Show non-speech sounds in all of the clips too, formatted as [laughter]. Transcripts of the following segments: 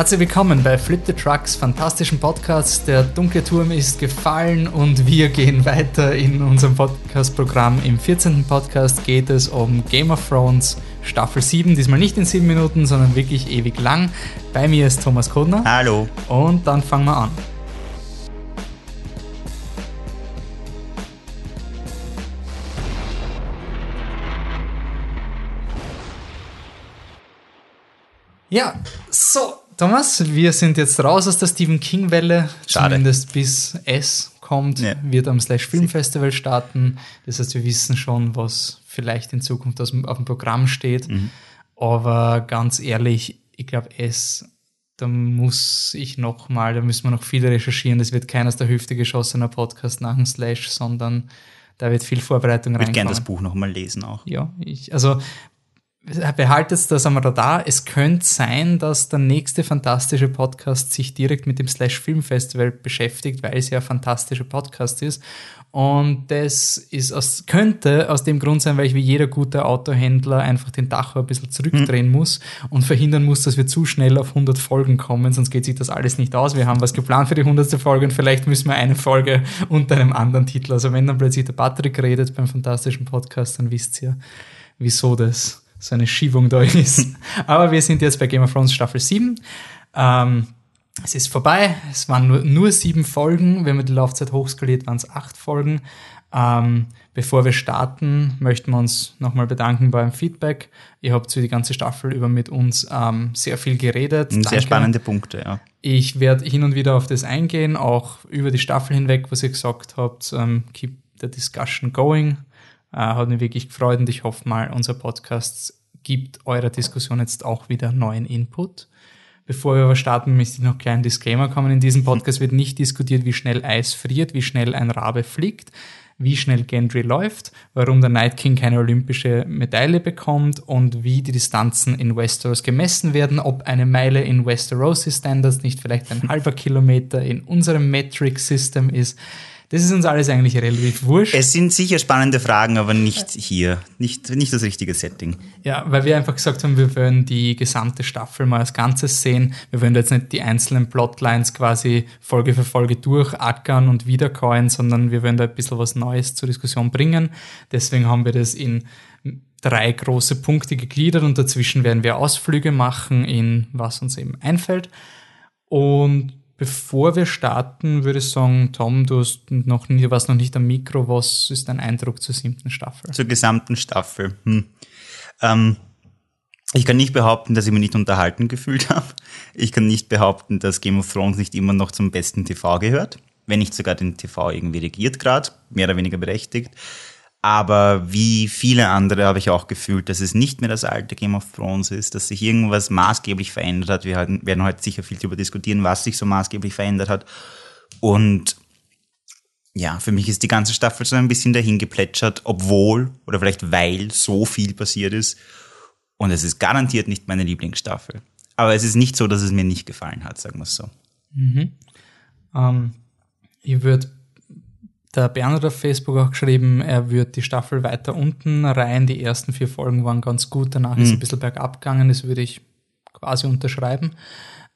Herzlich willkommen bei Flip the Trucks, fantastischen Podcast. Der dunkle Turm ist gefallen und wir gehen weiter in unserem Podcast-Programm. Im 14. Podcast geht es um Game of Thrones Staffel 7. Diesmal nicht in 7 Minuten, sondern wirklich ewig lang. Bei mir ist Thomas Kodner. Hallo. Und dann fangen wir an. Ja, so, Thomas, wir sind jetzt raus aus der Stephen King-Welle, zumindest bis S kommt, ja. wird am Slash Film Festival starten. Das heißt, wir wissen schon, was vielleicht in Zukunft auf dem Programm steht. Mhm. Aber ganz ehrlich, ich glaube, S, da muss ich noch mal, da müssen wir noch viel recherchieren. Das wird kein aus der Hüfte geschossener Podcast nach dem Slash, sondern da wird viel Vorbereitung rein. Ich würde gerne das Buch noch mal lesen auch. Ja, ich, also behaltet das am Radar. Es könnte sein, dass der nächste fantastische Podcast sich direkt mit dem Slash Film Festival beschäftigt, weil es ja ein fantastischer Podcast ist. Und das ist aus, könnte aus dem Grund sein, weil ich wie jeder gute Autohändler einfach den Tacho ein bisschen zurückdrehen mhm. muss und verhindern muss, dass wir zu schnell auf 100 Folgen kommen, sonst geht sich das alles nicht aus. Wir haben was geplant für die 100. Folge und vielleicht müssen wir eine Folge unter einem anderen Titel. Also wenn dann plötzlich der Patrick redet beim fantastischen Podcast, dann wisst ihr, wieso das so eine Schiebung da [laughs] ist. Aber wir sind jetzt bei Game of Thrones Staffel 7. Ähm, es ist vorbei. Es waren nur, nur sieben Folgen. Wenn man die Laufzeit hochskaliert, waren es acht Folgen. Ähm, bevor wir starten, möchten wir uns nochmal bedanken beim Feedback. Ihr habt für die ganze Staffel über mit uns ähm, sehr viel geredet. Sehr Danke. spannende Punkte, ja. Ich werde hin und wieder auf das eingehen, auch über die Staffel hinweg, was ihr gesagt habt. Ähm, keep the discussion going. Äh, hat mich wirklich gefreut und ich hoffe mal, unser Podcast gibt eurer Diskussion jetzt auch wieder neuen Input. Bevor wir aber starten, möchte ich noch einen kleinen Disclaimer kommen. In diesem Podcast wird nicht diskutiert, wie schnell Eis friert, wie schnell ein Rabe fliegt, wie schnell Gendry läuft, warum der Night King keine olympische Medaille bekommt und wie die Distanzen in Westeros gemessen werden, ob eine Meile in Westerosi Standards nicht vielleicht ein halber Kilometer in unserem Metric System ist. Das ist uns alles eigentlich relativ wurscht. Es sind sicher spannende Fragen, aber nicht hier. Nicht, nicht das richtige Setting. Ja, weil wir einfach gesagt haben, wir wollen die gesamte Staffel mal als Ganzes sehen. Wir wollen jetzt nicht die einzelnen Plotlines quasi Folge für Folge durchackern und wiederkäuen, sondern wir wollen da ein bisschen was Neues zur Diskussion bringen. Deswegen haben wir das in drei große Punkte gegliedert und dazwischen werden wir Ausflüge machen in was uns eben einfällt. Und Bevor wir starten, würde ich sagen, Tom, du hast noch nie, warst noch nicht am Mikro. Was ist dein Eindruck zur siebten Staffel? Zur gesamten Staffel. Hm. Ähm, ich kann nicht behaupten, dass ich mich nicht unterhalten gefühlt [laughs] habe. Ich kann nicht behaupten, dass Game of Thrones nicht immer noch zum besten TV gehört. Wenn nicht sogar den TV irgendwie regiert gerade, mehr oder weniger berechtigt. Aber wie viele andere habe ich auch gefühlt, dass es nicht mehr das alte Game of Thrones ist, dass sich irgendwas maßgeblich verändert hat. Wir werden heute sicher viel darüber diskutieren, was sich so maßgeblich verändert hat. Und ja, für mich ist die ganze Staffel so ein bisschen dahin geplätschert, obwohl oder vielleicht weil so viel passiert ist. Und es ist garantiert nicht meine Lieblingsstaffel. Aber es ist nicht so, dass es mir nicht gefallen hat, sagen wir es so. Mhm. Ähm, ich würde der Bernhard auf Facebook auch geschrieben, er wird die Staffel weiter unten rein. Die ersten vier Folgen waren ganz gut, danach mhm. ist es ein bisschen bergab gegangen. Das würde ich quasi unterschreiben.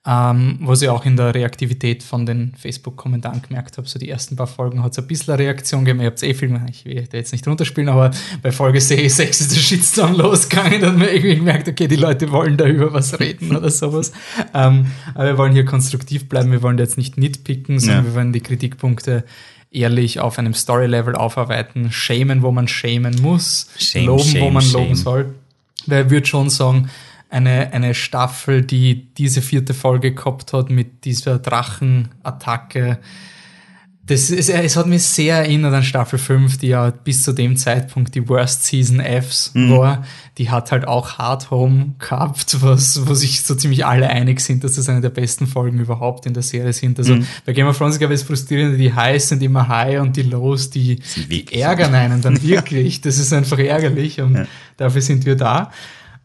Ähm, was ich auch in der Reaktivität von den Facebook-Kommentaren gemerkt habe. So die ersten paar Folgen hat es ein bisschen eine Reaktion gegeben. Ihr habt eh viel, ich will da jetzt nicht runterspielen, aber bei Folge 6 ist der Shitstorm [laughs] losgegangen. Da hat man irgendwie gemerkt, okay, die Leute wollen da über was reden oder sowas. ähm, aber wir wollen hier konstruktiv bleiben. Wir wollen jetzt nicht nitpicken, sondern ja. wir wollen die Kritikpunkte ehrlich auf einem Story-Level aufarbeiten, schämen, wo man schämen muss, shame, loben, shame, wo man shame. loben soll. Weil ich würde schon sagen, eine, eine Staffel, die diese vierte Folge gehabt hat mit dieser Drachenattacke, Das ist, es hat mich sehr erinnert an Staffel 5, die ja bis zu dem Zeitpunkt die Worst Season Fs Mhm. war. Die hat halt auch Hard Home gehabt, was, wo sich so ziemlich alle einig sind, dass das eine der besten Folgen überhaupt in der Serie sind. Also Mhm. bei Game of Thrones, glaube ich, ist frustrierend, die Highs sind immer high und die Lows, die, die ärgern einen dann [laughs] wirklich. Das ist einfach ärgerlich und Ja. dafür sind wir da.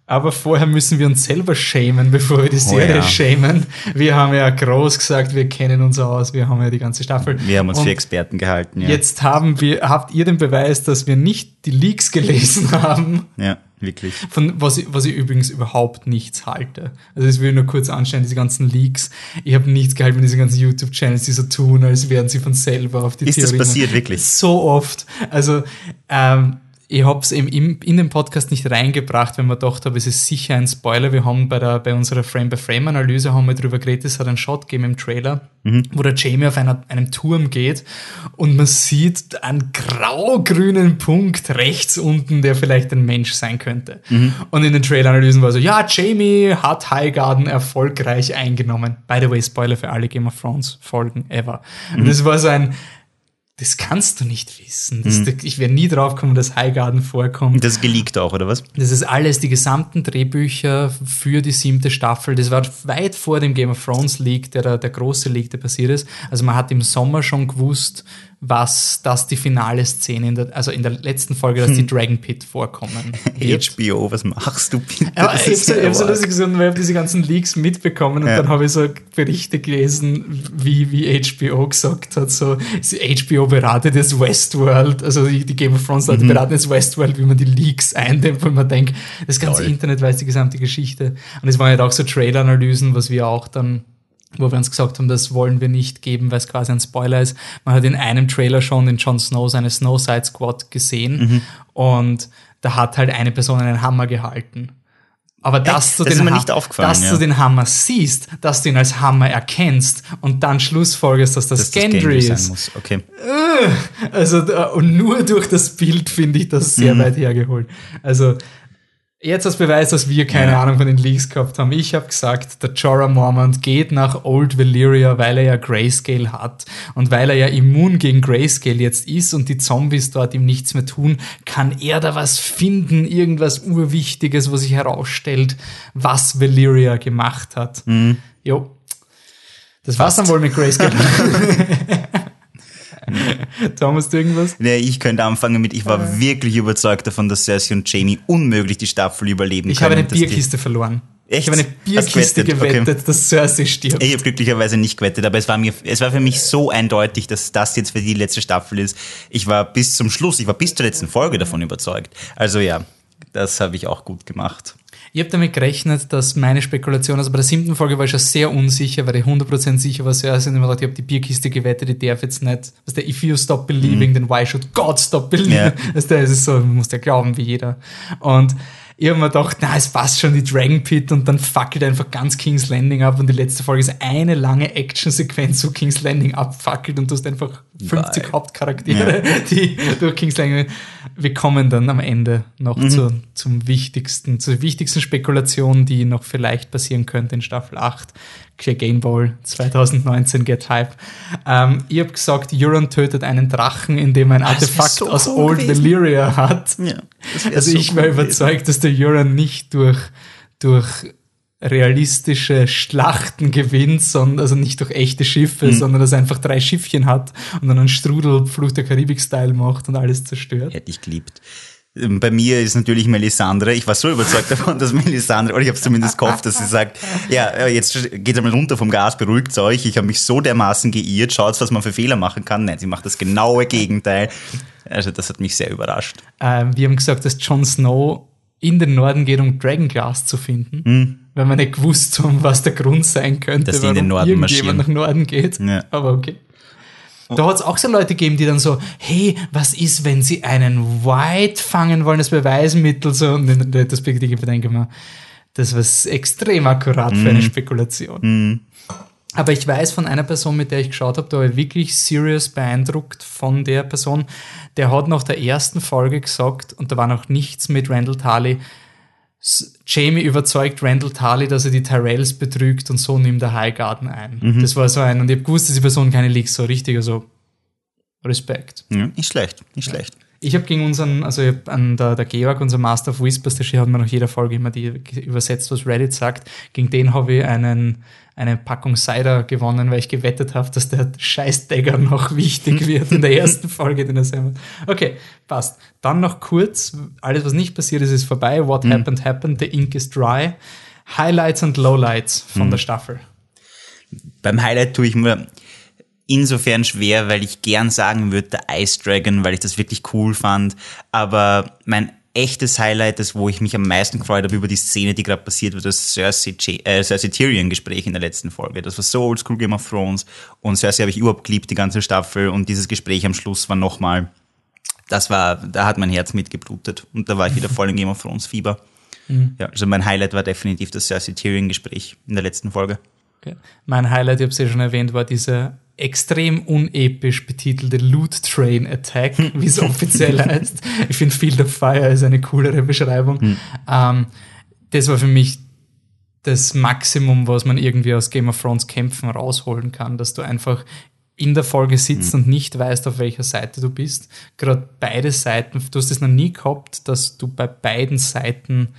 Aber vorher müssen wir uns selber schämen, bevor wir die Serie Oh ja. schämen. Wir haben ja groß gesagt, wir kennen uns aus, wir haben ja die ganze Staffel. Wir haben uns Und für Experten gehalten, ja. Jetzt haben wir, habt ihr den Beweis, dass wir nicht die Leaks gelesen [laughs] haben, Ja, wirklich. von was ich, was ich übrigens überhaupt nichts halte. Also das will ich nur kurz anstellen, diese ganzen Leaks. Ich habe nichts gehalten von diesen ganzen YouTube-Channels, die so tun, als wären sie von selber auf die Ist das Theorien. passiert, wirklich? So oft. Also ähm, ich habe es eben im, in den Podcast nicht reingebracht, wenn man gedacht habe, es ist sicher ein Spoiler. Wir haben bei, der, bei unserer Frame-by-Frame-Analyse haben wir drüber geredet, es hat einen Shot gegeben im Trailer, wo der Jamie auf einer, einem Turm geht und man sieht einen grau-grünen Punkt rechts unten, der vielleicht ein Mensch sein könnte. Und in den Trailer-Analysen war so, ja, Jamie hat Highgarden erfolgreich eingenommen. By the way, Spoiler für alle Game of Thrones Folgen ever. Und das war so ein, das kannst du nicht wissen. Das, Ich wäre nie drauf gekommen, dass Highgarden vorkommt. Das geleakt auch, oder was? Das ist alles, die gesamten Drehbücher für die siebte Staffel. Das war weit vor dem Game of Thrones Leak, der, der große Leak, der passiert ist. Also man hat im Sommer schon gewusst, was das die finale Szene, in der, also in der letzten Folge, dass die Dragon Pit vorkommen [laughs] wird. HBO, was machst du bitte? Das ich habe so, ich hab so lustig gesagt, weil ich diese ganzen Leaks mitbekommen und Ja. dann habe ich so Berichte gelesen, wie, wie HBO gesagt hat, so HBO beratet jetzt Westworld, also die, die Game of Thrones Leute Mhm. beraten jetzt Westworld, wie man die Leaks eindämmt, weil man denkt, das ganze Toll. Internet weiß die gesamte Geschichte. Und es waren halt auch so Trailer-Analysen, was wir auch dann wo wir uns gesagt haben, das wollen wir nicht geben, weil es quasi ein Spoiler ist. Man hat in einem Trailer schon den Jon Snow, seine Snow Side Squad gesehen Mhm. und da hat halt eine Person einen Hammer gehalten. Aber dass du, Das den, dass ja. du den Hammer siehst, dass du ihn als Hammer erkennst und dann schlussfolgerst, dass das dass das Gendry Gendry sein ist. muss. Okay. Also, da- und nur durch das Bild finde ich das Mhm. sehr weit hergeholt. Also, jetzt als Beweis, dass wir keine Ja. Ahnung von den Leaks gehabt haben. Ich habe gesagt, der Jorah Mormont geht nach Old Valyria, weil er ja Grayscale hat. Und weil er ja immun gegen Grayscale jetzt ist und die Zombies dort ihm nichts mehr tun, kann er da was finden, irgendwas Urwichtiges, wo sich herausstellt, was Valyria gemacht hat. Jo. Das war's dann wohl mit Grayscale. [laughs] [laughs] Thomas, du irgendwas? Nee, ich könnte anfangen mit, ich war wirklich überzeugt davon, dass Cersei und Jamie unmöglich die Staffel überleben Ich können. habe eine Bierkiste verloren. Echt? Ich habe eine Bierkiste gewettet? Okay. dass Cersei stirbt. Ich habe glücklicherweise nicht gewettet, aber es war mir, es war für mich so eindeutig, dass das jetzt für die letzte Staffel ist. Ich war bis zum Schluss, ich war bis zur letzten Folge davon überzeugt. Also ja, das habe ich auch gut gemacht. Ich habe damit gerechnet, dass meine Spekulation, also bei der siebten Folge war ich schon sehr unsicher, weil ich 100% sicher war, Cersei und ich habe gedacht, ich habe die Bierkiste gewettet, ich darf jetzt nicht, was der, if you stop believing, then why should God stop believing? Ja. [laughs] Also der ist so, man muss ja glauben wie jeder. Und ich habe mir gedacht, na, es passt schon die Dragon Pit und dann fackelt einfach ganz King's Landing ab und die letzte Folge ist eine lange Actionsequenz, wo King's Landing abfackelt und du hast einfach 50 Geil. Hauptcharaktere, [laughs] die durch King's Landing. Wir kommen dann am Ende noch zu, zum wichtigsten, zur wichtigsten Spekulation, die noch vielleicht passieren könnte in Staffel 8. Game Ball 2019 Get Hype. Ähm, ich habe gesagt, Euron tötet einen Drachen, indem er ein Ah, Artefakt so aus cool Old gewesen. Valyria hat. Ja, Also so ich cool war gewesen. überzeugt, dass der Euron nicht durch, durch realistische Schlachten gewinnt, sondern also nicht durch echte Schiffe, Mhm. sondern dass er einfach drei Schiffchen hat und dann einen Strudel Fluch der Karibik-Style macht und alles zerstört. Hätte ich geliebt. Ähm, Bei mir ist natürlich Melisandre. Ich war so überzeugt [laughs] davon, dass Melisandre, oder ich habe es zumindest gehofft, dass sie sagt, ja, äh, jetzt geht einmal runter vom Gas, beruhigt euch. Ich habe mich so dermaßen geirrt. Schaut, was man für Fehler machen kann. Nein, sie macht das genaue Gegenteil. Also das hat mich sehr überrascht. Ähm, wir haben gesagt, dass Jon Snow in den Norden geht, um Dragonglass zu finden, weil wir nicht gewusst haben, was der Grund sein könnte, Mhm. Dass die in den Norden irgendjemand nach Norden geht. Ja. Aber okay. Da hat es auch so Leute gegeben, die dann so, hey, was ist, wenn sie einen White fangen wollen, das Beweismittel, so, und in der Retrospektive denke ich mir, das war extrem akkurat für Mhm. eine Spekulation. Aber ich weiß von einer Person, mit der ich geschaut habe, da war ich wirklich serious beeindruckt von der Person. Der hat nach der ersten Folge gesagt, und da war noch nichts mit Randall Tarley, Jamie überzeugt Randall Tarley, dass er die Tyrells betrügt und so nimmt der Highgarden ein. Das war so ein, und ich habe gewusst, dass die Person keine Leaks so richtig, also Respekt. Ja, nicht schlecht, nicht schlecht. Ich habe gegen unseren, also ich hab an der, der Georg, unser Master of Whispers, der hat mir nach jeder Folge immer die übersetzt, was Reddit sagt. Gegen den habe ich einen, eine Packung Cider gewonnen, weil ich gewettet habe, dass der Scheißdagger noch wichtig wird in der [laughs] ersten Folge, den er selber. Okay, passt. Dann noch kurz, alles was nicht passiert ist, ist vorbei. What Mhm. happened, happened. The ink is dry. Highlights und Lowlights von Mhm. der Staffel. Beim Highlight tue ich mir insofern schwer, weil ich gern sagen würde, der Ice Dragon, weil ich das wirklich cool fand. Aber mein echtes Highlight, das wo ich mich am meisten gefreut habe über die Szene, die gerade passiert wird, das Cersei, äh, Cersei Tyrion Gespräch in der letzten Folge. Das war so oldschool Game of Thrones und Cersei habe ich überhaupt geliebt, die ganze Staffel und dieses Gespräch am Schluss war nochmal, das war, da hat mein Herz mitgeblutet und da war ich wieder voll in Game of Thrones Fieber. Ja, also mein Highlight war definitiv das Cersei Tyrion Gespräch in der letzten Folge. Okay. Mein Highlight, ich habe es ja schon erwähnt, war dieser extrem unepisch betitelte Loot Train Attack, wie es offiziell [laughs] heißt. Ich finde Field of Fire ist eine coolere Beschreibung. Ähm, das war für mich das Maximum, was man irgendwie aus Game of Thrones Kämpfen rausholen kann, dass du einfach in der Folge sitzt und nicht weißt, auf welcher Seite du bist. Gerade beide Seiten, du hast es noch nie gehabt, dass du bei beiden Seiten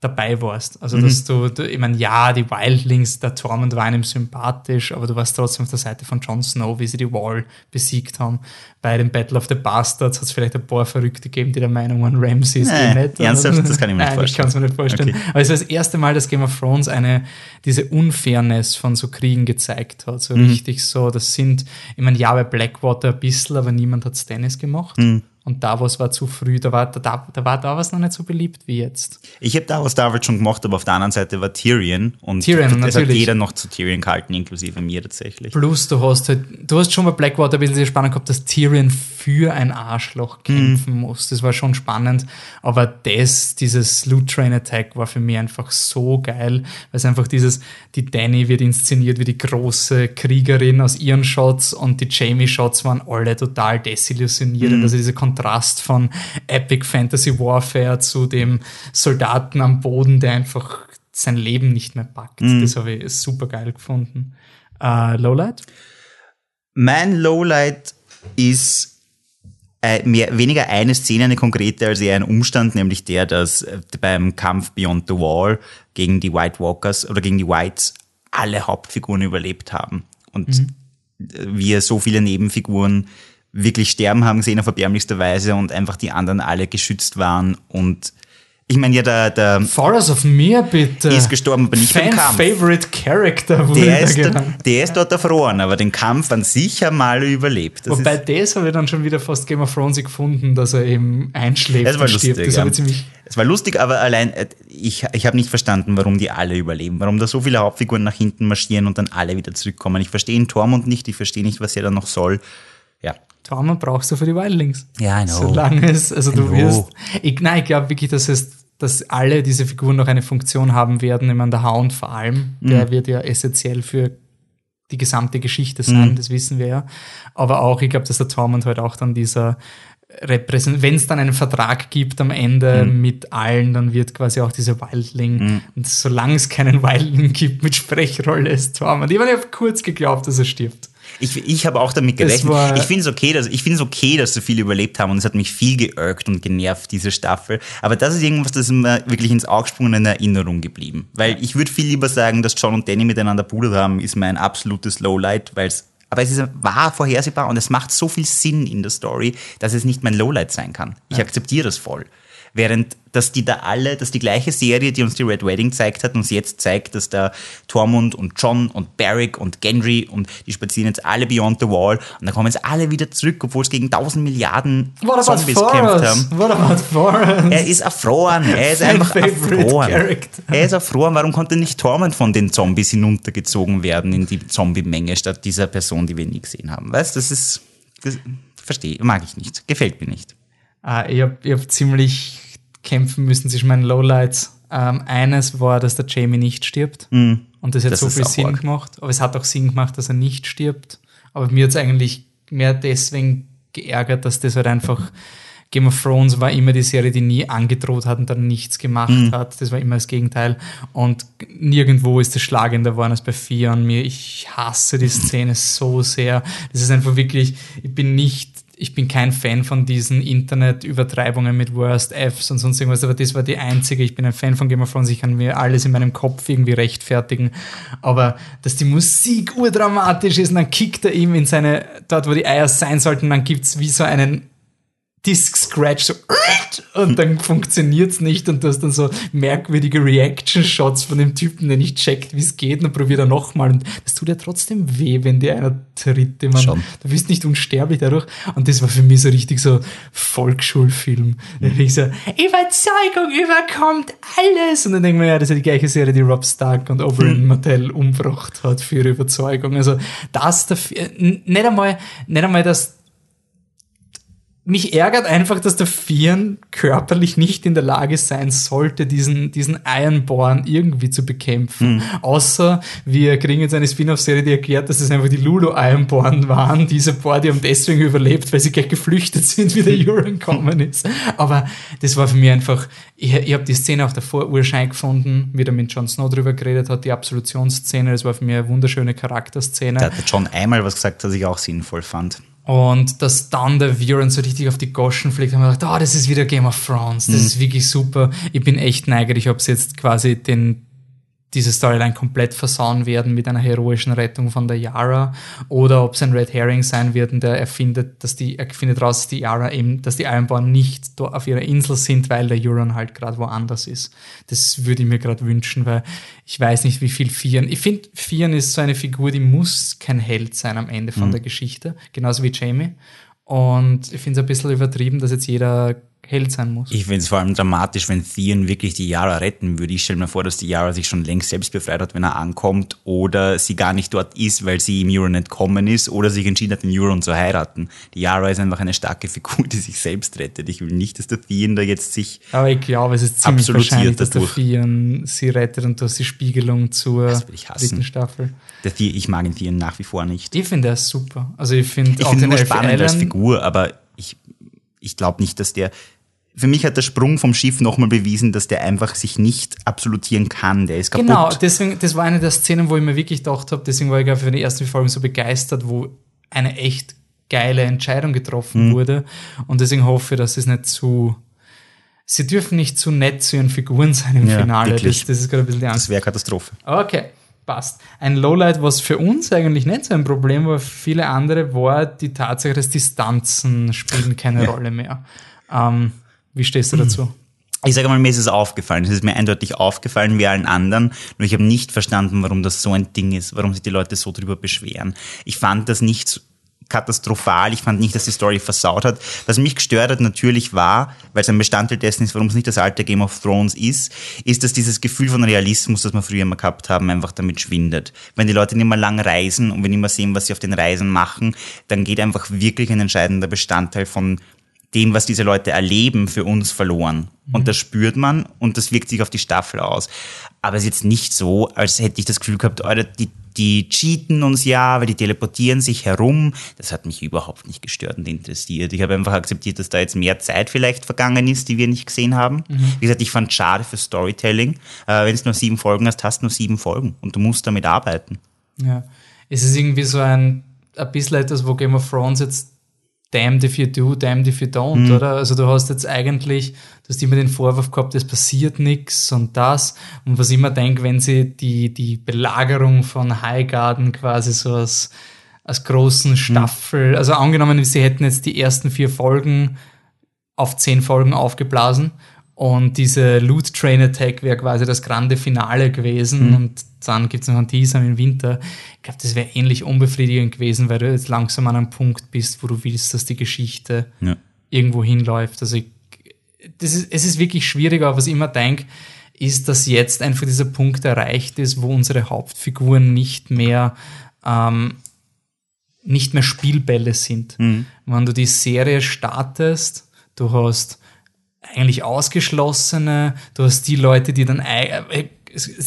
dabei warst. Also, dass du, du ich meine, ja, die Wildlings, der Tormund war einem sympathisch, aber du warst trotzdem auf der Seite von Jon Snow, wie sie die Wall besiegt haben. Bei dem Battle of the Bastards hat es vielleicht ein paar Verrückte gegeben, die der Meinung waren, Ramsey ist eh Nee, nett. ernsthaft? Das kann ich mir nicht Nein, vorstellen. Ich kann es mir nicht vorstellen. Okay. Aber es war das erste Mal, dass Game of Thrones eine, diese Unfairness von so Kriegen gezeigt hat. So Mhm. richtig so, das sind, ich meine, ja, bei Blackwater ein bisschen, aber niemand hat Stannis gemacht. Mhm. Und Davos war zu früh, da war, da, da war Davos noch nicht so beliebt wie jetzt. Ich habe Davos damals schon gemacht, aber auf der anderen Seite war Tyrion und Tyrion, es hat natürlich. jeder noch zu Tyrion gehalten, inklusive mir tatsächlich. Plus, du hast halt, du hast schon bei Blackwater ein bisschen die Spannung gehabt, dass Tyrion für ein Arschloch kämpfen Mhm. muss. Das war schon spannend. Aber das, dieses Loot Train Attack war für mich einfach so geil, weil es einfach dieses, die Danny wird inszeniert wie die große Kriegerin aus ihren Shots und die Jamie Shots waren alle total desillusionierend. Also dieser Kontrast von Epic Fantasy Warfare zu dem Soldaten am Boden, der einfach sein Leben nicht mehr packt. Das habe ich super geil gefunden. Äh, Lowlight? Mein Lowlight ist äh, mehr, weniger eine Szene, eine konkrete, als eher ein Umstand, nämlich der, dass äh, beim Kampf Beyond the Wall gegen die White Walkers oder gegen die Whites alle Hauptfiguren überlebt haben. Und äh, wir so viele Nebenfiguren wirklich sterben haben gesehen auf erbärmlichste Weise und einfach die anderen alle geschützt waren. Und ich meine ja, der, der Forest of Mir, bitte. ist gestorben, aber nicht beim Kampf. Fan-Favorite Character wurde Der ist, genannt. der ist dort erfroren, aber den Kampf an sich haben alle überlebt. Das Wobei das habe ich dann schon wieder fast Game of Thrones gefunden, dass er eben einschläft das war und lustig. Das ja. Es war lustig, aber allein, äh, ich, ich habe nicht verstanden, warum die alle überleben. Warum da so viele Hauptfiguren nach hinten marschieren und dann alle wieder zurückkommen. Ich verstehe ihn Tormund nicht, ich verstehe nicht, was er da noch soll. Ja. Trauma brauchst du für die Wildlings. Ja, I know. Solange es, also du know. wirst, ich, nein, ich glaube wirklich, dass es, dass alle diese Figuren noch eine Funktion haben werden. Ich meine, der Hound vor allem, Mhm. der wird ja essentiell für die gesamte Geschichte sein, Mhm. das wissen wir ja. Aber auch, ich glaube, dass der Tormund halt auch dann dieser Repräsent, wenn es dann einen Vertrag gibt am Ende Mhm. mit allen, dann wird quasi auch dieser Wildling, und solange es keinen Wildling gibt mit Sprechrolle, ist Tormund. Ich habe ja kurz geglaubt, dass er stirbt. Ich, ich habe auch damit gerechnet. ich finde es okay, dass, ich finde es okay, dass so viele überlebt haben und es hat mich viel geirrt und genervt, diese Staffel. Aber das ist irgendwas, das ist mir wirklich ins Auge gesprungen und in Erinnerung geblieben. Weil ich würde viel lieber sagen, dass John und Danny miteinander pudert haben, ist mein absolutes Lowlight, weil es aber es ist, war vorhersehbar und es macht so viel Sinn in der Story, dass es nicht mein Lowlight sein kann. Ich akzeptiere das voll. Während, dass die da alle, dass die gleiche Serie, die uns die Red Wedding zeigt hat, uns jetzt zeigt, dass da Tormund und John und Barrick und Gendry und die spazieren jetzt alle beyond the wall und dann kommen jetzt alle wieder zurück, obwohl es gegen tausend Milliarden What about Zombies gekämpft haben. What about Forrest? Er ist erfroren. Er ist einfach erfroren. character. Er ist erfroren. Warum konnte nicht Tormund von den Zombies hinuntergezogen werden in die Zombie-Menge statt dieser Person, die wir nie gesehen haben? Weißt, das ist, das verstehe, mag ich nicht. Gefällt mir nicht. Ah, ich habe hab ziemlich kämpfen müssen zwischen meinen Lowlights. Ähm, eines war, dass der Jamie nicht stirbt. Und das hat Das so viel Sinn arg. gemacht. Aber es hat auch Sinn gemacht, dass er nicht stirbt. Aber mir hat es eigentlich mehr deswegen geärgert, dass das halt einfach Game of Thrones war immer die Serie, die nie angedroht hat und dann nichts gemacht Mhm. hat. Das war immer das Gegenteil. Und nirgendwo ist es schlagender geworden als bei Theon. Mir, ich hasse die Szene so sehr. Das ist einfach wirklich, ich bin nicht ich bin kein Fan von diesen Internet-Übertreibungen mit Worst Fs und sonst irgendwas, aber das war die einzige. Ich bin ein Fan von Game of Thrones, ich kann mir alles in meinem Kopf irgendwie rechtfertigen. Aber dass die Musik urdramatisch ist und dann kickt er ihm in seine, dort wo die Eier sein sollten, dann gibt's wie so einen Disk Scratch so und dann funktioniert's nicht und du hast dann so merkwürdige Reaction-Shots von dem Typen, der nicht checkt, wie es geht und probiert er nochmal und das tut ja trotzdem weh, wenn dir einer tritt. Man, Schon. du bist nicht unsterblich dadurch und das war für mich so richtig so Volksschulfilm. Mhm. Ich so, Überzeugung überkommt alles und dann denke ich mir, ja, das ist die gleiche Serie, die Rob Stark und Oberyn mhm. Martell umgebracht hat für ihre Überzeugung. Also das dafür, nicht einmal, nicht einmal das mich ärgert einfach, dass der Vieren körperlich nicht in der Lage sein sollte, diesen, diesen Ironborn irgendwie zu bekämpfen. Mhm. Außer wir kriegen jetzt eine Spin-off-Serie, die erklärt, dass es einfach die Lulu Ironborn waren. Diese Boar, die haben deswegen überlebt, weil sie gleich geflüchtet sind, wie der Euron gekommen ist. Aber das war für mich einfach, ich, ich habe die Szene auf der Vorurschein gefunden, wie er mit Jon Snow drüber geredet hat, die Absolutionsszene, das war für mich eine wunderschöne Charakterszene. Da hat John einmal was gesagt, das ich auch sinnvoll fand. Und dass dann der Viren so richtig auf die Goschen fliegt, haben wir gedacht, oh, das ist wieder Game of Thrones, das mhm. ist wirklich super. Ich bin echt neugierig, ob sie jetzt quasi den diese Storyline komplett versauen werden mit einer heroischen Rettung von der Yara oder ob es ein Red Herring sein wird und der erfindet, dass die, er findet raus, dass die Yara eben, dass die Ironborn nicht auf ihrer Insel sind, weil der Euron halt gerade woanders ist. Das würde ich mir gerade wünschen, weil ich weiß nicht, wie viel Fian. Ich finde, Fian ist so eine Figur, die muss kein Held sein am Ende von mhm. der Geschichte, genauso wie Jamie. Und ich finde es ein bisschen übertrieben, dass jetzt jeder Held sein muss. Ich finde es vor allem dramatisch, wenn Theon wirklich die Yara retten würde. Ich stelle mir vor, dass die Yara sich schon längst selbst befreit hat, wenn er ankommt, oder sie gar nicht dort ist, weil sie im Euron entkommen ist, oder sich entschieden hat, den Euron zu heiraten. Die Yara ist einfach eine starke Figur, die sich selbst rettet. Ich will nicht, dass der Theon da jetzt sich Aber ich glaube, es ist ziemlich wahrscheinlich, dass der Theon sie rettet und du hast die Spiegelung zur dritten Staffel. Der Theon, ich mag den Theon nach wie vor nicht. Ich finde er super. Also ich finde ich finde ihn spannend als Figur, aber ich, ich glaube nicht, dass der für mich hat der Sprung vom Schiff nochmal bewiesen, dass der einfach sich nicht absolutieren kann. Der ist kaputt. Genau, deswegen, das war eine der Szenen, wo ich mir wirklich gedacht habe, deswegen war ich für die ersten Folgen so begeistert, wo eine echt geile Entscheidung getroffen mhm. wurde. Und deswegen hoffe ich, dass es nicht zu. Sie dürfen nicht zu nett zu ihren Figuren sein im ja, Finale. Das, das, ist gerade ein bisschen die Angst. Das wäre Katastrophe. Okay, passt. Ein Lowlight, was für uns eigentlich nicht so ein Problem war, für viele andere, war die Tatsache, dass Distanzen spielen keine ja. Rolle mehr. Ähm, wie stehst du dazu? Ich sage mal, mir ist es aufgefallen. Es ist mir eindeutig aufgefallen wie allen anderen. Nur ich habe nicht verstanden, warum das so ein Ding ist, warum sich die Leute so drüber beschweren. Ich fand das nicht katastrophal. Ich fand nicht, dass die Story versaut hat. Was mich gestört hat natürlich war, weil es ein Bestandteil dessen ist, warum es nicht das alte Game of Thrones ist, ist, dass dieses Gefühl von Realismus, das wir früher immer gehabt haben, einfach damit schwindet. Wenn die Leute nicht mehr lang reisen und wir nicht mehr sehen, was sie auf den Reisen machen, dann geht einfach wirklich ein entscheidender Bestandteil von dem, was diese Leute erleben, für uns verloren. Mhm. Und das spürt man und das wirkt sich auf die Staffel aus. Aber es ist jetzt nicht so, als hätte ich das Gefühl gehabt, Alter, die, die cheaten uns ja, weil die teleportieren sich herum. Das hat mich überhaupt nicht gestört und interessiert. Ich habe einfach akzeptiert, dass da jetzt mehr Zeit vielleicht vergangen ist, die wir nicht gesehen haben. Mhm. Wie gesagt, ich fand es schade für Storytelling. Äh, Wenn du nur sieben Folgen hast, hast du nur sieben Folgen und du musst damit arbeiten. Ja, es ist irgendwie so ein, ein bisschen etwas, wo Game of Thrones jetzt damned if you do, damned if you don't, mhm. oder? Also du hast jetzt eigentlich, du hast immer den Vorwurf gehabt, es passiert nichts und das. Und was ich immer denke, wenn sie die, die Belagerung von Highgarden quasi so als, als großen mhm. Staffel, mhm. also angenommen, sie hätten jetzt die ersten vier Folgen auf zehn Folgen aufgeblasen und diese Loot Train Attack wäre quasi das grande Finale gewesen mhm. und dann gibt es noch einen Teaser im Winter. Ich glaube, das wäre ähnlich unbefriedigend gewesen, weil du jetzt langsam an einem Punkt bist, wo du willst, dass die Geschichte ja. irgendwo hinläuft. Also ich, das ist, es ist wirklich schwierig, aber was ich immer denke, ist, dass jetzt einfach dieser Punkt erreicht ist, wo unsere Hauptfiguren nicht mehr ähm, nicht mehr Spielbälle sind. Mhm. Wenn du die Serie startest, du hast eigentlich Ausgeschlossene, du hast die Leute, die dann, äh,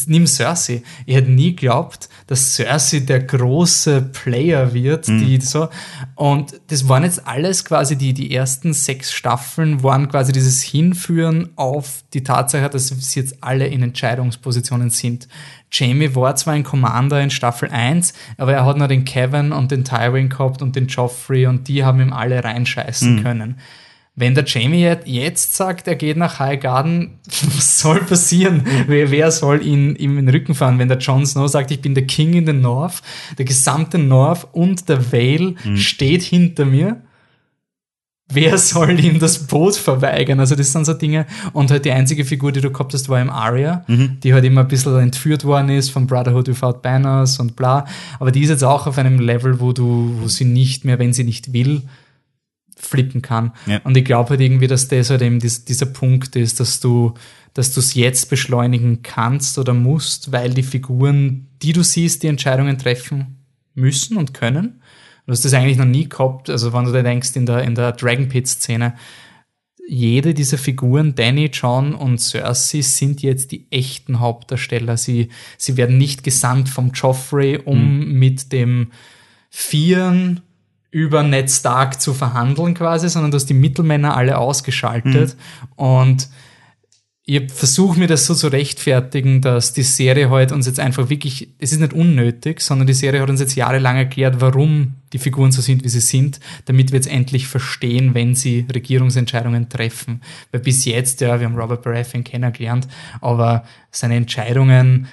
nimm Cersei. Ich hätte nie geglaubt, dass Cersei der große Player wird, mhm. die so. Und das waren jetzt alles quasi die, die ersten sechs Staffeln waren quasi dieses Hinführen auf die Tatsache, dass sie jetzt alle in Entscheidungspositionen sind. Jamie war zwar ein Commander in Staffel 1, aber er hat noch den Kevin und den Tywin gehabt und den Joffrey und die haben ihm alle reinscheißen mhm. können. Wenn der Jamie jetzt sagt, er geht nach High Garden, [laughs] was soll passieren? Wer, wer soll ihn ihm in den Rücken fahren? Wenn der Jon Snow sagt, ich bin der King in the North, der gesamte North und der Vale mhm. steht hinter mir, wer soll ihm das Boot verweigern? Also das sind so Dinge. Und halt die einzige Figur, die du gehabt hast, war im Arya, mhm. die halt immer ein bisschen entführt worden ist von Brotherhood Without Banners und bla. Aber die ist jetzt auch auf einem Level, wo du, wo sie nicht mehr, wenn sie nicht will, flippen kann. Ja. Und ich glaube halt irgendwie, dass das halt eben dies, dieser Punkt ist, dass du dass du es jetzt beschleunigen kannst oder musst, weil die Figuren, die du siehst, die Entscheidungen treffen müssen und können. Du hast das eigentlich noch nie gehabt, also wenn du dir denkst, in der, in der Dragon Pit-Szene, jede dieser Figuren, Danny, John und Cersei, sind jetzt die echten Hauptdarsteller. Sie, sie werden nicht gesandt vom Joffrey, um mhm. mit dem Vieren über Ned Stark zu verhandeln quasi, sondern du hast die Mittelmänner alle ausgeschaltet mhm. und ich versuche mir das so zu rechtfertigen, dass die Serie heute uns jetzt einfach wirklich, es ist nicht unnötig, sondern die Serie hat uns jetzt jahrelang erklärt, warum die Figuren so sind, wie sie sind, damit wir jetzt endlich verstehen, wenn sie Regierungsentscheidungen treffen. Weil bis jetzt, ja, wir haben Robert Baratheon kennengelernt, aber seine Entscheidungen,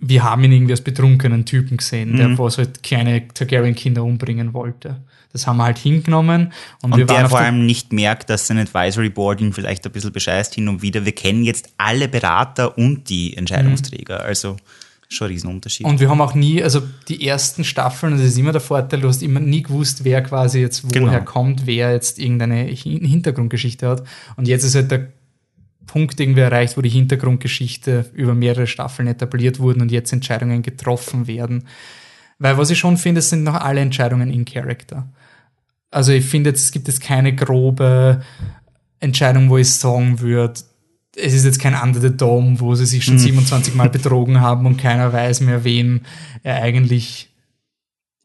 wir haben ihn irgendwie als betrunkenen Typen gesehen, mhm. der was halt kleine Targaryen-Kinder umbringen wollte. Das haben wir halt hingenommen. Und, und der vor allem nicht merkt, dass sein Advisory Board ihn vielleicht ein bisschen bescheißt hin und wieder. Wir kennen jetzt alle Berater und die Entscheidungsträger. Mhm. Also schon ein Riesenunterschied. Und wir haben auch nie, also die ersten Staffeln, das ist immer der Vorteil, du hast immer nie gewusst, wer quasi jetzt woher genau. kommt, wer jetzt irgendeine Hintergrundgeschichte hat. Und jetzt ist halt der Punkt irgendwie erreicht, wo die Hintergrundgeschichte über mehrere Staffeln etabliert wurden und jetzt Entscheidungen getroffen werden. Weil was ich schon finde, es sind noch alle Entscheidungen in Character. Also ich finde, es gibt jetzt keine grobe Entscheidung, wo ich sagen würde, es ist jetzt kein Under the Dome, wo sie sich schon mhm. 27 Mal [laughs] betrogen haben und keiner weiß mehr, wem er eigentlich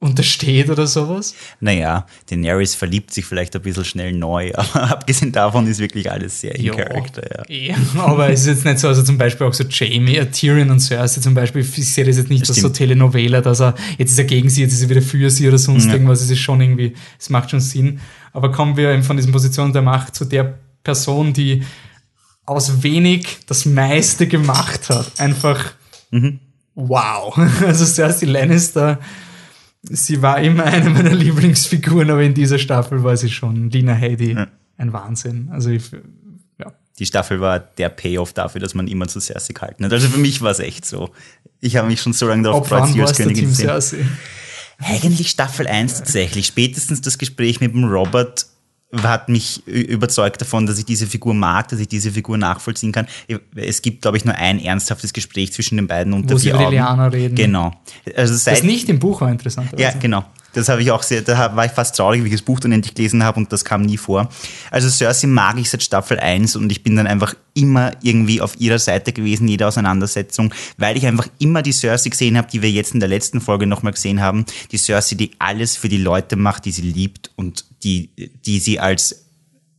untersteht oder sowas? Naja, Daenerys verliebt sich vielleicht ein bisschen schnell neu, [laughs] aber abgesehen davon ist wirklich alles sehr in Character. Ja. Eh, aber es ist jetzt nicht so, also zum Beispiel auch so Jamie, äh, Tyrion und Cersei zum Beispiel, ich sehe das jetzt nicht als so Telenovela, dass er, jetzt ist er gegen sie, jetzt ist er wieder für sie oder sonst ja. irgendwas, es ist schon irgendwie, es macht schon Sinn. Aber kommen wir eben von diesen Positionen der Macht zu der Person, die aus wenig das meiste gemacht hat. Einfach mhm. wow. [laughs] Also Cersei Lannister sie war immer eine meiner [laughs] Lieblingsfiguren, aber in dieser Staffel war sie schon Lina Headey ja. ein Wahnsinn. Also ich, ja. Die Staffel war der Payoff dafür, dass man immer zu Cersei gehalten hat. Also für mich war es echt so. Ich habe mich schon so lange darauf gefreut, sie als Königin zu sehen. Eigentlich Staffel 1 tatsächlich. Spätestens das Gespräch mit dem Robert hat mich überzeugt davon, dass ich diese Figur mag, dass ich diese Figur nachvollziehen kann. Es gibt, glaube ich, nur ein ernsthaftes Gespräch zwischen den beiden unter Wo vier sie über Augen. reden. Genau. Also seit, das nicht im Buch war interessant. Ja, genau. Das habe ich auch sehr, da war ich fast traurig, wie ich das Buch dann endlich gelesen habe und das kam nie vor. Also Cersei mag ich seit Staffel 1 und ich bin dann einfach immer irgendwie auf ihrer Seite gewesen, jede Auseinandersetzung, weil ich einfach immer die Cersei gesehen habe, die wir jetzt in der letzten Folge nochmal gesehen haben. Die Cersei, die alles für die Leute macht, die sie liebt und die, die sie als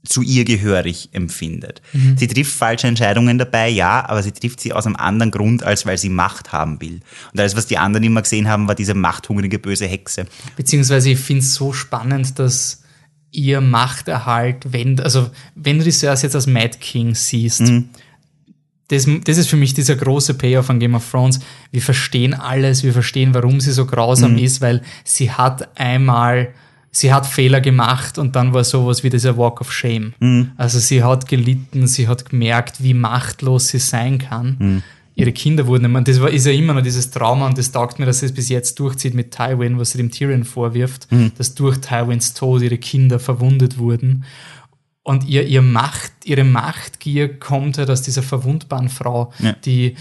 zu ihr gehörig empfindet. Mhm. Sie trifft falsche Entscheidungen dabei, ja, aber sie trifft sie aus einem anderen Grund, als weil sie Macht haben will. Und alles, was die anderen immer gesehen haben, war diese machthungrige böse Hexe. Beziehungsweise ich finde es so spannend, dass ihr Machterhalt, wenn, also wenn du die Cersei jetzt als Mad King siehst, mhm. das, das ist für mich dieser große Payoff von Game of Thrones. Wir verstehen alles, wir verstehen, warum sie so grausam mhm. ist, weil sie hat einmal sie hat Fehler gemacht und dann war sowas wie dieser Walk of Shame. Mhm. Also sie hat gelitten, sie hat gemerkt, wie machtlos sie sein kann. Mhm. Ihre Kinder wurden, ich das war, ist ja immer noch dieses Trauma und das taugt mir, dass sie es bis jetzt durchzieht mit Tywin, was sie dem Tyrion vorwirft, mhm. dass durch Tywins Tod ihre Kinder verwundet wurden. Und ihr, ihr Macht, ihre Machtgier kommt halt aus dieser verwundbaren Frau, ja. die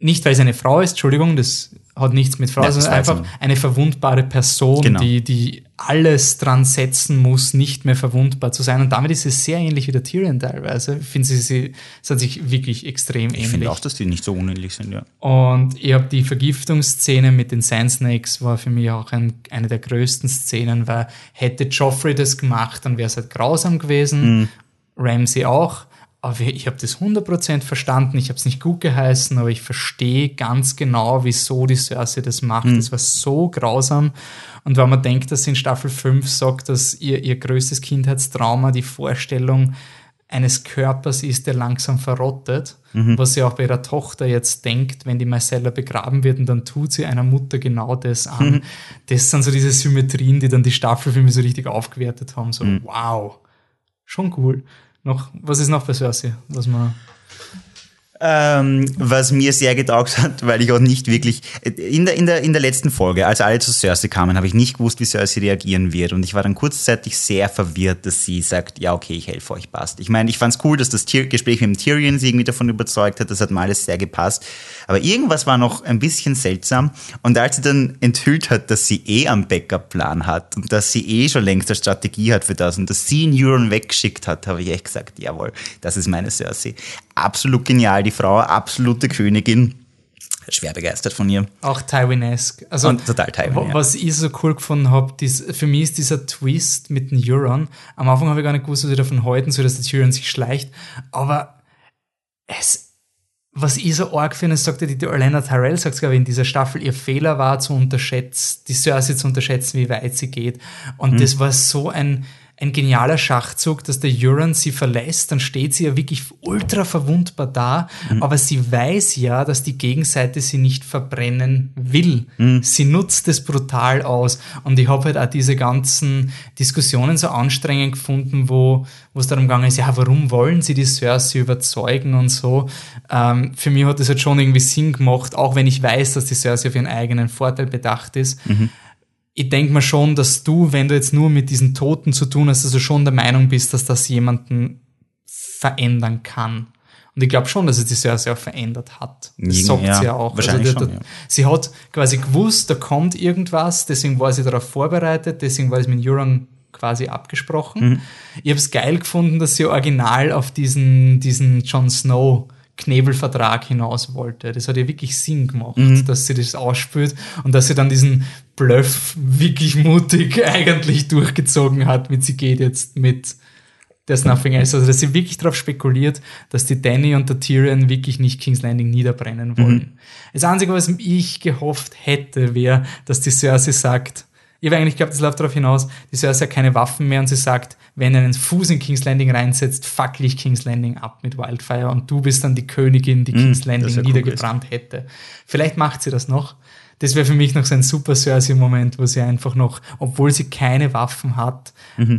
nicht weil sie eine Frau ist, Entschuldigung, das hat nichts mit Frau, Ja, sondern einfach ich. eine verwundbare Person, Genau. die, die alles dran setzen muss, nicht mehr verwundbar zu sein. Und damit ist es sehr ähnlich wie der Tyrion teilweise. Ich finde, sie, sie, hat sich wirklich extrem Ich ähnlich. finde auch, dass die nicht so unähnlich sind, ja. Und ich habe die Vergiftungsszene mit den Sand Snakes war für mich auch ein, eine der größten Szenen, weil hätte Joffrey das gemacht, dann wäre es halt grausam gewesen. Ramsey auch. Aber ich habe das 100% verstanden. Ich habe es nicht gut geheißen, aber ich verstehe ganz genau, wieso die Cersei das macht. Das war so grausam. Und wenn man denkt, dass sie in Staffel 5 sagt, dass ihr, ihr größtes Kindheitstrauma die Vorstellung eines Körpers ist, der langsam verrottet, was sie auch bei ihrer Tochter jetzt denkt, wenn die Marcella begraben wird und dann tut sie einer Mutter genau das an. Das sind so diese Symmetrien, die dann die Staffelfilme so richtig aufgewertet haben. So, wow, schon cool. Noch, was ist noch bei Cersei, was man Ähm, was mir sehr getaugt hat, [laughs] weil ich auch nicht wirklich, in der, in der, in der letzten Folge, als alle zu Cersei kamen, habe ich nicht gewusst, wie Cersei reagieren wird. Und ich war dann kurzzeitig sehr verwirrt, dass sie sagt, ja, okay, ich helfe euch, passt. Ich meine, ich fand's cool, dass das Gespräch mit dem Tyrion sie irgendwie davon überzeugt hat, das hat mir alles sehr gepasst. Aber irgendwas war noch ein bisschen seltsam. Und als sie dann enthüllt hat, dass sie eh am Backup-Plan hat und dass sie eh schon längst eine Strategie hat für das und dass sie einen Euron weggeschickt hat, habe ich echt gesagt, jawohl, das ist meine Cersei. Absolut genial, die Frau, absolute Königin. Schwer begeistert von ihr. auch Tywin-esque. Also, Und total Tywin, ja. Was ich so cool gefunden habe, für mich ist dieser Twist mit dem Euron. Am Anfang habe ich gar nicht gewusst, was ich davon halten soll, dass der Tyrion sich schleicht. Aber es, was ich so arg finde, sagt ja die, die Orlando Tyrell, sagt glaube ich, in dieser Staffel, ihr Fehler war zu unterschätzen, die Cersei zu unterschätzen, wie weit sie geht. Und Mhm. das war so ein, ein genialer Schachzug, dass der Euron sie verlässt, dann steht sie ja wirklich ultra verwundbar da, Mhm. aber sie weiß ja, dass die Gegenseite sie nicht verbrennen will. Mhm. Sie nutzt es brutal aus. Und ich habe halt auch diese ganzen Diskussionen so anstrengend gefunden, wo es darum gegangen ist, ja, warum wollen sie die Cersei überzeugen und so. Ähm, für mich hat das halt schon irgendwie Sinn gemacht, auch wenn ich weiß, dass die Cersei auf ihren eigenen Vorteil bedacht ist ich denke mir schon, dass du, wenn du jetzt nur mit diesen Toten zu tun hast, also schon der Meinung bist, dass das jemanden verändern kann. Und ich glaube schon, dass es die Cersei auch verändert hat. Das Ja, sagt sie ja auch. wahrscheinlich die- schon, ja. Sie hat quasi gewusst, da kommt irgendwas, deswegen war sie darauf vorbereitet, deswegen war es mit Euron quasi abgesprochen. Mhm. Ich habe es geil gefunden, dass sie original auf diesen, diesen Jon Snow Knebelvertrag hinaus wollte. Das hat ja wirklich Sinn gemacht, Mhm. dass sie das ausspürt und dass sie dann diesen Bluff wirklich mutig [laughs] eigentlich durchgezogen hat, mit sie geht jetzt mit There's Nothing Else. Also, dass sie wirklich darauf spekuliert, dass die Danny und der Tyrion wirklich nicht King's Landing niederbrennen wollen. Das Einzige, was ich gehofft hätte, wäre, dass die Cersei sagt, ich habe eigentlich geglaubt, das läuft darauf hinaus, die Cersei hat keine Waffen mehr und sie sagt, wenn er einen Fuß in King's Landing reinsetzt, fackel ich King's Landing ab mit Wildfire und du bist dann die Königin, die King's Landing das wär cool niedergebrannt hätte. Vielleicht macht sie das noch. Das wäre für mich noch so ein super Cersei-Moment, wo sie einfach noch, obwohl sie keine Waffen hat,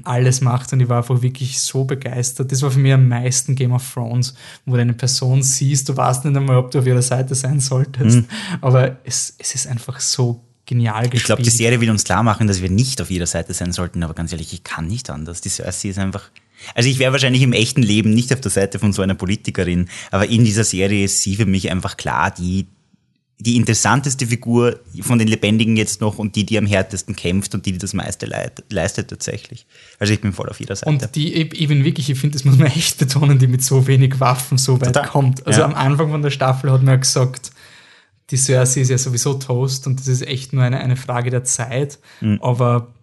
alles macht und ich war einfach wirklich so begeistert. Das war für mich am meisten Game of Thrones, wo du eine Person siehst, du weißt nicht einmal, ob du auf ihrer Seite sein solltest, aber es, es ist einfach so genial gespielt. Ich glaube, die Serie will uns klar machen, dass wir nicht auf jeder Seite sein sollten, aber ganz ehrlich, ich kann nicht anders. Die Cersei ist einfach. Also ich wäre wahrscheinlich im echten Leben nicht auf der Seite von so einer Politikerin, aber in dieser Serie ist sie für mich einfach klar die, die interessanteste Figur von den Lebendigen jetzt noch und die, die am härtesten kämpft und die, die das meiste leistet tatsächlich. Also ich bin voll auf jeder Seite. Und die bin wirklich, ich finde, das muss man [laughs] echt betonen, die mit so wenig Waffen so weit Total. kommt. Also Ja. am Anfang von der Staffel hat man ja gesagt, die Cersei ist ja sowieso Toast und das ist echt nur eine, eine Frage der Zeit. Mhm. Aber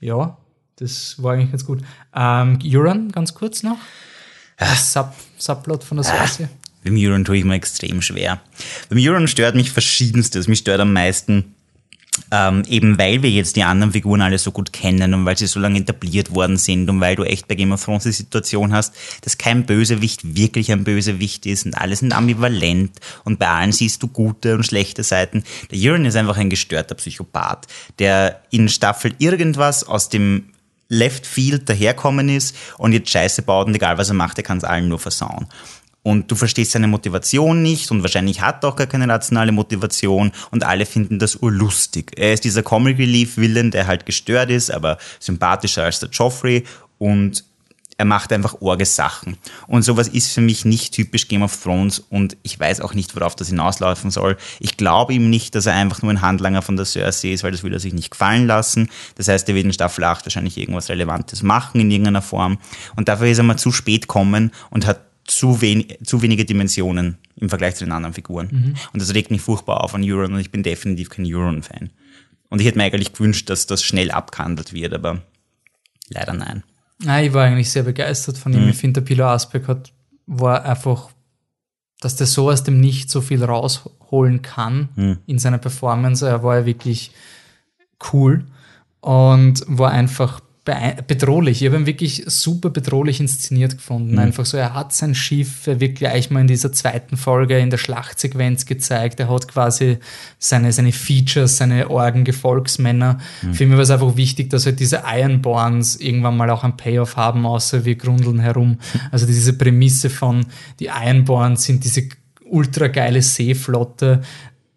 ja, das war eigentlich ganz gut. Ähm, Euron, ganz kurz noch. Das Sub, Subplot von der Cersei. Beim Euron tue ich mir extrem schwer. Beim Euron stört mich verschiedenstes. Mich stört am meisten, ähm, eben weil wir jetzt die anderen Figuren alle so gut kennen und weil sie so lange etabliert worden sind und weil du echt bei Game of Thrones die Situation hast, dass kein Bösewicht wirklich ein Bösewicht ist und alle sind ambivalent und bei allen siehst du gute und schlechte Seiten. Der Euron ist einfach ein gestörter Psychopath, der in Staffel irgendwas aus dem Left Field daherkommen ist und jetzt Scheiße baut und egal was er macht, er kann es allen nur versauen. Und du verstehst seine Motivation nicht und wahrscheinlich hat er auch gar keine rationale Motivation und alle finden das urlustig. Er ist dieser Comic Relief Villain, der halt gestört ist, aber sympathischer als der Joffrey und er macht einfach orge Sachen. Und sowas ist für mich nicht typisch Game of Thrones und ich weiß auch nicht, worauf das hinauslaufen soll. Ich glaube ihm nicht, dass er einfach nur ein Handlanger von der Cersei ist, weil das will er sich nicht gefallen lassen. Das heißt, er wird in Staffel 8 wahrscheinlich irgendwas Relevantes machen in irgendeiner Form. Und dafür ist er mal zu spät kommen und hat zu, wenig, zu wenige Dimensionen im Vergleich zu den anderen Figuren. Mhm. Und das regt mich furchtbar auf an Euron und ich bin definitiv kein Euron-Fan. Und ich hätte mir eigentlich gewünscht, dass das schnell abgehandelt wird, aber leider nein. Ja, ich war eigentlich sehr begeistert von ihm. Mhm. Ich finde, der Pilo Asbeck hat, war einfach, dass der so aus dem Nicht so viel rausholen kann mhm. in seiner Performance. Er war ja wirklich cool und war einfach bedrohlich. Ich habe ihn wirklich super bedrohlich inszeniert gefunden. Mhm. Einfach so, er hat sein Schiff wirklich gleich mal in dieser zweiten Folge in der Schlachtsequenz gezeigt. Er hat quasi seine, seine Features, seine Orgen-Gefolgsmänner. Mhm. Für mich war es einfach wichtig, dass halt diese Ironborns irgendwann mal auch einen Payoff haben, außer wir grundeln herum. [laughs] Also diese Prämisse von, die Ironborns sind diese ultra geile Seeflotte.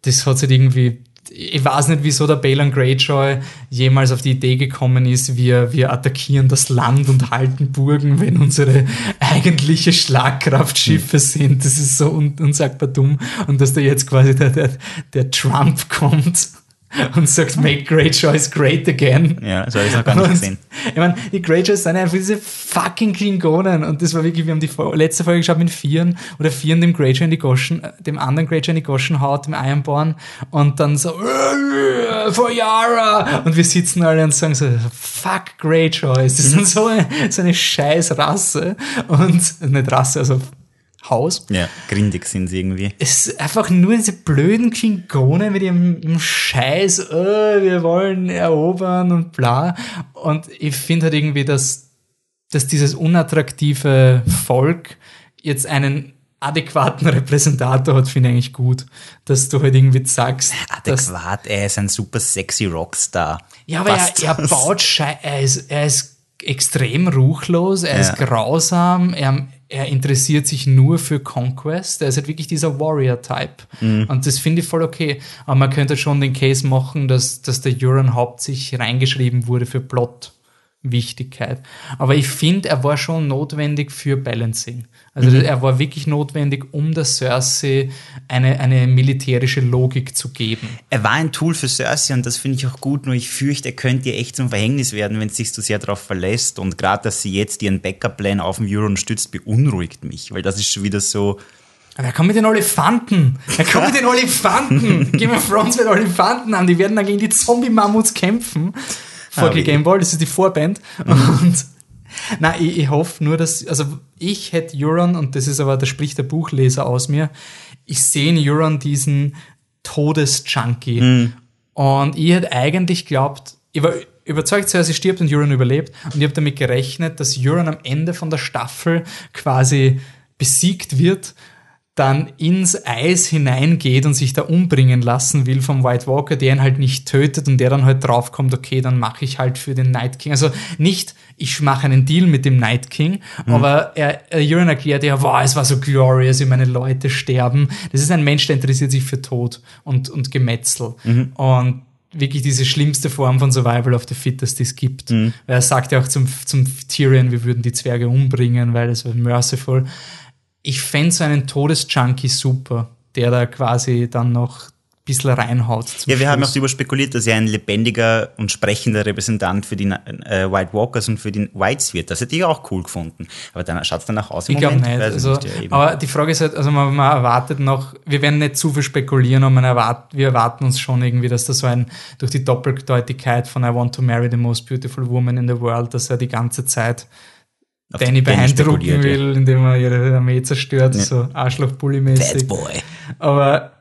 Das hat halt irgendwie ich weiß nicht, wieso der Balon Greyjoy jemals auf die Idee gekommen ist, wir, wir attackieren das Land und halten Burgen, wenn unsere eigentliche Schlagkraftschiffe mhm. sind. Das ist so un unsagbar dumm. Und dass da jetzt quasi der, der, der Trump kommt [laughs] und sagt, make great choice great again. Ja, das habe ich noch gar nicht und, gesehen. Ich meine, die Great Choice sind einfach diese fucking Klingonen und das war wirklich, wir haben die letzte Folge geschaut mit Vieren oder Vieren dem Greyjoy in die Goschen, dem anderen Greyjoy in die Goschen haut, dem Ironborn. Und dann so, for Yara. Und wir sitzen alle und sagen so, fuck Greyjoys, das sind so eine, so eine scheiß Rasse. Und, nicht Rasse, also Haus. Ja, grindig sind sie irgendwie. Es ist einfach nur diese blöden Klingonen mit ihrem, Scheiß, oh, wir wollen erobern und bla. Und ich finde halt irgendwie, dass, dass dieses unattraktive Volk jetzt einen adäquaten Repräsentator hat, finde ich eigentlich gut. Dass du halt irgendwie sagst. Adäquat, er ist ein super sexy Rockstar. Ja, aber er, er, baut Scheiß, er ist, er ist extrem ruchlos, er ja. ist grausam, er, er interessiert sich nur für Conquest. Er ist halt wirklich dieser Warrior-Type. Mhm. Und das finde ich voll okay. Aber man könnte schon den Case machen, dass, dass der Euron hauptsächlich reingeschrieben wurde für Plot-Wichtigkeit. Aber ich finde, er war schon notwendig für Balancing. Also mhm. er war wirklich notwendig, um der Cersei eine, eine militärische Logik zu geben. Er war ein Tool für Cersei und das finde ich auch gut, nur ich fürchte, er könnte ihr echt zum Verhängnis werden, wenn es sich zu sehr darauf verlässt. Und gerade, dass sie jetzt ihren Backup-Plan auf dem Euron stützt, beunruhigt mich, weil das ist schon wieder so. Aber er kommt mit den Olifanten. Er kommt mit den Olifanten. [laughs] Game of Thrones wird Olifanten haben. Die werden dann gegen die Zombie-Mammuts kämpfen. Vor ah, Game Ball, das ist die Vorband. Mhm. Und Nein, ich, ich hoffe nur, dass, also ich hätte Euron, und das ist aber, da spricht der Buchleser aus mir, ich sehe in Euron diesen Todesjunkie. Mhm. Und ich hätte eigentlich glaubt, ich war überzeugt, dass sie stirbt und Euron überlebt. Und ich habe damit gerechnet, dass Euron am Ende von der Staffel quasi besiegt wird dann ins Eis hineingeht und sich da umbringen lassen will vom White Walker, der ihn halt nicht tötet und der dann halt draufkommt, okay, dann mache ich halt für den Night King. Also nicht, ich mache einen Deal mit dem Night King, mhm. aber er, er Euron erklärt ja, wow, es war so glorious, wie meine Leute sterben. Das ist ein Mensch, der interessiert sich für Tod und, und Gemetzel. Mhm. Und wirklich diese schlimmste Form von Survival of the Fittest, die es gibt. Mhm. Er sagt ja auch zum, zum Tyrion, wir würden die Zwerge umbringen, weil es war merciful ich fände so einen Todesjunkie super, der da quasi dann noch ein bisschen reinhaut. ja, wir Schluss. haben auch darüber spekuliert, dass er ein lebendiger und sprechender Repräsentant für die äh, White Walkers und für den Whites wird. Das hätte ich auch cool gefunden. Aber dann schaut es danach aus im ich Moment. Nicht. Also, nicht, ja, aber die Frage ist halt, also man, man, erwartet noch, wir werden nicht zu viel spekulieren, aber man erwart, wir erwarten uns schon irgendwie, dass da so ein, durch die Doppeldeutigkeit von I want to marry the most beautiful woman in the world, dass er die ganze Zeit Danny beeindrucken will, indem er ihre Armee zerstört, ja. so Arschloch-Bully-mäßig. Boy. Aber,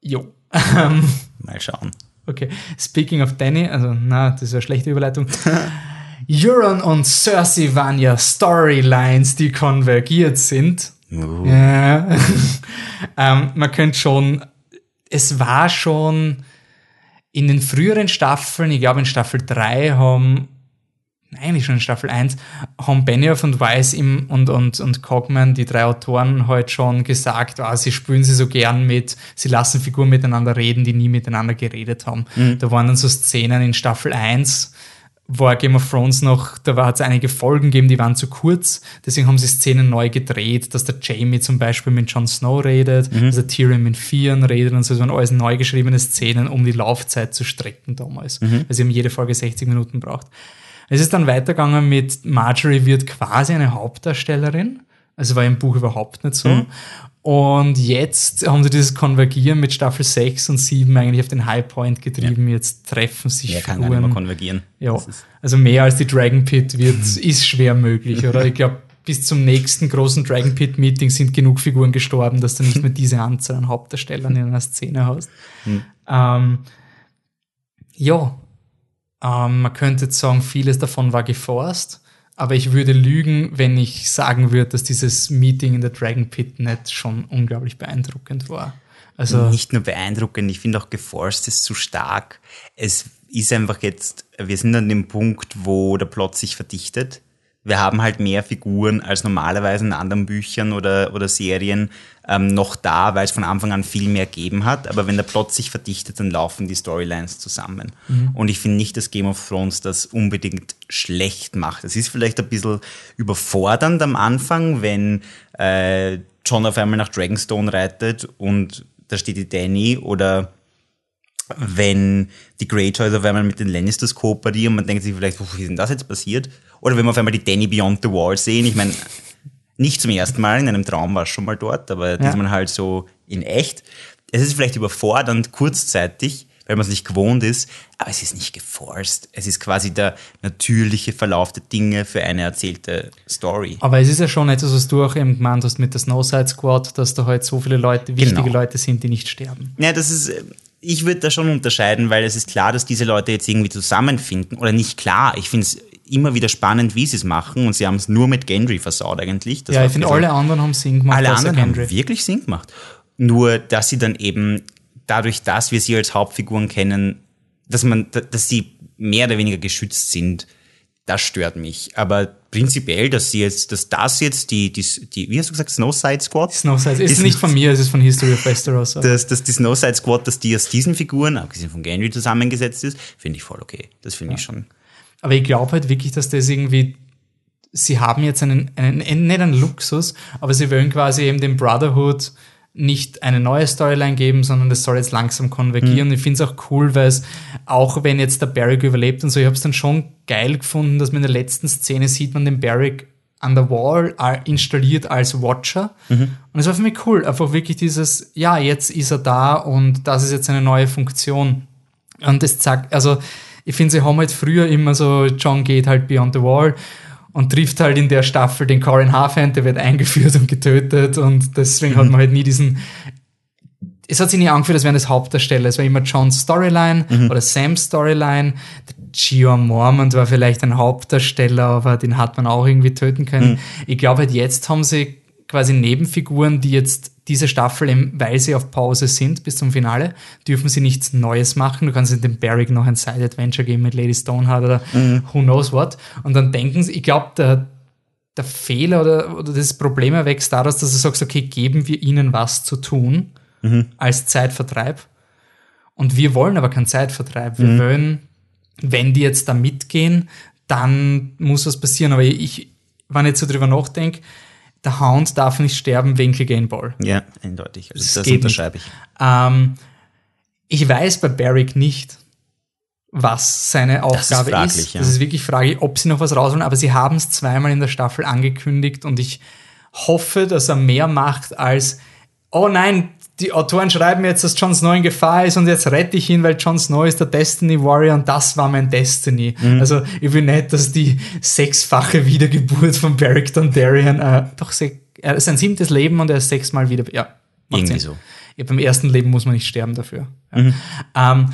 jo. Mal schauen. Okay. Speaking of Danny, also, na, das ist eine schlechte Überleitung. [laughs] Euron und Cersei waren ja Storylines, die konvergiert sind. Uh. Ja. [laughs] ähm, man könnte schon, es war schon in den früheren Staffeln, ich glaube in Staffel 3 haben eigentlich schon in Staffel 1, haben Benioff und Weiss im, und, und, und Cogman, die drei Autoren, heute halt schon gesagt, ah, sie spülen sie so gern mit, sie lassen Figuren miteinander reden, die nie miteinander geredet haben. Mhm. Da waren dann so Szenen in Staffel 1, war Game of Thrones noch, da hat es einige Folgen gegeben, die waren zu kurz, deswegen haben sie Szenen neu gedreht, dass der Jamie zum Beispiel mit Jon Snow redet, dass der Tyrion mit Theon redet und so, das waren alles neu geschriebene Szenen, um die Laufzeit zu strecken damals, weil sie haben jede Folge 60 Minuten braucht. Es ist dann weitergegangen mit Marjorie wird quasi eine Hauptdarstellerin, also war im Buch überhaupt nicht so. Und jetzt haben sie dieses Konvergieren mit Staffel 6 und 7 eigentlich auf den Highpoint getrieben. Jetzt treffen sich Wer kann gar nicht mehr Figuren. konvergieren? Ja, also mehr als die Dragon Pit wird, ist schwer möglich, oder? Ich glaube, bis zum nächsten großen Dragon Pit Meeting sind genug Figuren gestorben, dass du nicht mehr diese Anzahl an Hauptdarstellern in einer Szene hast. Ähm, ja, ähm, man könnte jetzt sagen, vieles davon war geforst, aber ich würde lügen, wenn ich sagen würde, dass dieses Meeting in der Dragon Pit nicht schon unglaublich beeindruckend war. Also, nicht nur beeindruckend, ich finde auch geforst ist zu stark. Es ist einfach jetzt, wir sind an dem Punkt, wo der Plot sich verdichtet. Wir haben halt mehr Figuren als normalerweise in anderen Büchern oder, oder Serien ähm, noch da, weil es von Anfang an viel mehr gegeben hat. Aber wenn der Plot sich verdichtet, dann laufen die Storylines zusammen. Und ich finde nicht, dass Game of Thrones das unbedingt schlecht macht. Es ist vielleicht ein bisschen überfordernd am Anfang, wenn äh, John auf einmal nach Dragonstone reitet und da steht die Danny oder wenn die Greyjoys auf einmal mit den Lannisters kooperieren, man denkt sich vielleicht, wie ist denn das jetzt passiert? Oder wenn wir auf einmal die Danny Beyond the Wall sehen, ich meine, nicht zum ersten Mal, in einem Traum war es schon mal dort, aber diesmal halt so in echt. Es ist vielleicht überfordernd kurzzeitig, weil man es nicht gewohnt ist, aber es ist nicht geforst. Es ist quasi der natürliche Verlauf der Dinge für eine erzählte Story. Aber es ist ja schon etwas, was du auch eben gemeint hast mit der Snowside Squad, dass da halt so viele Leute, wichtige Genau. Leute sind, die nicht sterben. Ja, das ist, ich würde da schon unterscheiden, weil es ist klar, dass diese Leute jetzt irgendwie zusammenfinden. Oder nicht klar. Ich finde es immer wieder spannend, wie sie es machen. Und sie haben es nur mit Gendry versaut eigentlich. Das ja, ich finde, alle anderen haben Sinn gemacht. alle anderen haben Gendry. wirklich Sinn gemacht. Nur, dass sie dann eben dadurch, dass wir sie als Hauptfiguren kennen, dass man, dass sie mehr oder weniger geschützt sind, das stört mich. Aber prinzipiell, dass sie jetzt, dass das jetzt die, die, die wie hast du gesagt, Snowside Squad? Snowside ist Die nicht von mir, es ist von History of Westeros. dass, dass die Snowside Squad, dass die aus diesen Figuren, abgesehen von Gendry, zusammengesetzt ist, finde ich voll okay. Das finde ich schon. Aber ich glaube halt wirklich, dass das irgendwie, sie haben jetzt einen, einen, nicht einen Luxus, aber sie wollen quasi eben dem Brotherhood nicht eine neue Storyline geben, sondern das soll jetzt langsam konvergieren. Ich finde es auch cool, weil es, auch wenn jetzt der Barrick überlebt und so, ich habe es dann schon geil gefunden, dass man in der letzten Szene sieht man den Barrick an der Wall äh, installiert als Watcher. Und es war für mich cool, einfach wirklich dieses, ja, jetzt ist er da und das ist jetzt eine neue Funktion. Und das sagt, also ich finde, sie haben halt früher immer so, John geht halt beyond the wall und trifft halt in der Staffel den Corin Halfhand, der wird [laughs] eingeführt und getötet und deswegen hat man halt nie diesen es hat sich nie angefühlt, als wären das Hauptdarsteller. Es war immer Johns Storyline oder Sams Storyline. Der Gio Mormont war vielleicht ein Hauptdarsteller, aber den hat man auch irgendwie töten können. Ich glaube halt jetzt haben sie quasi Nebenfiguren, die jetzt diese Staffel, eben, weil sie auf Pause sind bis zum Finale, dürfen sie nichts Neues machen. Du kannst in dem Barrick noch ein Side-Adventure geben mit Lady Stoneheart oder who knows what. Und dann denken sie, ich glaube, der, der Fehler oder, oder das Problem erwächst daraus, dass du sagst, okay, geben wir ihnen was zu tun als Zeitvertreib. Und wir wollen aber keinen Zeitvertreib. Wir wollen, wenn die jetzt da mitgehen, dann muss was passieren. Aber ich, wenn ich jetzt so drüber nachdenke, der Hound darf nicht sterben wegen Clegane Ball. Ja, eindeutig. Also Das das unterschreibe ich. Ähm, ich weiß bei Barrick nicht, was seine Aufgabe fraglich, ist. ja. Das ist wirklich fraglich, ob sie noch was rausholen, aber sie haben es zweimal in der Staffel angekündigt und ich hoffe, dass er mehr macht als, oh nein, die Autoren schreiben jetzt, dass Jon Snow in Gefahr ist und jetzt rette ich ihn, weil Jon Snow ist der Destiny Warrior und das war mein Destiny. Mhm. Also ich will nicht, dass die sechsfache Wiedergeburt von Barrick Dondarrion, äh, doch er ist sein siebtes Leben und er ist sechsmal wieder, ja. Irgendwie Sinn. so. Ja, beim ersten Leben muss man nicht sterben dafür. Ja. Ähm,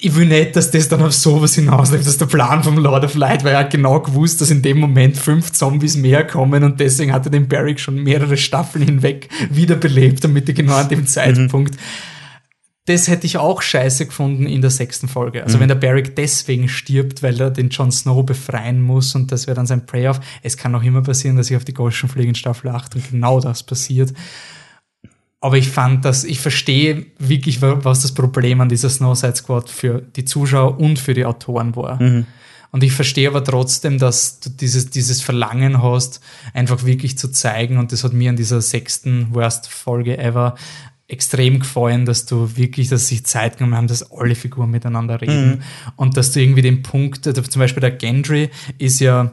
ich will nicht, dass das dann auf sowas hinausläuft. Das ist der Plan vom Lord of Light, weil er hat genau gewusst, dass in dem Moment fünf Zombies mehr kommen und deswegen hat er den Barrick schon mehrere Staffeln hinweg wiederbelebt, damit er genau an dem Zeitpunkt. Das hätte ich auch scheiße gefunden in der sechsten Folge. Also wenn der Barrick deswegen stirbt, weil er den Jon Snow befreien muss und das wäre dann sein Payoff. Es kann auch immer passieren, dass ich auf die Goschen fliege in Staffel 8 und genau das passiert. Aber ich fand das, ich verstehe wirklich, wa- was das Problem an dieser Snowside Squad für die Zuschauer und für die Autoren war. Und ich verstehe aber trotzdem, dass du dieses, dieses Verlangen hast, einfach wirklich zu zeigen. Und das hat mir an dieser sechsten Worst-Folge ever extrem gefallen, dass du wirklich, dass sich Zeit genommen haben, dass alle Figuren miteinander reden. Mhm. Und dass du irgendwie den Punkt, also zum Beispiel der Gendry ist ja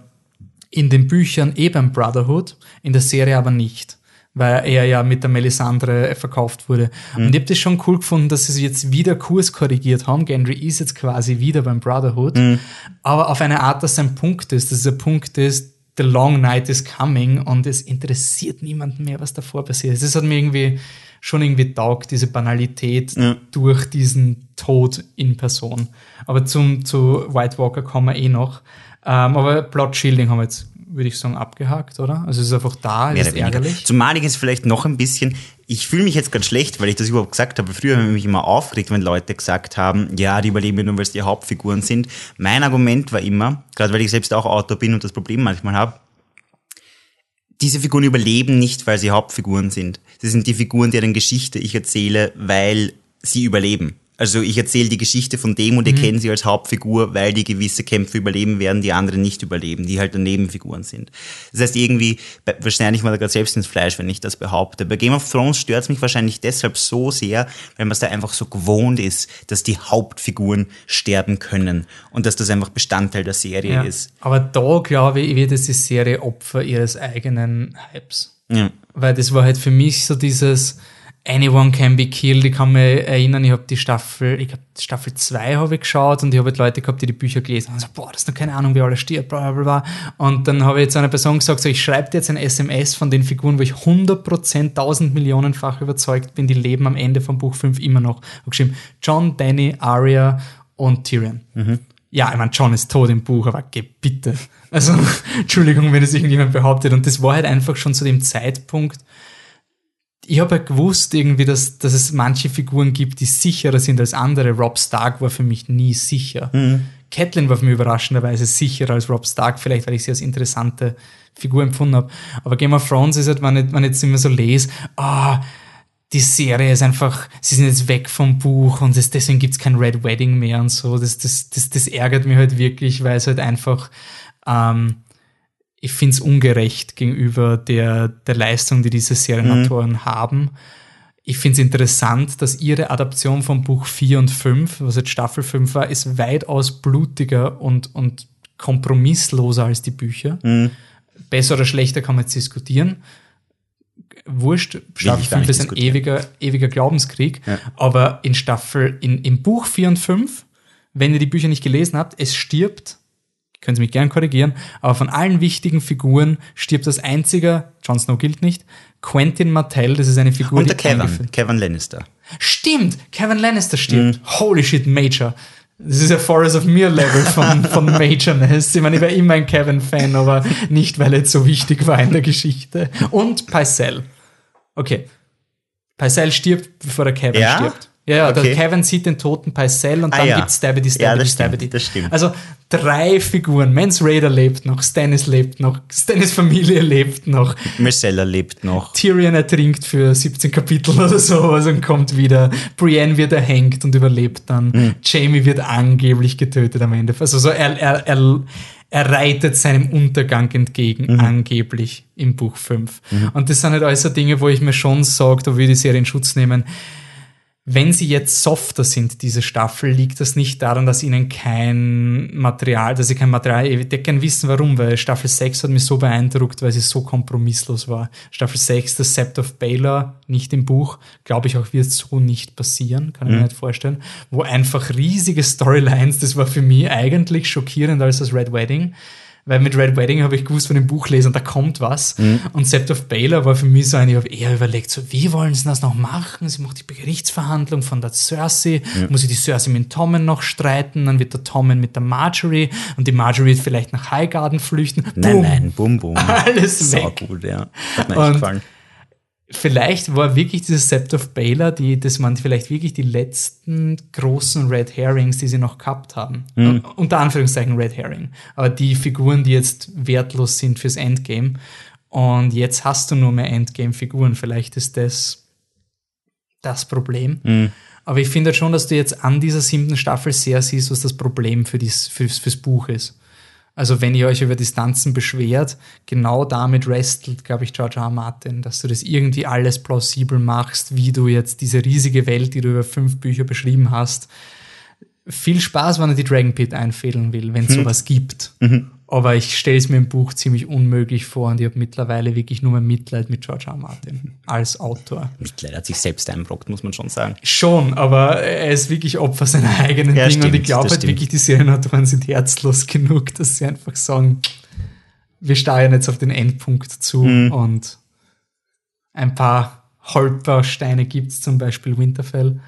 in den Büchern eh beim Brotherhood, in der Serie aber nicht weil er ja mit der Melisandre verkauft wurde. Mhm. Und ich habe das schon cool gefunden, dass sie jetzt wieder Kurs korrigiert haben. Gendry ist jetzt quasi wieder beim Brotherhood, mhm. aber auf eine Art, dass sein Punkt ist, dass der Punkt ist, the long night is coming und es interessiert niemanden mehr, was davor passiert ist. Das hat mir irgendwie schon irgendwie taugt, diese Banalität ja. durch diesen Tod in Person. Aber zum, zu White Walker kommen wir eh noch. Ähm, aber Plot Shielding haben wir jetzt würde ich sagen, abgehakt, oder? Also es ist einfach da, es ist ärgerlich. Zumal ich es vielleicht noch ein bisschen, ich fühle mich jetzt ganz schlecht, weil ich das überhaupt gesagt habe. Früher habe ich mich immer aufgeregt, wenn Leute gesagt haben, ja, die überleben nur, weil es die Hauptfiguren sind. Mein Argument war immer, gerade weil ich selbst auch Autor bin und das Problem manchmal habe, diese Figuren überleben nicht, weil sie Hauptfiguren sind. Sie sind die Figuren, deren Geschichte ich erzähle, weil sie überleben. Also ich erzähle die Geschichte von dem und ihr mhm. kennt sie als Hauptfigur, weil die gewisse Kämpfe überleben werden, die anderen nicht überleben, die halt Nebenfiguren sind. Das heißt irgendwie, wahrscheinlich mal gerade selbst ins Fleisch, wenn ich das behaupte. Bei Game of Thrones stört es mich wahrscheinlich deshalb so sehr, weil man es da einfach so gewohnt ist, dass die Hauptfiguren sterben können und dass das einfach Bestandteil der Serie ja, ist. Aber da, glaube ich, wird es die Serie Opfer ihres eigenen Hypes. Ja. Weil das war halt für mich so dieses Anyone Can Be Killed. Ich kann mich erinnern, ich habe die Staffel, ich glaube Staffel 2 habe ich geschaut und ich habe halt Leute gehabt, die die Bücher gelesen haben. So, boah, das ist noch keine Ahnung, wie alles stirbt, bla bla bla. Und dann habe ich jetzt einer Person gesagt, so, ich schreibe dir jetzt ein SMS von den Figuren, wo ich 100%, 1000 Millionenfach überzeugt bin, die leben am Ende von Buch 5 immer noch. Ich geschrieben, John, Danny, Arya und Tyrion. Mhm. Ja, ich meine, John ist tot im Buch, aber geh bitte. Also, [laughs] Entschuldigung, wenn es irgendjemand behauptet. Und das war halt einfach schon zu dem Zeitpunkt, ich habe ja gewusst irgendwie, dass, dass es manche Figuren gibt, die sicherer sind als andere. Rob Stark war für mich nie sicher. Mhm. Catelyn war für mich überraschenderweise sicherer als Rob Stark, vielleicht weil ich sie als interessante Figur empfunden habe. Aber Game of Thrones ist halt, wenn ich, wenn ich jetzt immer so lese, ah, die Serie ist einfach, sie sind jetzt weg vom Buch und das, deswegen gibt's kein Red Wedding mehr und so. Das, das, das, das ärgert mich halt wirklich, weil es halt einfach ähm, ich finde es ungerecht gegenüber der, der Leistung, die diese Serienautoren mhm. haben. Ich finde es interessant, dass ihre Adaption von Buch 4 und 5, was jetzt Staffel 5 war, ist weitaus blutiger und, und kompromissloser als die Bücher. Mhm. Besser oder schlechter kann man jetzt diskutieren. Wurscht, Staffel 5 ist ein ewiger, ewiger Glaubenskrieg. Ja. Aber in Staffel, in, in Buch 4 und 5, wenn ihr die Bücher nicht gelesen habt, es stirbt können Sie mich gern korrigieren, aber von allen wichtigen Figuren stirbt das einzige, Jon Snow gilt nicht, Quentin Martell, das ist eine Figur, Und der Kevin, Kevin Lannister. Stimmt, Kevin Lannister stirbt. Mhm. Holy shit, Major. Das ist ja Forest of Mir Level von, [laughs] von Majorness. Ich meine, ich war immer ein Kevin-Fan, aber nicht, weil er jetzt so wichtig war in der Geschichte. Und Pycelle. Okay. Pycelle stirbt, bevor der Kevin ja? stirbt. Ja, ja, okay. Kevin sieht den toten Pycelle und ah, dann ja. gibt's Stabity, Stabity, ja, das Stabity. Stimmt, das stimmt. Also drei Figuren. Mans Raider lebt noch, Stannis lebt noch, Stannis Familie lebt noch. Marcella lebt noch. Tyrion ertrinkt für 17 Kapitel oder sowas und kommt wieder. Brienne wird erhängt und überlebt dann. Mhm. Jamie wird angeblich getötet am Ende. Also so, er, er, er, er reitet seinem Untergang entgegen, mhm. angeblich im Buch 5. Mhm. Und das sind halt alles so Dinge, wo ich mir schon sage, da würde ich die Serie in Schutz nehmen wenn sie jetzt softer sind, diese Staffel, liegt das nicht daran, dass ihnen kein Material, dass sie kein Material, ich würde gerne wissen, warum, weil Staffel 6 hat mich so beeindruckt, weil sie so kompromisslos war. Staffel 6, das Sept of Baylor, nicht im Buch, glaube ich auch, wird so nicht passieren, kann ich mhm. mir nicht vorstellen, wo einfach riesige Storylines, das war für mich eigentlich schockierender als das Red Wedding, weil mit Red Wedding habe ich gewusst von dem Buch lesen, da kommt was. Mhm. Und Sept of Baylor war für mich so ein, ich habe eher überlegt, so, wie wollen sie das noch machen? Sie macht die Gerichtsverhandlung von der Cersei, ja. muss ich die Cersei mit Tommen noch streiten, dann wird der Tommen mit der Marjorie und die Marjorie wird vielleicht nach Highgarden flüchten. Nein, boom. nein, bum, bum. [laughs] Alles weg. So gut, ja. Hat mir echt gefallen vielleicht war wirklich dieses Sept of Baylor, die, das waren vielleicht wirklich die letzten großen Red Herrings, die sie noch gehabt haben. Mhm. Unter Anführungszeichen Red Herring. Aber die Figuren, die jetzt wertlos sind fürs Endgame. Und jetzt hast du nur mehr Endgame-Figuren. Vielleicht ist das das Problem. Mhm. Aber ich finde schon, dass du jetzt an dieser siebten Staffel sehr siehst, was das Problem für dies, fürs, fürs Buch ist. Also wenn ihr euch über Distanzen beschwert, genau damit wrestelt, glaube ich, George R. R. Martin, dass du das irgendwie alles plausibel machst, wie du jetzt diese riesige Welt, die du über fünf Bücher beschrieben hast, viel Spaß, wenn er die Dragon Pit einfädeln will, wenn es Mhm. sowas gibt. Aber ich stelle es mir im Buch ziemlich unmöglich vor und ich habe mittlerweile wirklich nur mehr Mitleid mit George R. R. Martin [laughs] als Autor. Mitleid hat sich selbst einbrockt, muss man schon sagen. Schon, aber er ist wirklich Opfer seiner eigenen Ja, Dinge und stimmt, ich glaube halt stimmt. wirklich, die Serienautoren sind herzlos [laughs] genug, dass sie einfach sagen, wir steuern jetzt auf den Endpunkt zu Mhm. und ein paar Holpersteine gibt es, zum Beispiel Winterfell.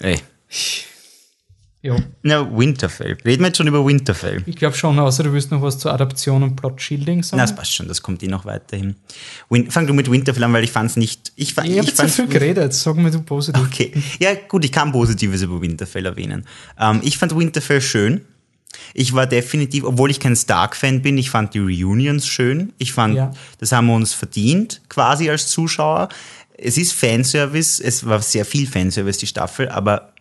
Ey. Ja, Na, Winterfell. Reden wir jetzt schon über Winterfell? ich glaube schon, außer du willst noch was zur Adaption und Plot-Shielding sagen. Na, das passt schon, das kommt eh noch weiterhin. Win fang du mit Winterfell an, weil ich fand's nicht. Ich, fand, ich habe fand's- viel geredet, sag mir du positiv. Okay. Ja, gut, ich kann Positives über Winterfell erwähnen. Ähm, ich fand Winterfell schön. Ich war definitiv, obwohl ich kein Stark-Fan bin, ich fand die Reunions schön. Ich fand, Ja. das haben wir uns verdient, quasi als Zuschauer. Es ist Fanservice, es war sehr viel Fanservice, die Staffel, aber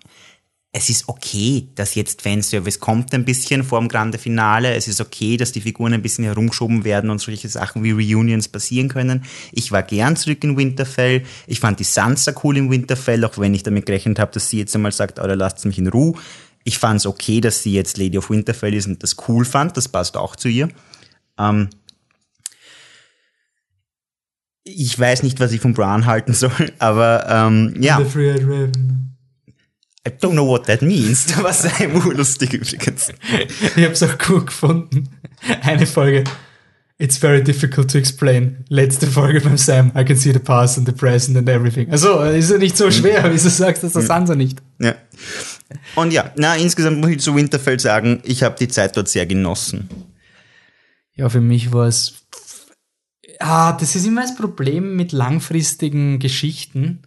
es ist okay, dass jetzt Fanservice kommt ein bisschen vor dem Grande Finale. Es ist okay, dass die Figuren ein bisschen herumgeschoben werden und solche Sachen wie Reunions passieren können. Ich war gern zurück in Winterfell. Ich fand die Sansa cool in Winterfell, auch wenn ich damit gerechnet habe, dass sie jetzt einmal sagt, oder lasst mich in Ruhe. Ich fand es okay, dass sie jetzt Lady of Winterfell ist und das cool fand. Das passt auch zu ihr. Ähm ich weiß nicht, was ich von Bran halten soll, [laughs] aber ähm, ja. The Three-Eyed Raven. I don't know what that means. Da war sehr urlustig übrigens. Ich habe es auch gut gefunden. Eine Folge. It's very difficult to explain. Letzte Folge beim Sam. I can see the past and the present and everything. Also ist ja nicht so schwer, wieso sagst du das Sansa nicht? Ja. Und ja, na, insgesamt muss ich zu Winterfell sagen, ich habe die Zeit dort sehr genossen. Ja, für mich war es. Ah, das ist immer das Problem mit langfristigen Geschichten.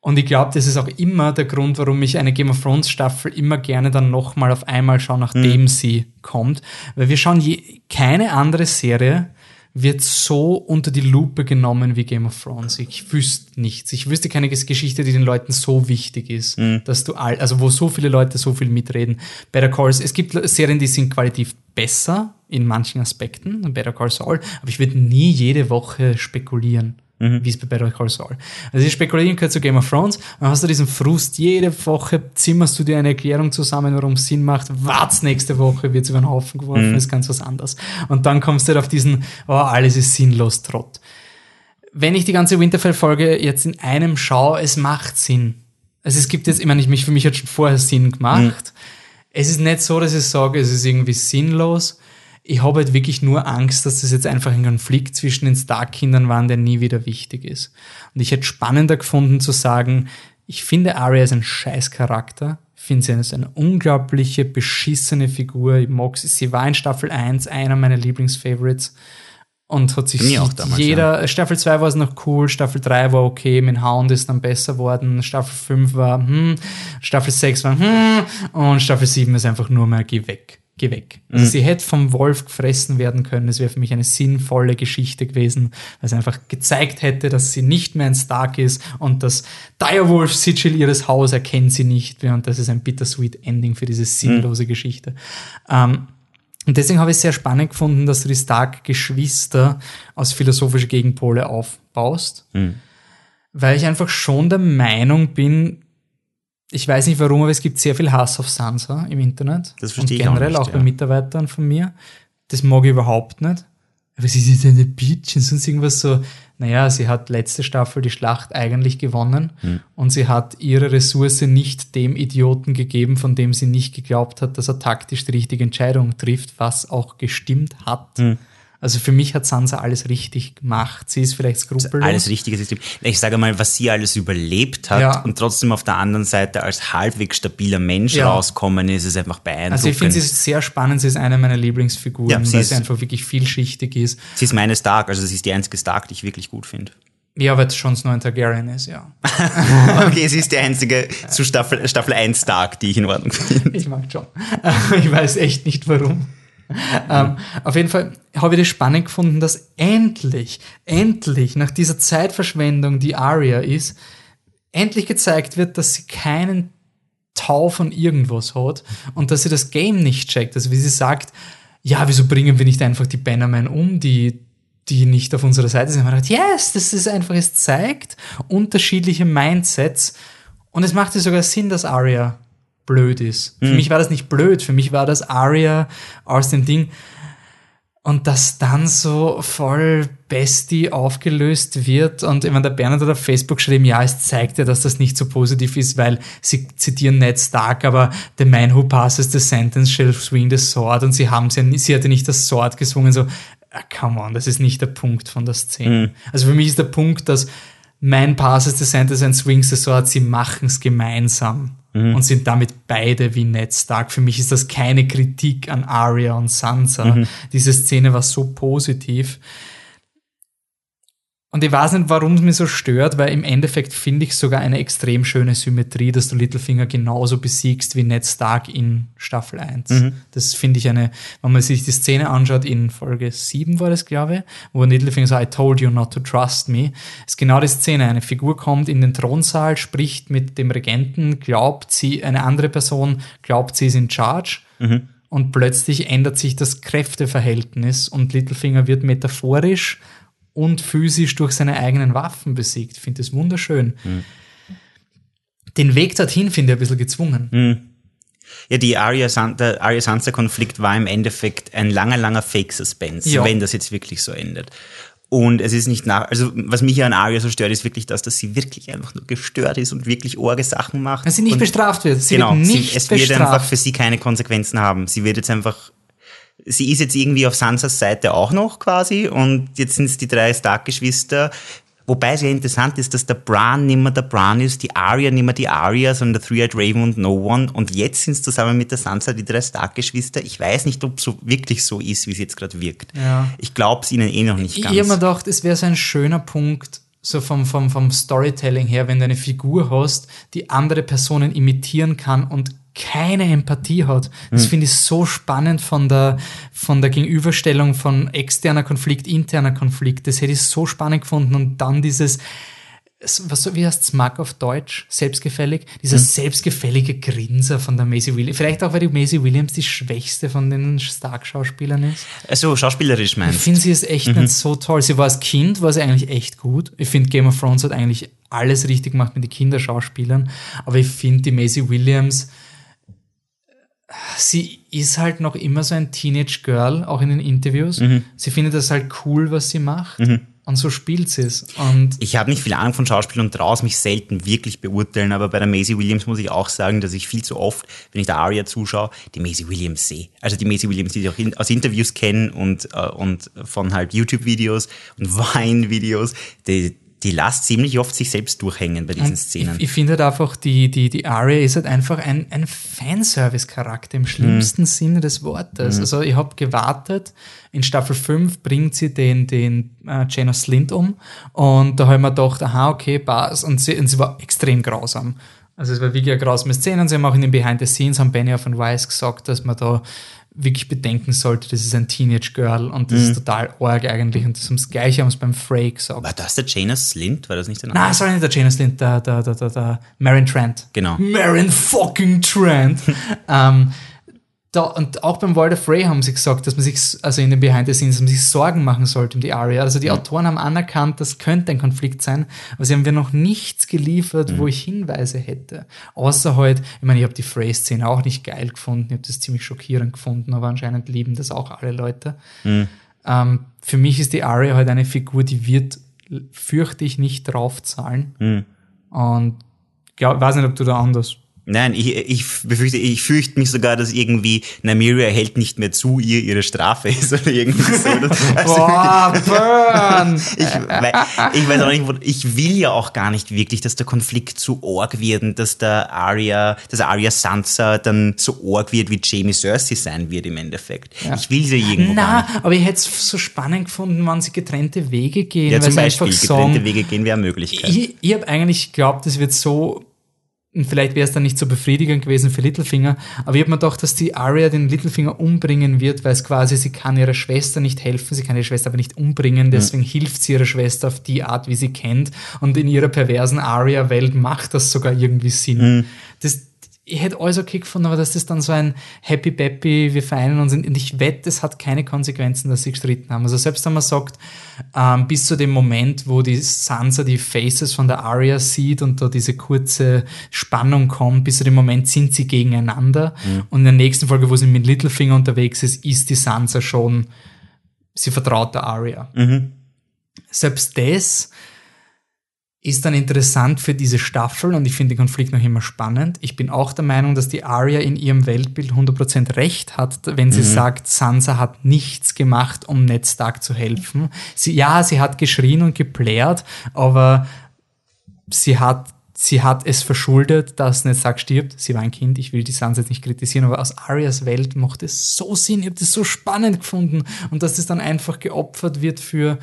Und ich glaube, das ist auch immer der Grund, warum ich eine Game of Thrones Staffel immer gerne dann nochmal auf einmal schaue, nachdem sie kommt. Weil wir schauen, je, keine andere Serie wird so unter die Lupe genommen wie Game of Thrones. Ich wüsste nichts. Ich wüsste keine Geschichte, die den Leuten so wichtig ist, dass du all, also wo so viele Leute so viel mitreden. Better Call Saul, es gibt Serien, die sind qualitativ besser in manchen Aspekten, Better Call Saul, aber ich würde nie jede Woche spekulieren. Wie es bei Better Call Saul. Also ich spekulieren gehört zu Game of Thrones, dann hast du diesen Frust, jede Woche zimmerst du dir eine Erklärung zusammen, warum es Sinn macht, wart's nächste Woche, wird's über den Haufen geworfen, ist ganz was anderes. Und dann kommst du halt auf diesen, oh, alles ist sinnlos, Trott. Wenn ich die ganze Winterfell-Folge jetzt in einem schaue, es macht Sinn. Also es gibt jetzt, ich meine, ich, mich, für mich hat schon vorher Sinn gemacht. Es ist nicht so, dass ich sage, es ist irgendwie sinnlos. Ich habe halt wirklich nur Angst, dass das jetzt einfach ein Konflikt zwischen den Stark-Kindern war, der nie wieder wichtig ist. Und ich hätte spannender gefunden zu sagen, ich finde Arya ist ein scheiß Charakter. Ich finde sie ist eine unglaubliche, beschissene Figur. Ich mag sie. Sie war in Staffel 1 einer meiner Lieblingsfavorites. Und hat sich auch damals, jeder, Staffel 2 war es noch cool, Staffel 3 war okay, mit Hound ist dann besser worden, Staffel 5 war hm, Staffel 6 war hm, und Staffel 7 ist einfach nur mehr geh weg, geh weg. Also Mhm. sie hätte vom Wolf gefressen werden können, das wäre für mich eine sinnvolle Geschichte gewesen, weil es einfach gezeigt hätte, dass sie nicht mehr ein Stark ist und das Direwolf-Sigil ihres Hauses erkennt sie nicht mehr und das ist ein bittersweet Ending für diese sinnlose Mhm. Geschichte. Ähm, und deswegen habe ich es sehr spannend gefunden, dass du die Stark-Geschwister aus philosophischen Gegenpole aufbaust. Weil ich einfach schon der Meinung bin, ich weiß nicht warum, aber es gibt sehr viel Hass auf Sansa im Internet. Das verstehe Und ich auch generell nicht, auch, ja. bei Mitarbeitern von mir. Das mag ich überhaupt nicht. Aber sie ist eine Bitch und sonst irgendwas so. Naja, sie hat letzte Staffel die Schlacht eigentlich gewonnen Hm. und sie hat ihre Ressource nicht dem Idioten gegeben, von dem sie nicht geglaubt hat, dass er taktisch die richtige Entscheidung trifft, was auch gestimmt hat. Hm. Also für mich hat Sansa alles richtig gemacht. Sie ist vielleicht skrupellos. Alles richtige System. Ich sage mal, was sie alles überlebt hat Ja. und trotzdem auf der anderen Seite als halbwegs stabiler Mensch Ja. rauskommen ist, ist einfach beeindruckend. Also ich finde sie ist sehr spannend, sie ist eine meiner Lieblingsfiguren, Ja, sie weil ist- sie einfach wirklich vielschichtig ist. sie ist meine Stark, also sie ist die einzige Stark, die ich wirklich gut finde. Ja, weil Jon Snow ein Targaryen ist, ja. [laughs] Okay, sie ist die einzige zu Staffel, Staffel 1 Stark, die ich in Ordnung finde. Ich mag John. [laughs] Ich weiß echt nicht warum. [laughs] ähm, auf jeden Fall habe ich das spannend gefunden, dass endlich, endlich nach dieser Zeitverschwendung, die Arya ist, endlich gezeigt wird, dass sie keinen Tau von irgendwas hat und dass sie das Game nicht checkt. Also wie sie sagt, ja, wieso bringen wir nicht einfach die Bannermen um, die, die nicht auf unserer Seite sind? Man dachte, yes, das ist einfach, es zeigt unterschiedliche Mindsets und es machte sogar Sinn, dass Arya blöd ist. Für mich war das nicht blöd, für mich war das Arya aus dem Ding. Und dass dann so voll Bestie aufgelöst wird und ich meine, der Bernhard hat auf Facebook geschrieben, ja, es zeigt ja, dass das nicht so positiv ist, weil sie zitieren Ned Stark, aber the man who passes the sentence shall swing the sword und sie haben ja, sie hatte nicht das Sword geswungen, so, ah, come on, das ist nicht der Punkt von der Szene. Also für mich ist der Punkt, dass man passes the sentence and swings the sword, sie machen es gemeinsam und sind damit beide wie Ned Stark. Für mich ist das keine Kritik an Arya und Sansa. Diese Szene war so positiv. Und ich weiß nicht, warum es mich so stört, weil im Endeffekt finde ich sogar eine extrem schöne Symmetrie, dass du Littlefinger genauso besiegst wie Ned Stark in Staffel 1. Das finde ich eine, wenn man sich die Szene anschaut, in Folge 7 war das, glaube ich, wo Littlefinger sagt, I told you not to trust me, ist genau die Szene. Eine Figur kommt in den Thronsaal, spricht mit dem Regenten, glaubt sie, eine andere Person glaubt, sie ist in charge. Und plötzlich ändert sich das Kräfteverhältnis und Littlefinger wird metaphorisch und physisch durch seine eigenen Waffen besiegt. Ich finde das wunderschön. Den Weg dorthin finde ich ein bisschen gezwungen. Ja, die Arya San der Arya Sansa Konflikt war im Endeffekt ein langer, langer Fake Suspense, Ja. wenn das jetzt wirklich so endet. Und es ist nicht nach, also was mich ja an Arya so stört, ist wirklich das, dass sie wirklich einfach nur gestört ist und wirklich orge Sachen macht. Dass sie nicht bestraft wird. Sie genau, wird nicht sie, es wird bestraft. einfach für sie keine Konsequenzen haben. Sie wird jetzt einfach, sie ist jetzt irgendwie auf Sansas Seite auch noch quasi und jetzt sind es die drei Stark-Geschwister. Wobei sehr interessant ist, dass der Bran nicht mehr der Bran ist, die Arya nicht mehr die Arya, sondern der Three-Eyed Raven und No One. Und jetzt sind es zusammen mit der Sansa die drei Stark-Geschwister. Ich weiß nicht, ob es so wirklich so ist, wie es jetzt gerade wirkt. Ja. Ich glaube es ihnen eh noch nicht Ich ganz. habe mir gedacht, es wäre so ein schöner Punkt, so vom, vom, vom Storytelling her, wenn du eine Figur hast, die andere Personen imitieren kann und keine Empathie hat. Das Hm. finde ich so spannend von der, von der Gegenüberstellung von externer Konflikt, interner Konflikt. Das hätte ich so spannend gefunden und dann dieses, es- was, so- wie heißt Smug auf Deutsch? Selbstgefällig? Dieser Hm. selbstgefällige Grinser von der Maisie Williams. Vielleicht auch, weil die Maisie Williams die schwächste von den Stark-Schauspielern ist. also schauspielerisch Ich meinst finde sie ist echt nicht so toll. Sie war als Kind, war sie eigentlich echt gut. Ich finde Game of Thrones hat eigentlich alles richtig gemacht mit den Kinderschauspielern. Aber ich finde die Maisie Williams, sie ist halt noch immer so ein Teenage Girl, auch in den Interviews. Sie findet das halt cool, was sie macht. Und so spielt sie es. Und Ich habe nicht viel Ahnung von Schauspiel und traue es mich selten wirklich beurteilen, aber bei der Maisie Williams muss ich auch sagen, dass ich viel zu oft, wenn ich der Aria zuschaue, die Maisie Williams sehe. Also die Maisie Williams, die ich auch in, aus Interviews kenne und, äh, und von halt YouTube-Videos und [laughs] Wein-Videos, die, die lasst ziemlich oft sich selbst durchhängen bei diesen Szenen. Ich, ich finde halt einfach, die, die, die Aria ist halt einfach ein, ein Fanservice-Charakter im schlimmsten Sinne des Wortes. Also ich habe gewartet, in Staffel 5 bringt sie den, den äh, Jaina Slint um und da habe ich mir gedacht, aha, okay, passt. Und sie, und sie war extrem grausam. Also es war wirklich eine grausame Szene und sie haben auch in den Behind the Scenes, haben Benioff und Weiss gesagt, dass man da wirklich bedenken sollte, das ist ein Teenage Girl und das ist total arg eigentlich und das, das Gleiche haben sie beim Frey gesagt. War das der Jaina Slint? War das nicht der Na, sorry, nicht der Jaina Slint, der, der, der, der, der Marin Trent. Genau. Marin fucking Trent. [laughs] ähm, da, und auch beim Walter Frey haben sie gesagt, dass man sich, also in den Behind the Scenes, dass man sich Sorgen machen sollte um die Aria. Also die Autoren haben anerkannt, das könnte ein Konflikt sein, aber sie haben mir noch nichts geliefert, wo ich Hinweise hätte. Außer halt, ich meine, ich habe die Frey-Szene auch nicht geil gefunden, ich habe das ziemlich schockierend gefunden, aber anscheinend lieben das auch alle Leute. Ähm, für mich ist die Aria halt eine Figur, die wird, fürchte ich, nicht draufzahlen. Und glaub, weiß nicht, ob du da anders. Nein, ich, ich befürchte, ich fürchte mich sogar, dass irgendwie Nymeria hält nicht mehr zu, ihr ihre Strafe [laughs] ist oder irgendwie so. [laughs] Also, Boah, burn! [laughs] ich, weil, ich weiß auch nicht, ich will ja auch gar nicht wirklich, dass der Konflikt zu org wird und dass der Arya, dass Arya Sansa dann so org wird, wie Jamie Cersei sein wird im Endeffekt. Ich will sie irgendwo gar nicht. Na, aber ich hätte es so spannend gefunden, wenn sie getrennte Wege gehen. Ja, zum Beispiel, getrennte sagen, Wege gehen wäre eine Möglichkeit. Ich, ich habe eigentlich geglaubt, es wird so, und vielleicht wäre es dann nicht so befriedigend gewesen für Littlefinger, aber ich habe mir gedacht, dass die Arya den Littlefinger umbringen wird, weil es quasi, sie kann ihrer Schwester nicht helfen, sie kann ihre Schwester aber nicht umbringen, deswegen hilft sie ihrer Schwester auf die Art, wie sie kennt. Und in ihrer perversen Arya-Welt macht das sogar irgendwie Sinn. Das, ich hätte alles okay gefunden, aber dass das dann so ein Happy Peppy, wir vereinen uns und ich wette, es hat keine Konsequenzen, dass sie gestritten haben. Also selbst wenn man sagt, ähm, bis zu dem Moment, wo die Sansa die Faces von der Arya sieht und da diese kurze Spannung kommt, bis zu dem Moment sind sie gegeneinander mhm. und in der nächsten Folge, wo sie mit Littlefinger unterwegs ist, ist die Sansa schon, sie vertraut der Arya. Mhm. Selbst das ist dann interessant für diese Staffel und ich finde den Konflikt noch immer spannend. Ich bin auch der Meinung, dass die Arya in ihrem Weltbild 100% recht hat, wenn sie mhm. sagt, Sansa hat nichts gemacht, um Ned Stark zu helfen. Sie, ja, sie hat geschrien und geplärt, aber sie hat sie hat es verschuldet, dass Ned Stark stirbt. Sie war ein Kind, ich will die Sansa jetzt nicht kritisieren, aber aus Arias Welt macht es so Sinn. Ich habe das so spannend gefunden. Und dass das dann einfach geopfert wird für...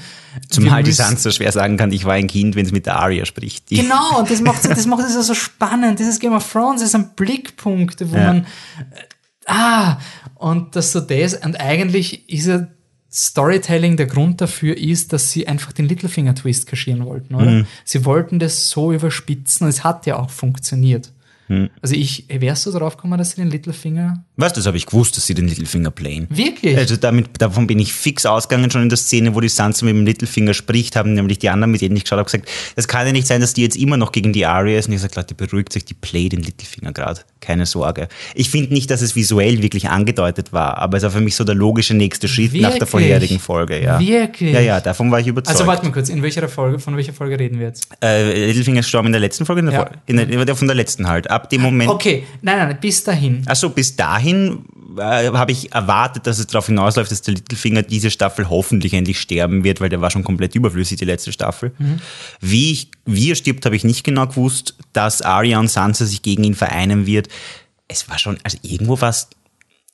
Zumal die Sansa schwer sagen kann, ich war ein Kind, wenn es mit der Arya spricht. Die genau, und das macht, [laughs] das macht es ja so spannend. Dieses Game of Thrones ist ein Blickpunkt, wo ja. man... Äh, ah, und das so das, und eigentlich ist er Storytelling der Grund dafür ist, dass sie einfach den Littlefinger-Twist kaschieren wollten, oder? Mhm. Sie wollten das so überspitzen und es hat ja auch funktioniert. Hm. Also ich, wärst du darauf gekommen, dass sie den Littlefinger. Was, das habe ich gewusst, dass sie den Littlefinger playen. Wirklich? Also damit, davon bin ich fix ausgegangen, schon in der Szene, wo die Sansa mit dem Littlefinger spricht, haben nämlich die anderen, mit denen ich geschaut habe, gesagt, es kann ja nicht sein, dass die jetzt immer noch gegen die Arya ist. Und ich gesagt, Leute, beruhigt sich, die play den Littlefinger gerade. Keine Sorge. Ich finde nicht, dass es visuell wirklich angedeutet war, aber es war für mich so der logische nächste Schritt wirklich? nach der vorherigen Folge, ja. Wirklich? Ja, ja, davon war ich überzeugt. Also warte mal kurz, in welcher Folge, von welcher Folge reden wir jetzt? Äh, Littlefinger ist gestorben in der letzten Folge, in der, ja. Folge, in der, von der letzten halt. Ab dem Moment. Okay, nein, nein, bis dahin. Also bis dahin äh, habe ich erwartet, dass es darauf hinausläuft, dass der Littlefinger diese Staffel hoffentlich endlich sterben wird, weil der war schon komplett überflüssig, die letzte Staffel. Mhm. Wie, ich, wie er stirbt, habe ich nicht genau gewusst. Dass Arya und Sansa sich gegen ihn vereinen wird, es war schon, also irgendwo was,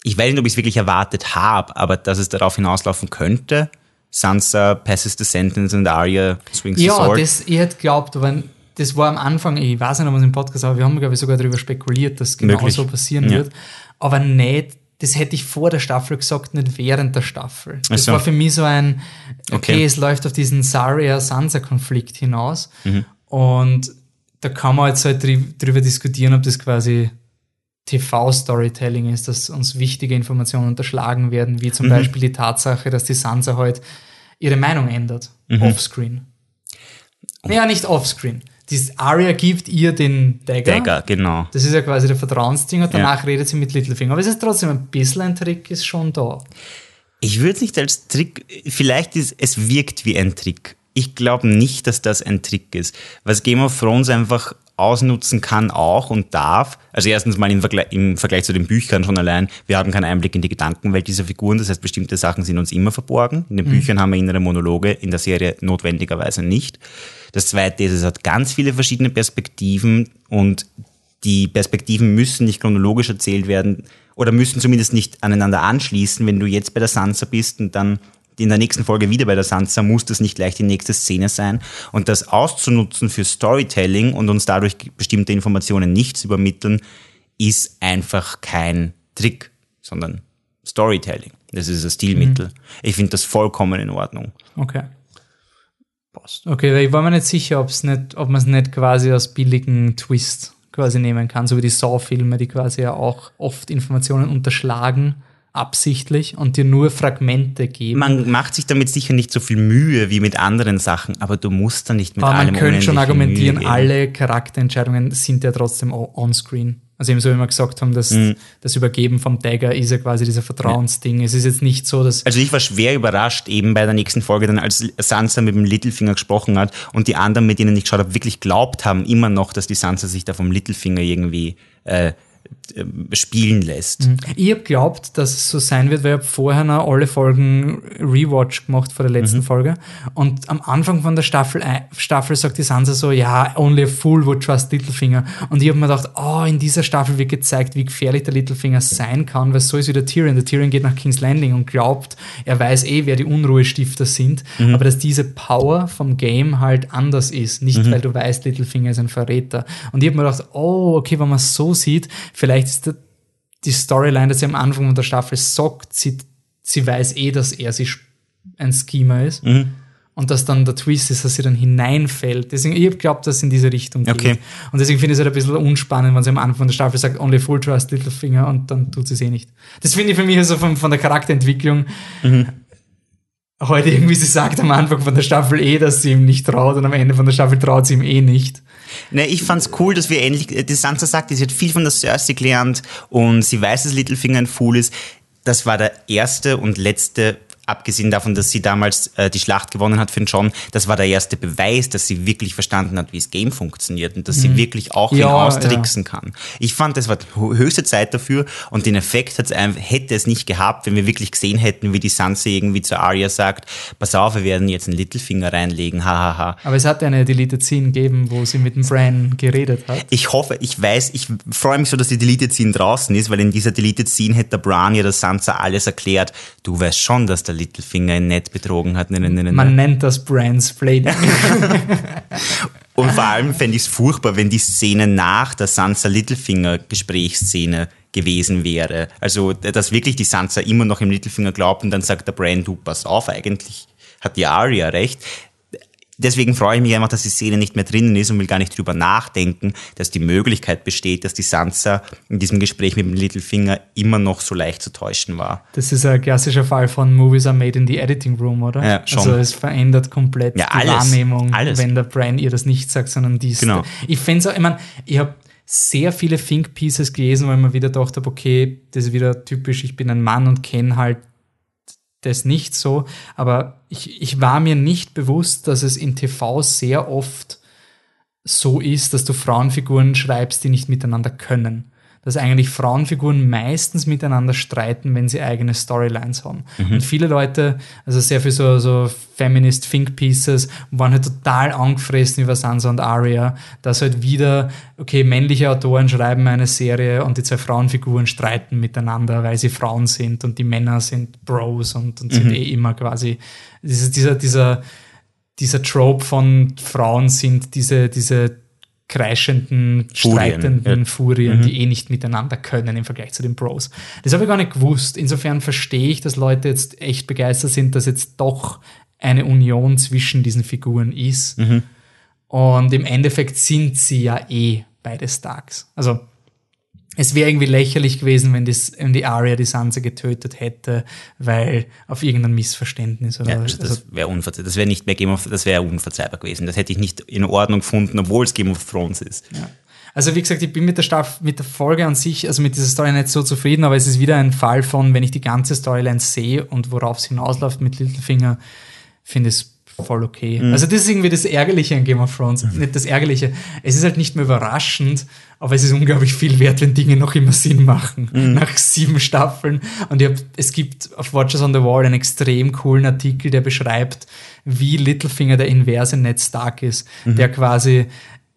ich weiß nicht, ob ich es wirklich erwartet habe, aber dass es darauf hinauslaufen könnte. Sansa passes the sentence and Arya swings ja, the sword. Ja, das, ich hätte geglaubt, aber das war am Anfang, ich weiß nicht, ob es im Podcast haben, wir haben, glaube ich, sogar darüber spekuliert, dass genau Möglich. so passieren ja. wird. Aber nicht, das hätte ich vor der Staffel gesagt, nicht während der Staffel. Das so. war für mich so ein, okay, okay. es läuft auf diesen Saria-Sansa-Konflikt hinaus. Mhm. Und da kann man jetzt halt drüber diskutieren, ob das quasi TV-Storytelling ist, dass uns wichtige Informationen unterschlagen werden, wie zum mhm. Beispiel die Tatsache, dass die Sansa halt ihre Meinung ändert, mhm. offscreen. Oh. Ja, nicht offscreen die Arya gibt ihr den Dagger. Dagger, genau. Das ist ja quasi der Vertrauensding und danach ja. redet sie mit Littlefinger. Aber es ist trotzdem ein bisschen ein Trick, ist schon da. Ich würde es nicht als Trick, vielleicht ist es wirkt wie ein Trick. Ich glaube nicht, dass das ein Trick ist. Was Game of Thrones einfach ausnutzen kann auch und darf. Also erstens mal im Vergleich, im Vergleich zu den Büchern schon allein, wir haben keinen Einblick in die Gedankenwelt dieser Figuren, das heißt bestimmte Sachen sind uns immer verborgen. In den mhm. Büchern haben wir innere Monologe, in der Serie notwendigerweise nicht. Das zweite ist, es hat ganz viele verschiedene Perspektiven und die Perspektiven müssen nicht chronologisch erzählt werden oder müssen zumindest nicht aneinander anschließen. Wenn du jetzt bei der Sansa bist und dann in der nächsten Folge wieder bei der Sansa, muss das nicht gleich die nächste Szene sein. Und das auszunutzen für Storytelling und uns dadurch bestimmte Informationen nicht zu übermitteln, ist einfach kein Trick, sondern Storytelling. Das ist ein Stilmittel. Mhm. Ich finde das vollkommen in Ordnung. Okay. Passt. Okay, ich war mir nicht sicher, nicht, ob man es nicht quasi als billigen Twist quasi nehmen kann, so wie die Saw-Filme, die quasi ja auch oft Informationen unterschlagen absichtlich und dir nur Fragmente geben. Man macht sich damit sicher nicht so viel Mühe wie mit anderen Sachen, aber du musst da nicht mit aber allem Man könnte schon argumentieren, alle Charakterentscheidungen sind ja trotzdem on-screen. Also eben so, wie wir gesagt haben, dass mhm. das Übergeben vom Dagger ist ja quasi dieser Vertrauensding. Ja. Es ist jetzt nicht so, dass... Also ich war schwer überrascht eben bei der nächsten Folge, dann als Sansa mit dem Littlefinger gesprochen hat und die anderen, mit denen ich geschaut habe, wirklich glaubt haben immer noch, dass die Sansa sich da vom Littlefinger irgendwie... Äh, äh, spielen lässt. Mhm. Ich habe glaubt, dass es so sein wird, weil ich habe vorher noch alle Folgen Rewatch gemacht vor der letzten mhm. Folge. Und am Anfang von der Staffel, Staffel sagt die Sansa so, ja, only a fool would trust Littlefinger. Und ich habe mir gedacht, oh, in dieser Staffel wird gezeigt, wie gefährlich der Littlefinger sein kann, weil so ist wie der Tyrion. Der Tyrion geht nach King's Landing und glaubt, er weiß eh, wer die Unruhestifter sind, mhm. aber dass diese Power vom Game halt anders ist. Nicht, mhm. weil du weißt, Littlefinger ist ein Verräter. Und ich habe mir gedacht, oh, okay, wenn man es so sieht, vielleicht ist die Storyline, dass sie am Anfang der Staffel sagt, sie, sie weiß eh, dass er sich ein Schemer ist. Mhm. Und dass dann der Twist ist, dass sie dann hineinfällt. Deswegen, ich glaube, dass es in diese Richtung geht. Okay. Und deswegen finde ich es halt ein bisschen unspannend, wenn sie am Anfang der Staffel sagt, only full trust, little finger, und dann tut sie es eh nicht. Das finde ich für mich also von, von der Charakterentwicklung heute irgendwie, sie sagt am Anfang von der Staffel eh, dass sie ihm nicht traut und am Ende von der Staffel traut sie ihm eh nicht. Ne, ich fand's cool, dass wir endlich, äh, die Sansa sagt, sie hat viel von der Cersei gelernt und sie weiß, dass Littlefinger ein Fool ist. Das war der erste und letzte, abgesehen davon, dass sie damals äh, die Schlacht gewonnen hat für den John, das war der erste Beweis, dass sie wirklich verstanden hat, wie das Game funktioniert und dass sie wirklich auch ihn Ja, austricksen kann. Ich fand, das war hö- höchste Zeit dafür und den Effekt hätte es nicht gehabt, wenn wir wirklich gesehen hätten, wie die Sansa irgendwie zu Arya sagt, pass auf, wir werden jetzt einen Littlefinger reinlegen, [laughs] hahaha. Aber es hat eine Deleted Scene gegeben, wo sie mit dem Bran geredet hat. Ich hoffe, ich weiß, ich freue mich so, dass die Deleted Scene draußen ist, weil in dieser Deleted Scene hätte der Bran ja der Sansa alles erklärt. Du weißt schon, dass der Littlefinger ihn nett betrogen hat. Ne, ne, ne, ne, Man ne. nennt das Bransplaining. [laughs] Und vor allem fände ich es furchtbar, wenn die Szene nach der Sansa Littlefinger Gesprächsszene gewesen wäre. Also, dass wirklich die Sansa immer noch im Littlefinger glaubt und dann sagt der Bran, du, pass auf, eigentlich hat die Arya recht. Deswegen freue ich mich einfach, dass die Szene nicht mehr drinnen ist und will gar nicht drüber nachdenken, dass die Möglichkeit besteht, dass die Sansa in diesem Gespräch mit dem Littlefinger immer noch so leicht zu täuschen war. Das ist ein klassischer Fall von Movies are made in the editing room, oder? Ja, schon. Also es verändert komplett Ja, die alles, Wahrnehmung, alles. wenn der Bran ihr das nicht sagt, sondern dies. Genau. Ich finde auch, ich meine, ich habe sehr viele Think Pieces gelesen, weil man wieder gedacht habe, okay, das ist wieder typisch, ich bin ein Mann und kenne halt das nicht so, aber ich, ich war mir nicht bewusst, dass es in TV sehr oft so ist, dass du Frauenfiguren schreibst, die nicht miteinander können. Dass eigentlich Frauenfiguren meistens miteinander streiten, wenn sie eigene Storylines haben. Und viele Leute, also sehr viel so, so Feminist Think Pieces, waren halt total angefressen über Sansa und Arya, dass halt wieder, okay, männliche Autoren schreiben eine Serie und die zwei Frauenfiguren streiten miteinander, weil sie Frauen sind und die Männer sind Bros und, und sind eh immer quasi, dieser, dieser, dieser Trope von Frauen sind diese, diese kreischenden, Furien, streitenden ja. Furien, die eh nicht miteinander können im Vergleich zu den Bros. Das habe ich gar nicht gewusst. Insofern verstehe ich, dass Leute jetzt echt begeistert sind, dass jetzt doch eine Union zwischen diesen Figuren ist. Und im Endeffekt sind sie ja eh beide Starks. Also es wäre irgendwie lächerlich gewesen, wenn, das, wenn die Arya die Sansa getötet hätte, weil auf irgendein Missverständnis oder Ja, also, das wäre unverzeihbar. Das wäre nicht mehr Game of, das wäre unverzeihbar gewesen. Das hätte ich nicht in Ordnung gefunden, obwohl es Game of Thrones ist. Ja. Also wie gesagt, ich bin mit der Staffel, mit der Folge an sich, also mit dieser Story nicht so zufrieden, aber es ist wieder ein Fall von, wenn ich die ganze Storyline sehe und worauf es hinausläuft mit Littlefinger, finde ich es voll okay. Also das ist irgendwie das Ärgerliche an Game of Thrones. Nicht das Ärgerliche. Es ist halt nicht mehr überraschend, aber es ist unglaublich viel wert, wenn Dinge noch immer Sinn machen. Nach sieben Staffeln. Und ich hab, es gibt auf Watchers on the Wall einen extrem coolen Artikel, der beschreibt, wie Littlefinger der inverse Ned Stark ist, der quasi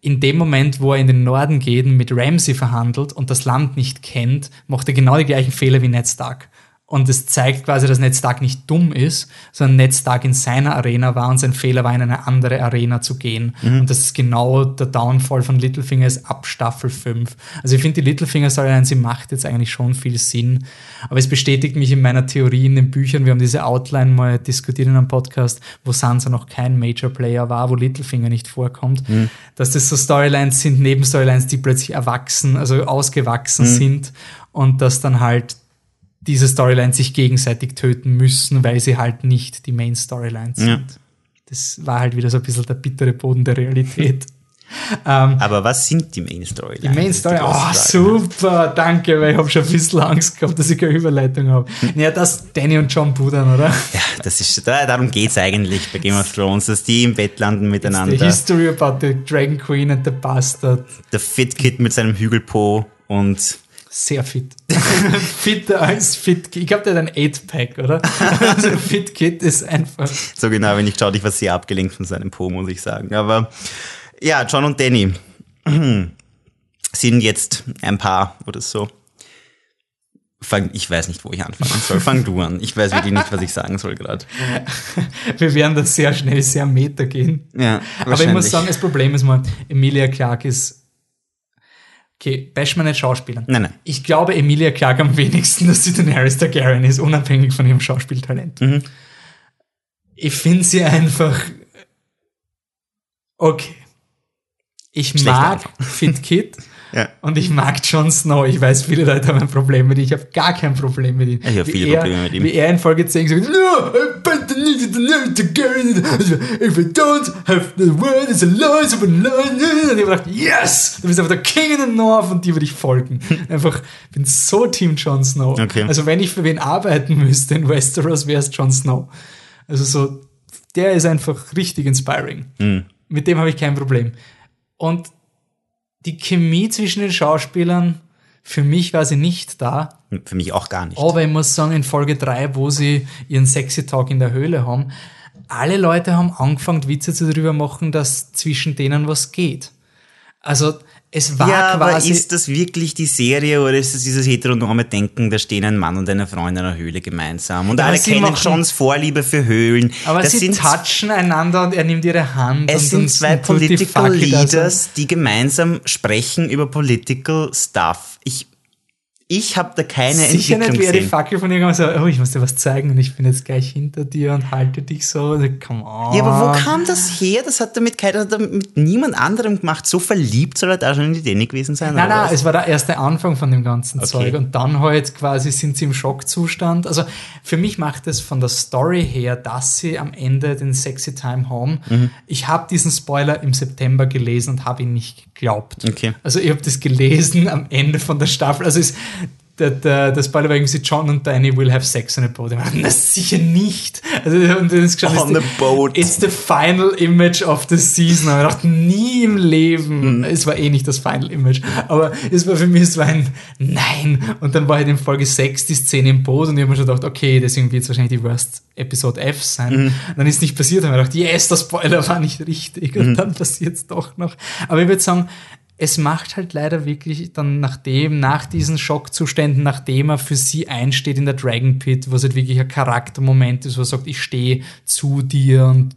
in dem Moment, wo er in den Norden geht und mit Ramsey verhandelt und das Land nicht kennt, macht er genau die gleichen Fehler wie Ned Stark. Und es zeigt quasi, dass Ned Stark nicht dumm ist, sondern Ned Stark in seiner Arena war und sein Fehler war, in eine andere Arena zu gehen. Und das ist genau der Downfall von Littlefinger ist ab Staffel 5. Also ich finde, die Littlefinger-Storyline, sie macht jetzt eigentlich schon viel Sinn. Aber es bestätigt mich in meiner Theorie in den Büchern. Wir haben diese Outline mal diskutiert in einem Podcast, wo Sansa noch kein Major-Player war, wo Littlefinger nicht vorkommt. Dass das so Storylines sind, Nebenstorylines, die plötzlich erwachsen, also ausgewachsen sind. Und dass dann halt diese Storylines sich gegenseitig töten müssen, weil sie halt nicht die Main Storylines sind. Ja. Das war halt wieder so ein bisschen der bittere Boden der Realität. [laughs] ähm, Aber was sind die Main Story? die Main Story, oh super, danke, weil ich habe schon ein bisschen Angst gehabt, dass ich keine Überleitung habe. Ja, das Danny und John pudern, oder? Ja, das ist, da, darum geht's eigentlich bei Game of Thrones, dass die im Bett landen The miteinander. history about the Dragon Queen and the Bastard. Der Fit Kid mit seinem Hügelpo und Sehr fit. [laughs] Fitter als Fit. Ich glaube, der hat ein 8-Pack, oder? [laughs] Also Fit Kid ist einfach. so genau habe ich geschaut, ich war sehr abgelenkt von seinem Po, muss ich sagen. Aber ja, John und Danny sind jetzt ein Paar oder so. Fang, ich weiß nicht, wo ich anfangen soll. Fang du an. Ich weiß wirklich nicht, was ich sagen soll gerade. [laughs] Wir werden da sehr schnell sehr meta gehen. Ja, Aber ich muss sagen, das Problem ist mal, Emilia Clarke ist. Okay, bash mal nicht Schauspielern. Nein, nein. Ich glaube Emilia Clarke am wenigsten, dass sie Daenerys Targaryen ist, unabhängig von ihrem Schauspieltalent. Mhm. ich finde sie einfach okay. Ich Schlechter mag. Fit Kid [laughs] Ja. und ich mag Jon Snow. Ich weiß, viele Leute haben ein Problem mit ihm. Ich habe gar kein Problem mit ihm. Ich habe viele er, Probleme mit ihm. Wie er in Folge 10 gesagt hat, no, but need to know to get it. If I don't have the word, it's a lie, it's a lie. Und ich habe gedacht, yes! Du bist einfach der King in the North und die würde ich folgen. [laughs] Einfach, bin so Team Jon Snow. Okay. Also wenn ich für wen arbeiten müsste in Westeros, wäre es Jon Snow. Also so, der ist einfach richtig inspiring. Mhm. Mit dem habe ich kein Problem. Und die Chemie zwischen den Schauspielern, für mich war sie nicht da. Für mich auch gar nicht. Aber ich muss sagen, in Folge 3, wo sie ihren Sexy Talk in der Höhle haben, alle Leute haben angefangen, Witze zu darüber machen, dass zwischen denen was geht. Also, es war ja, aber quasi. ist das wirklich die Serie oder ist das dieses heteronome Denken, da stehen ein Mann und eine Frau in einer Höhle gemeinsam und Ja, alle kennen machen- Johns Vorliebe für Höhlen. aber das sie sind, touchen einander und er nimmt ihre Hand. es und, sind zwei Political. Leaders, die gemeinsam sprechen über Political Stuff. Ich, ich habe da keine Sicher nicht, Entwicklung wie er die. Fackel von irgendwann so, oh, ich muss dir was zeigen und ich bin jetzt gleich hinter dir und halte dich so. Also, Come on. Ja, aber wo kam das her? Das hat er mit, keiner- hat er mit niemand anderem gemacht. So verliebt soll er da schon in die Danny gewesen sein? Nein, nein, was? es war der erste Anfang von dem ganzen Okay. Zeug. Und dann halt quasi sind sie im Schockzustand. Also für mich macht es von der Story her, dass sie am Ende den Sexy Time haben. Mhm. Ich habe diesen Spoiler im September gelesen und habe ihn nicht geglaubt. Okay. Also ich habe das gelesen am Ende von der Staffel. Also es, der, der, der Spoiler war irgendwie, John und Danny will have sex on a boat. Ich dachte, na sicher nicht. Also, und dann ist geschaut, On it's a boat. It's the final image of the season. Und ich dachte, nie im Leben. Mhm. Es war eh nicht das final image. Aber es war für mich so ein Nein. Und dann war halt in Folge 6 die Szene im Boot und ich habe mir schon gedacht, okay, deswegen wird es wahrscheinlich die Worst Episode F sein. Mhm. Dann ist nicht passiert. Dann habe ich gedacht, yes, der Spoiler war nicht richtig. Und Mhm. dann passiert es doch noch. Aber ich würde sagen, es macht halt leider wirklich dann nachdem, nach diesen Schockzuständen, nachdem er für sie einsteht in der Dragon Pit, wo es halt wirklich ein Charaktermoment ist, wo er sagt, ich stehe zu dir und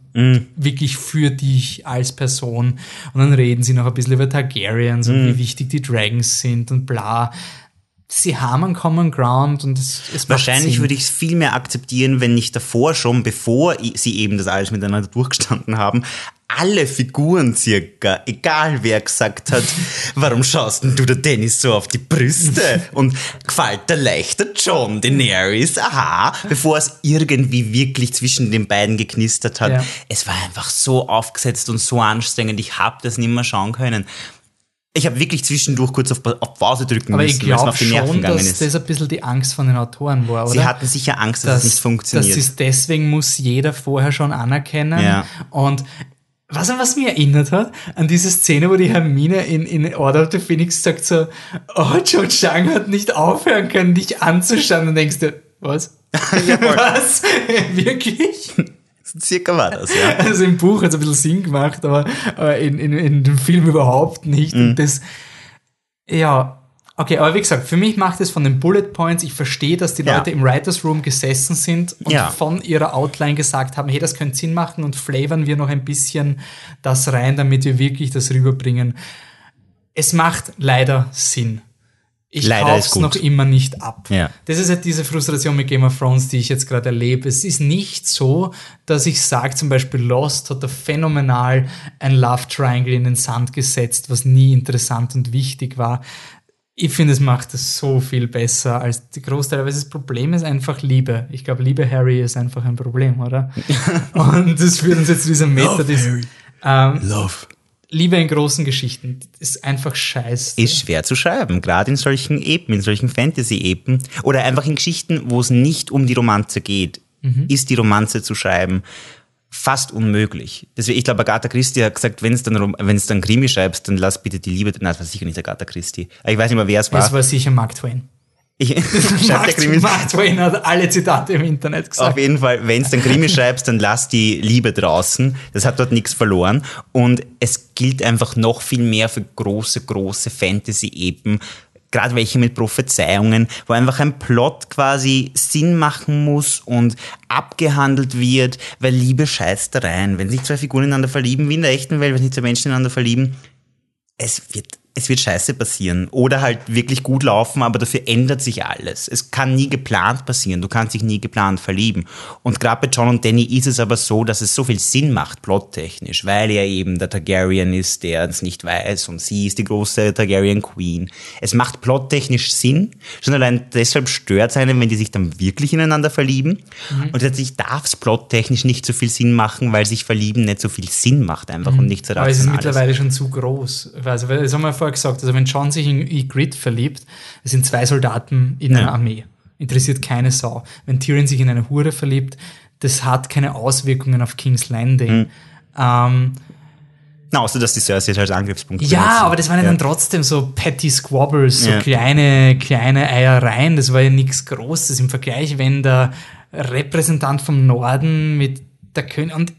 wirklich für dich als Person. Und dann reden sie noch ein bisschen über Targaryens und wie wichtig die Dragons sind und bla. Sie haben einen Common Ground und es, es Wahrscheinlich würde ich es viel mehr akzeptieren, wenn nicht davor schon, bevor sie eben das alles miteinander durchgestanden haben, alle Figuren circa, egal wer gesagt hat, warum schaust denn du der Dennis so auf die Brüste? Und gefällt der leichter John Daenerys? Aha, bevor es irgendwie wirklich zwischen den beiden geknistert hat. Ja. Es war einfach so aufgesetzt und so anstrengend. Ich habe das nicht mehr schauen können. Ich habe wirklich zwischendurch kurz auf, auf Pause drücken Aber müssen, ich weil es mir glaube auf die Nerven schon, gegangen dass ist. das ein bisschen die Angst von den Autoren war, oder? Sie hatten sicher Angst, dass, es nicht funktioniert. Das ist deswegen muss jeder vorher schon anerkennen. Ja. Und was an was mich erinnert hat, an diese Szene, wo die Hermine in, in Order of the Phoenix sagt so, oh, Joe Chang hat nicht aufhören können, dich anzuschauen. Und denkst du, was? [laughs] Was? [laughs] Wirklich? Circa war das, ja. [laughs] Also im Buch hat es ein bisschen Sinn gemacht, aber, aber in, in, in dem Film überhaupt nicht. Mhm. Und das, ja, okay, aber wie gesagt, für mich macht es von den Bullet Points, ich verstehe, dass die Ja. Leute im Writers Room gesessen sind und Ja. von ihrer Outline gesagt haben, hey, das könnte Sinn machen und flavern wir noch ein bisschen das rein, damit wir wirklich das rüberbringen. Es macht leider Sinn. Ich Leider kauf's noch immer nicht ab. Ja. Das ist halt diese Frustration mit Game of Thrones, die ich jetzt gerade erlebe. Es ist nicht so, dass ich sage, zum Beispiel Lost hat da phänomenal ein Love Triangle in den Sand gesetzt, was nie interessant und wichtig war. Ich finde, es macht es so viel besser als die Großteil. Aber das Problem ist einfach Liebe. Ich glaube, Liebe Harry ist einfach ein Problem, oder? [laughs] und das führt uns jetzt zu dieser Meta. dis- Ähm, Love. Liebe in großen Geschichten ist einfach scheiße. Ist schwer zu schreiben, gerade in solchen Epen, in solchen Fantasy-Epen oder einfach in Geschichten, wo es nicht um die Romanze geht, Mhm. ist die Romanze zu schreiben fast unmöglich. Deswegen, ich glaube, Agatha Christie hat gesagt, wenn es dann, rom- wenn es dann Krimi schreibst, dann lass bitte die Liebe, nein, das war sicher nicht Agatha Christie. Ich weiß nicht mehr, wer es war. Das war sicher Mark Twain. ich, [laughs] Mark, Mark Twain hat alle Zitate im Internet gesagt. Auf jeden Fall, wenn es dann Krimi schreibst, dann lass die Liebe draußen. Das hat dort nichts verloren. Und es gilt einfach noch viel mehr für große, große Fantasy-Epen. Gerade welche mit Prophezeiungen, wo einfach ein Plot quasi Sinn machen muss und abgehandelt wird, weil Liebe scheißt rein. Wenn sich zwei Figuren ineinander verlieben, wie in der echten Welt, wenn sich zwei Menschen ineinander verlieben, es wird, es wird scheiße passieren oder halt wirklich gut laufen, aber dafür ändert sich alles. Es kann nie geplant passieren, du kannst dich nie geplant verlieben. Und gerade bei John und Danny ist es aber so, dass es so viel Sinn macht, plottechnisch, weil er eben der Targaryen ist, der es nicht weiß und sie ist die große Targaryen Queen. Es macht plottechnisch Sinn, schon allein deshalb stört es einen, wenn die sich dann wirklich ineinander verlieben. Mhm. Und tatsächlich darf es plottechnisch nicht so viel Sinn machen, weil sich verlieben nicht so viel Sinn macht einfach mhm. und nicht so rational Aber es ist mittlerweile schon zu groß. Also, das haben wir vorher gesagt, also wenn John sich in Ygritte verliebt, es sind zwei Soldaten in ja. einer Armee. Interessiert keine Sau. Wenn Tyrion sich in eine Hure verliebt, das hat keine Auswirkungen auf King's Landing. Mhm. Ähm, na, außer dass die Cersei als Angriffspunkt Ja, benutzen. aber das waren ja dann trotzdem so petty Squabbles, so ja. kleine, kleine Eiereien. Das war ja nichts Großes im Vergleich, wenn der Repräsentant vom Norden mit der König. Und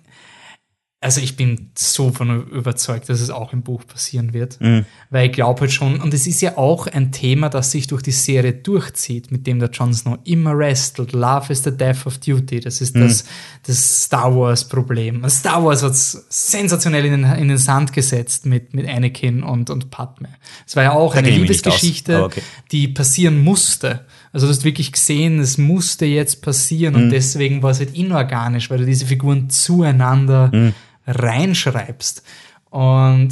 also ich bin so von überzeugt, dass es auch im Buch passieren wird. Mhm. Weil ich glaube halt schon, und es ist ja auch ein Thema, das sich durch die Serie durchzieht, mit dem der Jon Snow immer wrestelt. Love is the death of duty. Das ist mhm. das, das Star Wars-Problem. Star Wars hat es sensationell in den, in den Sand gesetzt mit, mit Anakin und, und Padme. Es war ja auch da eine Liebesgeschichte, okay. die passieren musste. Also du hast wirklich gesehen, es musste jetzt passieren mhm. und deswegen war es halt inorganisch, weil du diese Figuren zueinander mhm reinschreibst. Und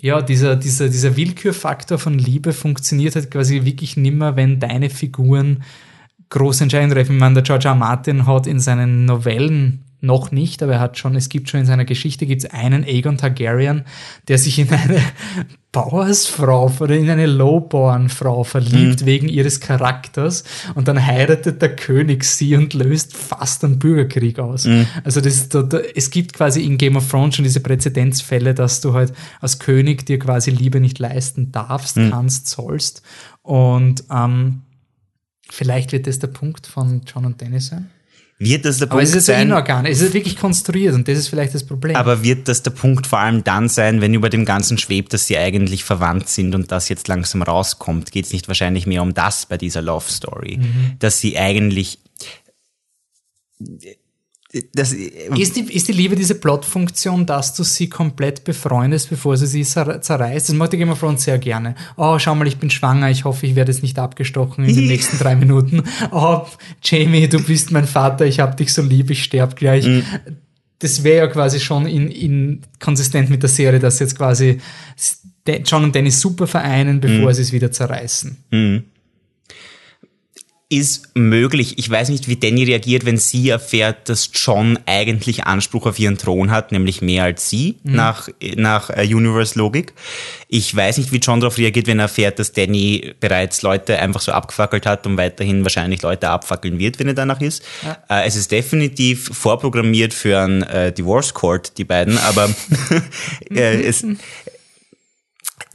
ja, dieser, dieser, dieser Willkürfaktor von Liebe funktioniert halt quasi wirklich nimmer, wenn deine Figuren große Entscheidungen treffen. Ich meine, der George R. Martin hat in seinen Novellen noch nicht, aber er hat schon, es gibt schon in seiner Geschichte gibt's einen Aegon Targaryen, der sich in eine [laughs] Bauersfrau oder in eine Lowborn-Frau verliebt mhm. wegen ihres Charakters und dann heiratet der König sie und löst fast einen Bürgerkrieg aus. Mhm. Also das, da, da, es gibt quasi in Game of Thrones schon diese Präzedenzfälle, dass du halt als König dir quasi Liebe nicht leisten darfst, mhm. kannst, sollst und ähm, vielleicht wird das der Punkt von John und Dennis sein wird das der aber Punkt es ist sein. Inorgan, es ist wirklich konstruiert und das ist vielleicht das Problem. Aber wird das der Punkt vor allem dann sein, wenn über dem Ganzen schwebt, dass sie eigentlich verwandt sind und das jetzt langsam rauskommt? Geht es nicht wahrscheinlich mehr um das bei dieser Love Story? Mhm. Dass sie eigentlich das, ist, die, ist die Liebe diese Plotfunktion, dass du sie komplett befreundest, bevor sie sie zerreißt? Das macht die Game of Thrones sehr gerne. Oh, schau mal, ich bin schwanger, ich hoffe, ich werde jetzt nicht abgestochen in den [laughs] nächsten drei Minuten. Oh, Jamie, du bist mein Vater, ich hab dich so lieb, ich sterb gleich. Mhm. Das wäre ja quasi schon in, in konsistent mit der Serie, dass jetzt quasi John und Danny super vereinen, bevor mhm. sie es wieder zerreißen. Mhm ist möglich. Ich weiß nicht, wie Danny reagiert, wenn sie erfährt, dass John eigentlich Anspruch auf ihren Thron hat, nämlich mehr als sie, mhm. nach, nach äh, Universe-Logik. Ich weiß nicht, wie John darauf reagiert, wenn er erfährt, dass Danny bereits Leute einfach so abgefackelt hat und weiterhin wahrscheinlich Leute abfackeln wird, wenn er danach ist. Ja. Äh, es ist definitiv vorprogrammiert für ein äh, Divorce Court, die beiden, aber [laughs] es, [laughs]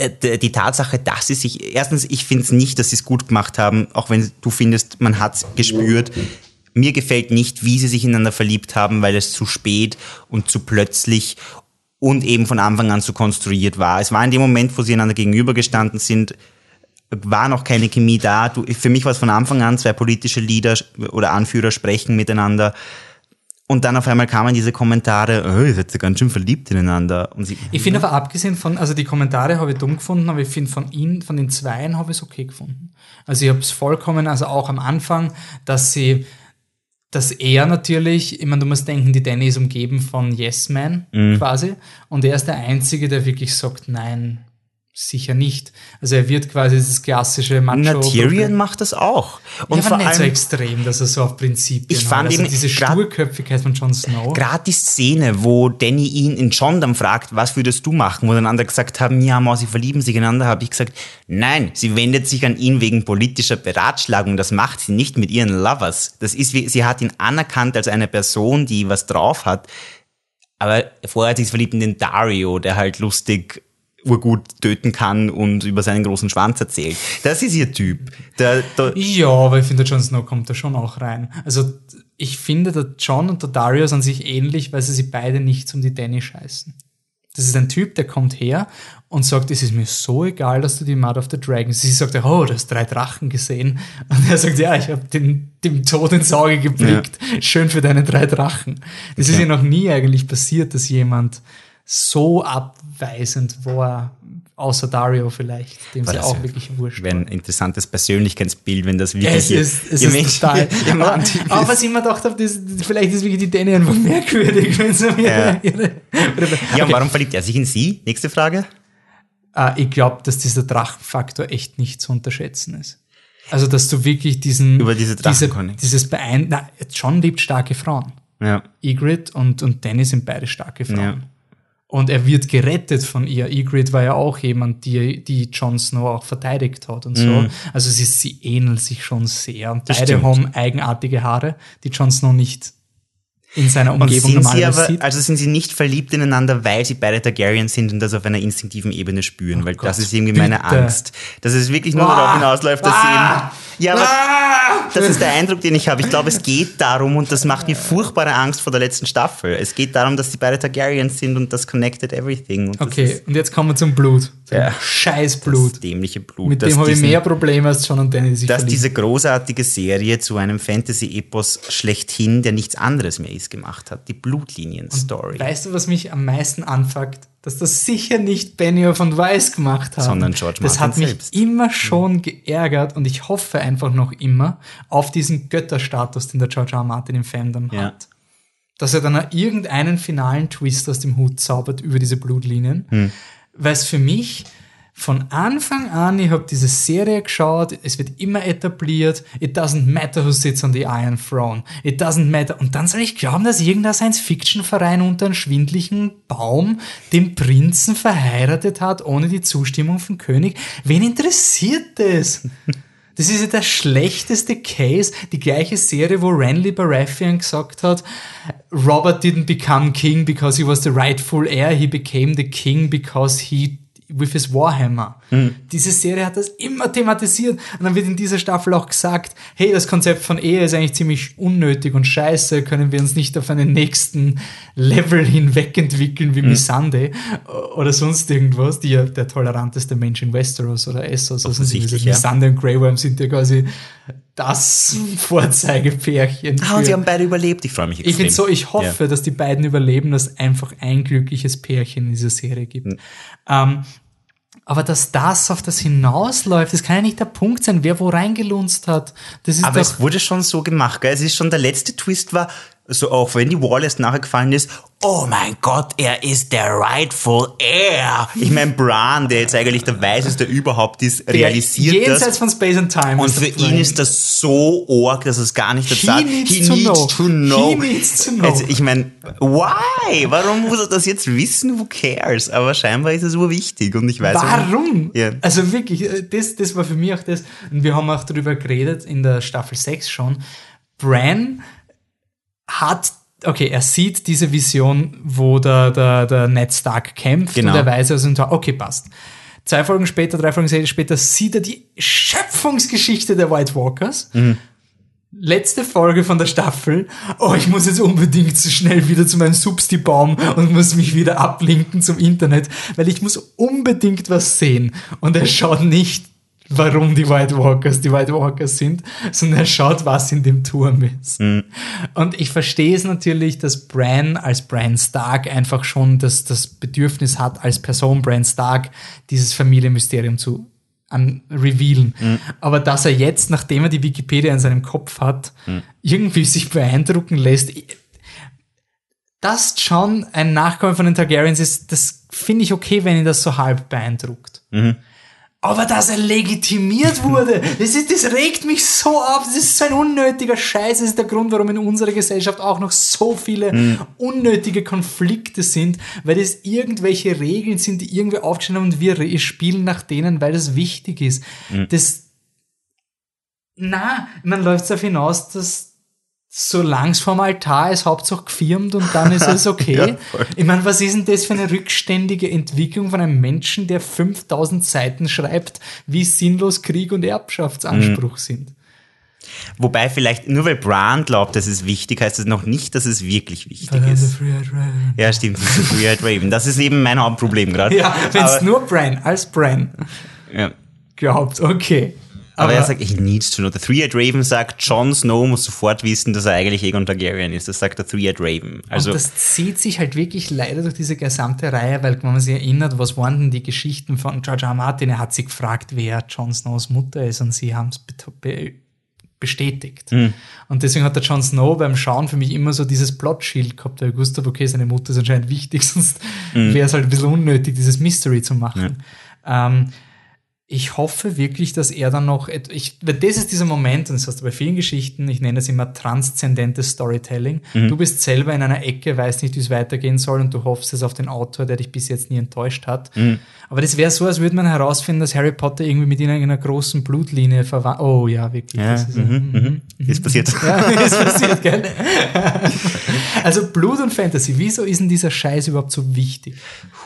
die Tatsache, dass sie sich, erstens, ich finde es nicht, dass sie es gut gemacht haben, auch wenn du findest, man hat es gespürt. Mir gefällt nicht, wie sie sich ineinander verliebt haben, weil es zu spät und zu plötzlich und eben von Anfang an so konstruiert war. Es war in dem Moment, wo sie einander gegenübergestanden sind, war noch keine Chemie da. Du, für mich war es von Anfang an, zwei politische Leader oder Anführer sprechen miteinander und dann auf einmal kamen diese Kommentare, oh, ihr seid ja ganz schön verliebt ineinander. Und sie, ich finde aber abgesehen von, also die Kommentare habe ich dumm gefunden, aber ich finde von ihnen, von den Zweien habe ich es okay gefunden. Also ich habe es vollkommen, also auch am Anfang, dass sie, dass er natürlich, ich meine, du musst denken, die Danny ist umgeben von Yes Man mhm. quasi und er ist der Einzige, der wirklich sagt, nein, Sicher nicht. Also er wird quasi das klassische Macho. Na, Tyrion macht das auch. Und ja, vor nicht allem, so extrem, dass er so auf Prinzipien Ich fand hat. Also eben diese Sturköpfigkeit von Jon Snow. Gerade die Szene, wo Danny ihn in Jon dann fragt, was würdest du machen? Wo dann andere gesagt haben, ja, Ma, sie verlieben sich einander, habe ich gesagt, nein, sie wendet sich an ihn wegen politischer Beratschlagung. Das macht sie nicht mit ihren Lovers. Das ist wie, sie hat ihn anerkannt als eine Person, die was drauf hat. Aber vorher hat sie sich verliebt in den Dario, der halt lustig urgut töten kann und über seinen großen Schwanz erzählt. Das ist ihr Typ. Der, der ja, aber ich finde, der Jon Snow kommt da schon auch rein. Also ich finde, der John und der Darius an sich ähnlich, weil sie sich beide nicht um die Danny scheißen. Das ist ein Typ, der kommt her und sagt, es ist mir so egal, dass du die Mud of the Dragons. Sie sagt, oh, du hast drei Drachen gesehen. Und er sagt, ja, ich habe dem Tod ins Auge geblickt. Ja. Schön für deine drei Drachen. Das okay. ist ja noch nie eigentlich passiert, dass jemand so ab, abweisend war außer Dario vielleicht, dem sie das auch ja- wirklich wurscht Wäre ein interessantes Persönlichkeitsbild, wenn das Ja, wirklich es ist, es ist total. [laughs] aber, aber was ich mir gedacht habe, das, vielleicht ist wirklich die Danny einfach merkwürdig, [laughs] wenn sie mir Ja. ihre, Ja, okay. warum verliebt er sich in sie? Nächste Frage. Äh, ich glaube, dass dieser Drachenfaktor echt nicht zu unterschätzen ist. Also, dass du wirklich diesen, Über diese diese, Drachen- dieses beein, na, John liebt starke Frauen. Ja. Ygritte und, und Danny sind beide starke Frauen. Ja. Und er wird gerettet von ihr. Ygritte war ja auch jemand, die, die Jon Snow auch verteidigt hat und so. Also sie, sie ähneln sich schon sehr. Und beide haben eigenartige Haare, die Jon Snow nicht in seiner Umgebung sie normalerweise aber, sieht. also sind sie nicht verliebt ineinander, weil sie beide Targaryens sind und das auf einer instinktiven Ebene spüren, weil das Gott, ist irgendwie meine bitte. Angst. Dass es wirklich nur Ah, darauf hinausläuft, dass ah, sie eben, ja, aber Ah! das ist der Eindruck, den ich habe. Ich glaube, es geht darum, und das macht mir furchtbare Angst vor der letzten Staffel. Es geht darum, dass die beide Targaryens sind und das connected everything. Und das Okay, und jetzt kommen wir zum Blut. Zum Ja. Scheiß das Blut. dämliche Blut. Mit dem habe ich mehr Probleme als John und Danny, die sich dass verlieben. diese großartige Serie zu einem Fantasy-Epos schlechthin, der nichts anderes mehr ist, gemacht hat. Die Blutlinien-Story. Weißt du, was mich am meisten anfuckt? Dass das sicher nicht Benioff und Weiss gemacht haben. Sondern George Das hat Martin mich selbst. immer schon geärgert und ich hoffe einfach noch immer auf diesen Götterstatus, den der George R. R. Martin im Fandom Ja. hat. Dass er dann irgendeinen finalen Twist aus dem Hut zaubert über diese Blutlinien. Hm. Weil es für mich von Anfang an, ich habe diese Serie geschaut, es wird immer etabliert, it doesn't matter who sits on the Iron Throne, it doesn't matter. Und dann soll ich glauben, dass irgendein Science-Fiction-Verein unter einem schwindlichen Baum den Prinzen verheiratet hat, ohne die Zustimmung vom König. Wen interessiert das? Das ist ja der schlechteste Case, die gleiche Serie, wo Renly Baratheon gesagt hat, Robert didn't become king because he was the rightful heir, he became the king because he with his Warhammer. Diese Serie hat das immer thematisiert und dann wird in dieser Staffel auch gesagt, hey, das Konzept von Ehe ist eigentlich ziemlich unnötig und scheiße, können wir uns nicht auf einen nächsten Level hinweg entwickeln wie Missandei oder sonst irgendwas, die ja der toleranteste Mensch in Westeros oder Essos, also ja. Missandei und Grey Worm sind ja quasi das Vorzeigepärchen. Ah, und sie haben beide überlebt. Ich freue mich ich extrem. finde so, ich hoffe, dass die beiden überleben, dass es einfach ein glückliches Pärchen in dieser Serie gibt. Hm. Ähm, aber dass das auf das hinausläuft, das kann ja nicht der Punkt sein, wer wo reingelunzt hat. Das ist Aber doch, es wurde schon so gemacht, gell? Es ist schon der letzte Twist war, so auch wenn die Wall erst nachher gefallen ist, oh mein Gott, er ist der rightful heir. Ich meine, Bran, der jetzt eigentlich der Weiseste überhaupt ist, realisiert jenseits das. von Space and Time. Und für der ihn ist das so org, dass es gar nicht He sagt. needs to know. to know. He needs to know. Also, ich meine, why? Warum muss er das jetzt wissen? Who cares? Aber scheinbar ist es urwichtig und ich weiß Warum? Ja. Also wirklich, äh, das, das war für mich auch das, und wir haben auch darüber geredet in der Staffel 6 schon. Bran hat, okay, er sieht diese Vision, wo der, der, der Ned Stark kämpft Genau. und er weiß also, okay, passt. Zwei Folgen später, drei Folgen später sieht er die Schöpfungsgeschichte der White Walkers. Mhm. Letzte Folge von der Staffel. Oh, ich muss jetzt unbedingt so schnell wieder zu meinem Substi-Baum und muss mich wieder ablinken zum Internet, weil ich muss unbedingt was sehen. Und er schaut nicht, warum die White Walkers die White Walkers sind, sondern er schaut, was in dem Turm ist. Und ich verstehe es natürlich, dass Bran als Bran Stark einfach schon das, das Bedürfnis hat, als Person Bran Stark dieses Familienmysterium zu an revealen. Aber dass er jetzt, nachdem er die Wikipedia in seinem Kopf hat, irgendwie sich beeindrucken lässt, dass John ein Nachkomme von den Targaryens ist, das finde ich okay, wenn ihn das so halb beeindruckt. Aber dass er legitimiert wurde, das, ist, das regt mich so auf. Das ist so ein unnötiger Scheiß. Das ist der Grund, warum in unserer Gesellschaft auch noch so viele unnötige Konflikte sind, weil es irgendwelche Regeln sind, die irgendwie aufgestellt haben und wir spielen nach denen, weil das wichtig ist. Das, na, man läuft darauf hinaus, dass solange es vorm Altar ist, Hauptsache gefirmt und dann ist es [laughs] okay. Ja, ich meine, was ist denn das für eine rückständige Entwicklung von einem Menschen, der 5000 Seiten schreibt, wie sinnlos Krieg und Erbschaftsanspruch sind? Wobei vielleicht, nur weil Bran glaubt, dass es wichtig, heißt das noch nicht, dass es wirklich wichtig ist. Ja, stimmt, das ist Weird Raven. Das ist eben mein Hauptproblem gerade. Ja, wenn es nur Bran als Bran ja. glaubt, okay. Aber, Aber- er sagt, ich need to know. Der Three-Eyed Raven sagt, Jon Snow muss sofort wissen, dass er eigentlich Aegon Targaryen ist. Das sagt der Three-Eyed Raven. Also, und das zieht sich halt wirklich leider durch diese gesamte Reihe, weil wenn man sich erinnert, was waren denn die Geschichten von George R. Martin? Er hat sie gefragt, wer Jon Snows Mutter ist und sie haben es be bestätigt. Hm. Und deswegen hat der Jon Snow beim Schauen für mich immer so dieses Plot-Shield gehabt, der gewusst hat, okay, seine Mutter ist anscheinend wichtig, [laughs] sonst Hm. wäre es halt ein bisschen unnötig, dieses Mystery zu machen. Ähm, ich hoffe wirklich, dass er dann noch, ich, weil das ist dieser Moment, und das hast du bei vielen Geschichten, ich nenne es immer transzendentes Storytelling. Du bist selber in einer Ecke, weißt nicht, wie es weitergehen soll und du hoffst es auf den Autor, der dich bis jetzt nie enttäuscht hat. Aber das wäre so, als würde man herausfinden, dass Harry Potter irgendwie mit ihnen in einer großen Blutlinie verwandt. Oh ja, wirklich. ja, das ist, mhm, mhm. ist passiert. [laughs] ja, ist passiert, gell? [laughs] Also Blut und Fantasy, wieso ist denn dieser Scheiß überhaupt so wichtig?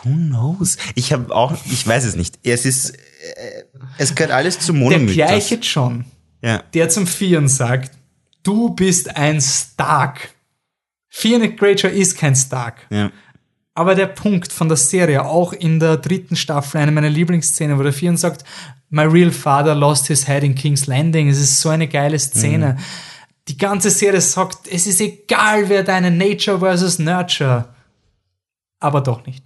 Who knows? Ich habe auch, ich weiß es nicht. Es ist, es gehört alles zum Der Monomythos. gleiche John, Ja. der zum Vieren sagt, du bist ein Stark. Fiona Greyjoy ist kein Stark. Ja. Aber der Punkt von der Serie, auch in der dritten Staffel, eine meiner Lieblingsszenen, wo der Fion sagt, My real father lost his head in King's Landing. Es ist so eine geile Szene. Die ganze Serie sagt, es ist egal, wer deine Nature versus Nurture. Aber doch nicht.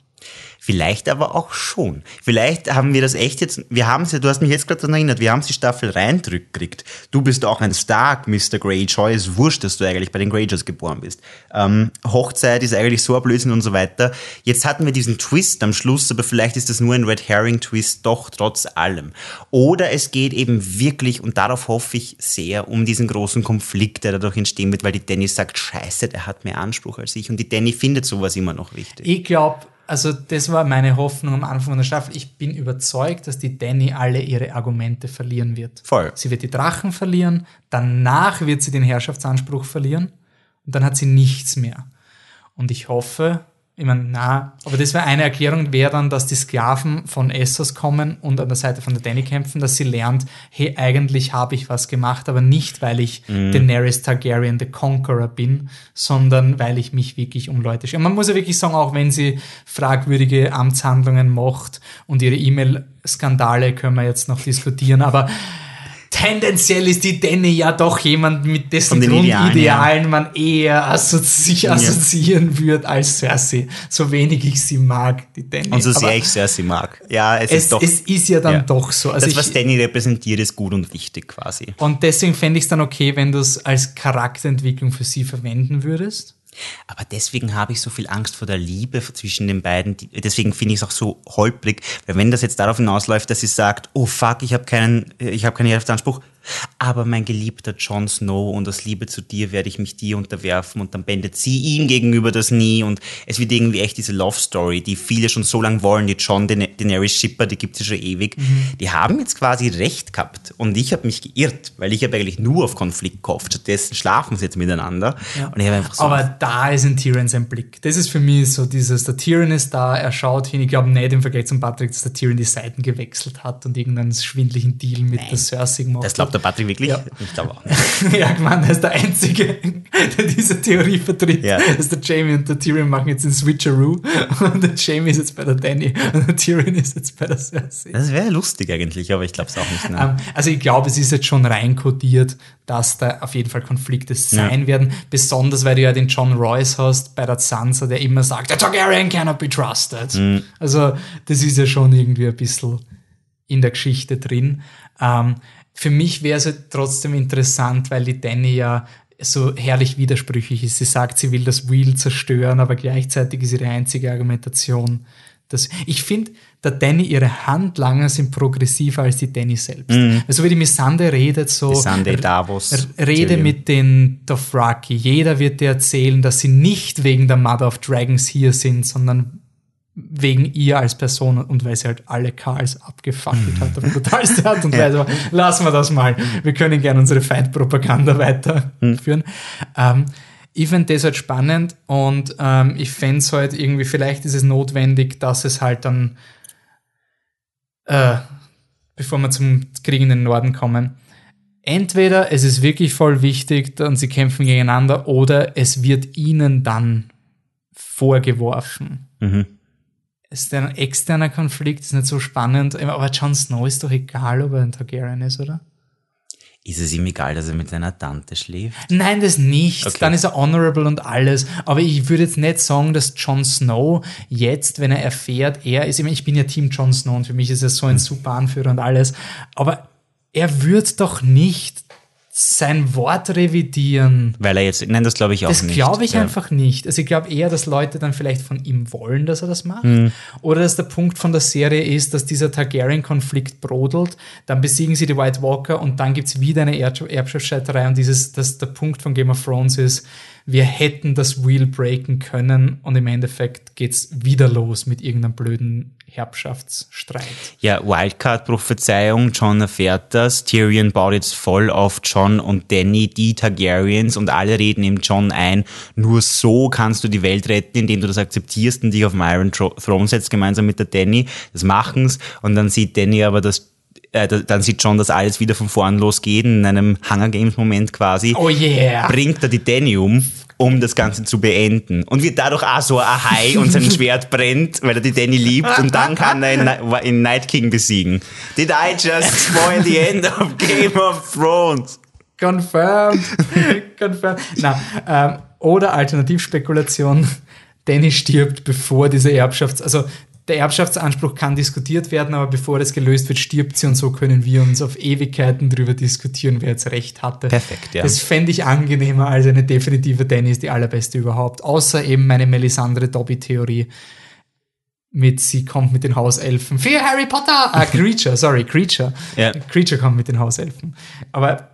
Vielleicht aber auch schon. Vielleicht haben wir das echt jetzt, wir haben es ja, du hast mich jetzt gerade daran erinnert, wir haben die Staffel reindrückt. Du bist auch ein Stark, Mr. Greyjoy. Ist wurscht, dass du eigentlich bei den Greyjoys geboren bist. Ähm, Hochzeit ist eigentlich so Blödsinn und so weiter. Jetzt hatten wir diesen Twist am Schluss, aber vielleicht ist das nur ein Red Herring Twist, doch trotz allem. Oder es geht eben wirklich, und darauf hoffe ich sehr, um diesen großen Konflikt, der dadurch entstehen wird, weil die Danny sagt, scheiße, der hat mehr Anspruch als ich. Und die Danny findet sowas immer noch wichtig. Ich glaube, also das war meine Hoffnung am Anfang der Staffel. Ich bin überzeugt, dass die Danny alle ihre Argumente verlieren wird. Voll. Sie wird die Drachen verlieren, danach wird sie den Herrschaftsanspruch verlieren und dann hat sie nichts mehr. Und ich hoffe, ich meine, na, aber das wäre eine Erklärung, wäre dann, dass die Sklaven von Essos kommen und an der Seite von der Danny kämpfen, dass sie lernt, hey, eigentlich habe ich was gemacht, aber nicht, weil ich Daenerys Targaryen the Conqueror bin, sondern weil ich mich wirklich um Leute schäme. Man muss ja wirklich sagen, auch wenn sie fragwürdige Amtshandlungen macht und ihre E-Mail-Skandale können wir jetzt noch diskutieren, aber tendenziell ist die Danny ja doch jemand, mit dessen Grundidealen Idealen, man eher assozi sich assoziieren würde als Cersei. So wenig ich sie mag, die Danny. Und so sehr Aber ich Cersei mag. Ja, es, es, ist doch. es ist ja dann ja. doch so. Also das, was ich, Danny repräsentiert, ist gut und wichtig quasi. und deswegen fände ich es dann okay, wenn du es als Charakterentwicklung für sie verwenden würdest. Aber deswegen habe ich so viel Angst vor der Liebe zwischen den beiden. Deswegen finde ich es auch so holprig, weil wenn das jetzt darauf hinausläuft, dass sie sagt, oh fuck, ich habe keinen, ich habe keinen Herrschaftsanspruch, aber mein geliebter Jon Snow und aus Liebe zu dir werde ich mich dir unterwerfen und dann bändet sie ihm gegenüber das nie und es wird irgendwie echt diese Love Story, die viele schon so lange wollen, die John Daener- Daenerys Shipper, die gibt es ja schon ewig. Die haben jetzt quasi recht gehabt und ich habe mich geirrt, weil ich habe eigentlich nur auf Konflikt gehofft. Stattdessen schlafen sie jetzt miteinander und ich habe einfach so Aber da ist ein Tyrion sein Blick. Das ist für mich so dieses, der Tyrion ist da, er schaut hin. Ich glaube nicht im Vergleich zum Patrick, dass der Tyrion die Seiten gewechselt hat und irgendeinen schwindlichen Deal mit der Cersei gemacht Das glaubt der Patrick wirklich? Ja. Ich glaube auch nicht. [laughs] ja, ich meine, er ist der Einzige, [laughs] der diese Theorie vertritt. Ja. Dass der Jamie und der Tyrion machen jetzt den Switcheroo und der Jamie ist jetzt bei der Danny und der Tyrion ist jetzt bei der Cersei. Das wäre lustig eigentlich, aber ich glaube es auch nicht. Ne? Also ich glaube, es ist jetzt schon reinkodiert, dass da auf jeden Fall Konflikte sein werden. Besonders, weil du ja den John Royce hast bei der Sansa, der immer sagt, der Targaryen cannot be trusted. Also das ist ja schon irgendwie ein bisschen in der Geschichte drin. Ähm, für mich wäre es halt trotzdem interessant, weil die Danny ja so herrlich widersprüchlich ist. Sie sagt, sie will das Wheel zerstören, aber gleichzeitig ist ihre einzige Argumentation, dass ich finde, der Danny, ihre Handlanger sind progressiver als die Danny selbst. Also wie die Missande redet, so Missandei, r- Davos, Rede mit den Dothraki. Jeder wird dir erzählen, dass sie nicht wegen der Mother of Dragons hier sind, sondern wegen ihr als Person und weil sie halt alle Karls abgefackelt hat auf brutalste Art und [laughs] Weise. Aber Lassen wir das mal. Wir können gerne unsere Feindpropaganda weiterführen. Ähm, ich fände das halt spannend und ähm, ich fände es halt irgendwie, vielleicht ist es notwendig, dass es halt dann, äh, bevor wir zum Krieg in den Norden kommen, entweder es ist wirklich voll wichtig und sie kämpfen gegeneinander oder es wird ihnen dann vorgeworfen. Mhm. Es ist ein externer Konflikt, ist nicht so spannend, aber Jon Snow ist doch egal, ob er ein Targaryen ist, oder? Ist es ihm egal, dass er mit seiner Tante schläft? Nein, das nicht. Okay. Dann ist er honorable und alles. Aber ich würde jetzt nicht sagen, dass Jon Snow jetzt, wenn er erfährt, er ist immer, ich bin ja Team Jon Snow und für mich ist er so ein super Anführer und alles. Aber er wird doch nicht sein Wort revidieren. Weil er jetzt, nein, das glaube ich auch Das nicht. glaube ich Ja. einfach nicht. Also ich glaube eher, dass Leute dann vielleicht von ihm wollen, dass er das macht. Hm. Oder dass der Punkt von der Serie ist, dass dieser Targaryen-Konflikt brodelt, dann besiegen sie die White Walker und dann gibt's wieder eine Erb Erbschaftsstreiterei und dieses, dass der Punkt von Game of Thrones ist, wir hätten das Wheel breaken können und im Endeffekt geht's wieder los mit irgendeinem blöden Erbschaftsstreit. Ja, Wildcard-Prophezeiung, John erfährt das, Tyrion baut jetzt voll auf John und Danny, die Targaryens und alle reden ihm John ein, nur so kannst du die Welt retten, indem du das akzeptierst und dich auf den Iron Throne setzt, gemeinsam mit der Danny, das machen's. Und dann sieht Danny aber das äh, da- dann sieht John, dass alles wieder von vorn losgeht, in einem Hunger Games Moment quasi. Oh yeah! bringt er die Danny um, um das Ganze zu beenden. Und wird dadurch auch so ein High und sein [laughs] Schwert brennt, weil er die Danny liebt und dann kann er in, in Night King besiegen. Did I just spoil the end of Game of Thrones? Confirmed. [laughs] Confirmed. Na, ähm, oder Alternativspekulation, Danny stirbt, bevor diese Erbschafts-, also der Erbschaftsanspruch kann diskutiert werden, aber bevor das gelöst wird, stirbt sie und so können wir uns auf Ewigkeiten drüber diskutieren, wer jetzt recht hatte. Perfekt, ja. Das fände ich angenehmer als eine definitive Danny ist die allerbeste überhaupt. Außer eben meine Melisandre Dobby-Theorie mit sie kommt mit den Hauselfen. Für Harry Potter! Ah, [laughs] Creature, sorry, Creature. Ja. Creature kommt mit den Hauselfen. Aber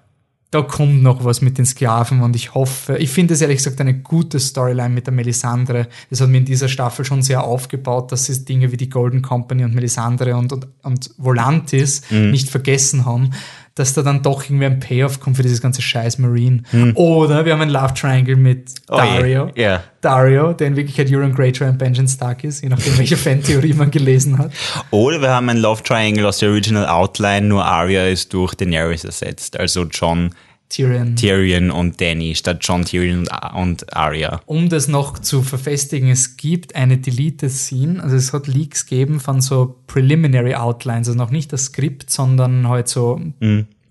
da kommt noch was mit den Sklaven und ich hoffe, ich finde es ehrlich gesagt eine gute Storyline mit der Melisandre. Das hat mir in dieser Staffel schon sehr aufgebaut, dass sie Dinge wie die Golden Company und Melisandre und, und, und Volantis Mhm. nicht vergessen haben, dass da dann doch irgendwie ein Payoff kommt für dieses ganze Scheiß Marine. Mhm. Oder wir haben ein Love Triangle mit Oh Dario. ja. Dario, der in Wirklichkeit Euron Greyjoy und Benjen Stark ist, je nachdem, welche [laughs] Fantheorie man gelesen hat. Oder wir haben ein Love Triangle aus der Original Outline, nur Arya ist durch Daenerys ersetzt. Also John, Tyrion. Tyrion und Danny statt John, Tyrion und, Arya. um das noch zu verfestigen, es gibt eine Deleted Scene, also es hat Leaks gegeben von so Preliminary Outlines, also noch nicht das Skript, sondern halt so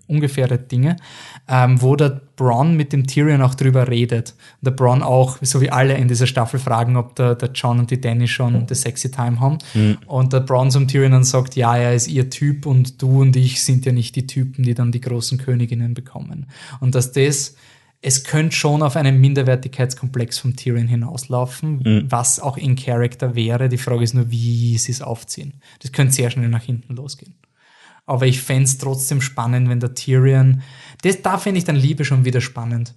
ungefähre Dinge, ähm, wo der Bronn mit dem Tyrion auch drüber redet. Und der Bronn auch, so wie alle in dieser Staffel, fragen, ob der, der John und die Danny schon the sexy time haben. Und der Bronn zum Tyrion dann sagt, ja, er ist ihr Typ und du und ich sind ja nicht die Typen, die dann die großen Königinnen bekommen. Und dass das es könnte schon auf einen Minderwertigkeitskomplex vom Tyrion hinauslaufen, was auch in Character wäre. Die Frage ist nur, wie sie es aufziehen. Das könnte sehr schnell nach hinten losgehen. Aber ich fände es trotzdem spannend, wenn der Tyrion, das, da fände ich dann Liebe schon wieder spannend.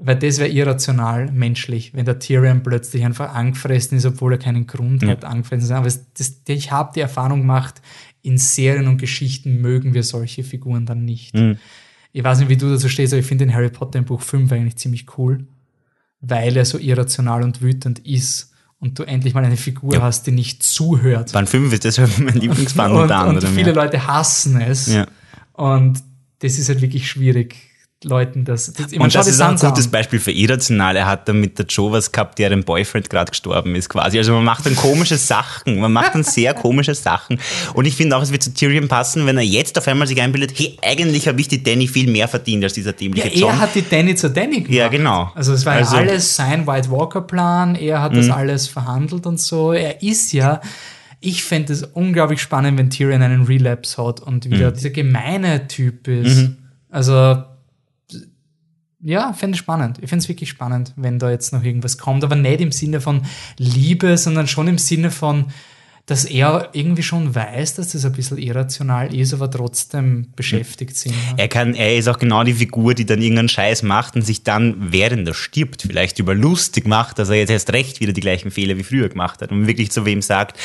Weil das wäre irrational, menschlich, wenn der Tyrion plötzlich einfach angefressen ist, obwohl er keinen Grund hat, angefressen zu sein. Aber das, ich habe die Erfahrung gemacht, in Serien und Geschichten mögen wir solche Figuren dann nicht. Ich weiß nicht, wie du dazu stehst, aber ich finde den Harry Potter im Buch 5 eigentlich ziemlich cool, weil er so irrational und wütend ist und du endlich mal eine Figur Ja. hast, die nicht zuhört. Band 5 ist deshalb [laughs] mein Lieblingsband und, unter und anderem. viele ja. Leute hassen es. Ja. Und das ist halt wirklich schwierig, Leuten das. das Und das ist auch ein gutes an. Beispiel für irrational. Er hat dann mit der Joe was gehabt, deren Boyfriend gerade gestorben ist quasi. Also man macht dann komische [laughs] Sachen. Man macht dann sehr komische Sachen. Und ich finde auch, es wird zu Tyrion passen, wenn er jetzt auf einmal sich einbildet, hey, eigentlich habe ich die Danny viel mehr verdient als dieser Ja, dämliche John. er hat die Danny zur Danny gemacht. Ja, genau. Also es war Also- Mhm. ja alles sein White Walker Plan, er hat das alles verhandelt und so. Er ist ja, ich fände es unglaublich spannend, wenn Tyrion einen Relapse hat und Mhm. wieder dieser gemeine Typ ist. Also ja, fände ich spannend. Ich fände es wirklich spannend, wenn da jetzt noch irgendwas kommt, aber nicht im Sinne von Liebe, sondern schon im Sinne von, dass er irgendwie schon weiß, dass das ein bisschen irrational ist, aber trotzdem beschäftigt sind. Er kann, er ist auch genau die Figur, die dann irgendeinen Scheiß macht und sich dann, während er stirbt, vielleicht über lustig macht, dass er jetzt erst recht wieder die gleichen Fehler wie früher gemacht hat und wirklich zu wem sagt,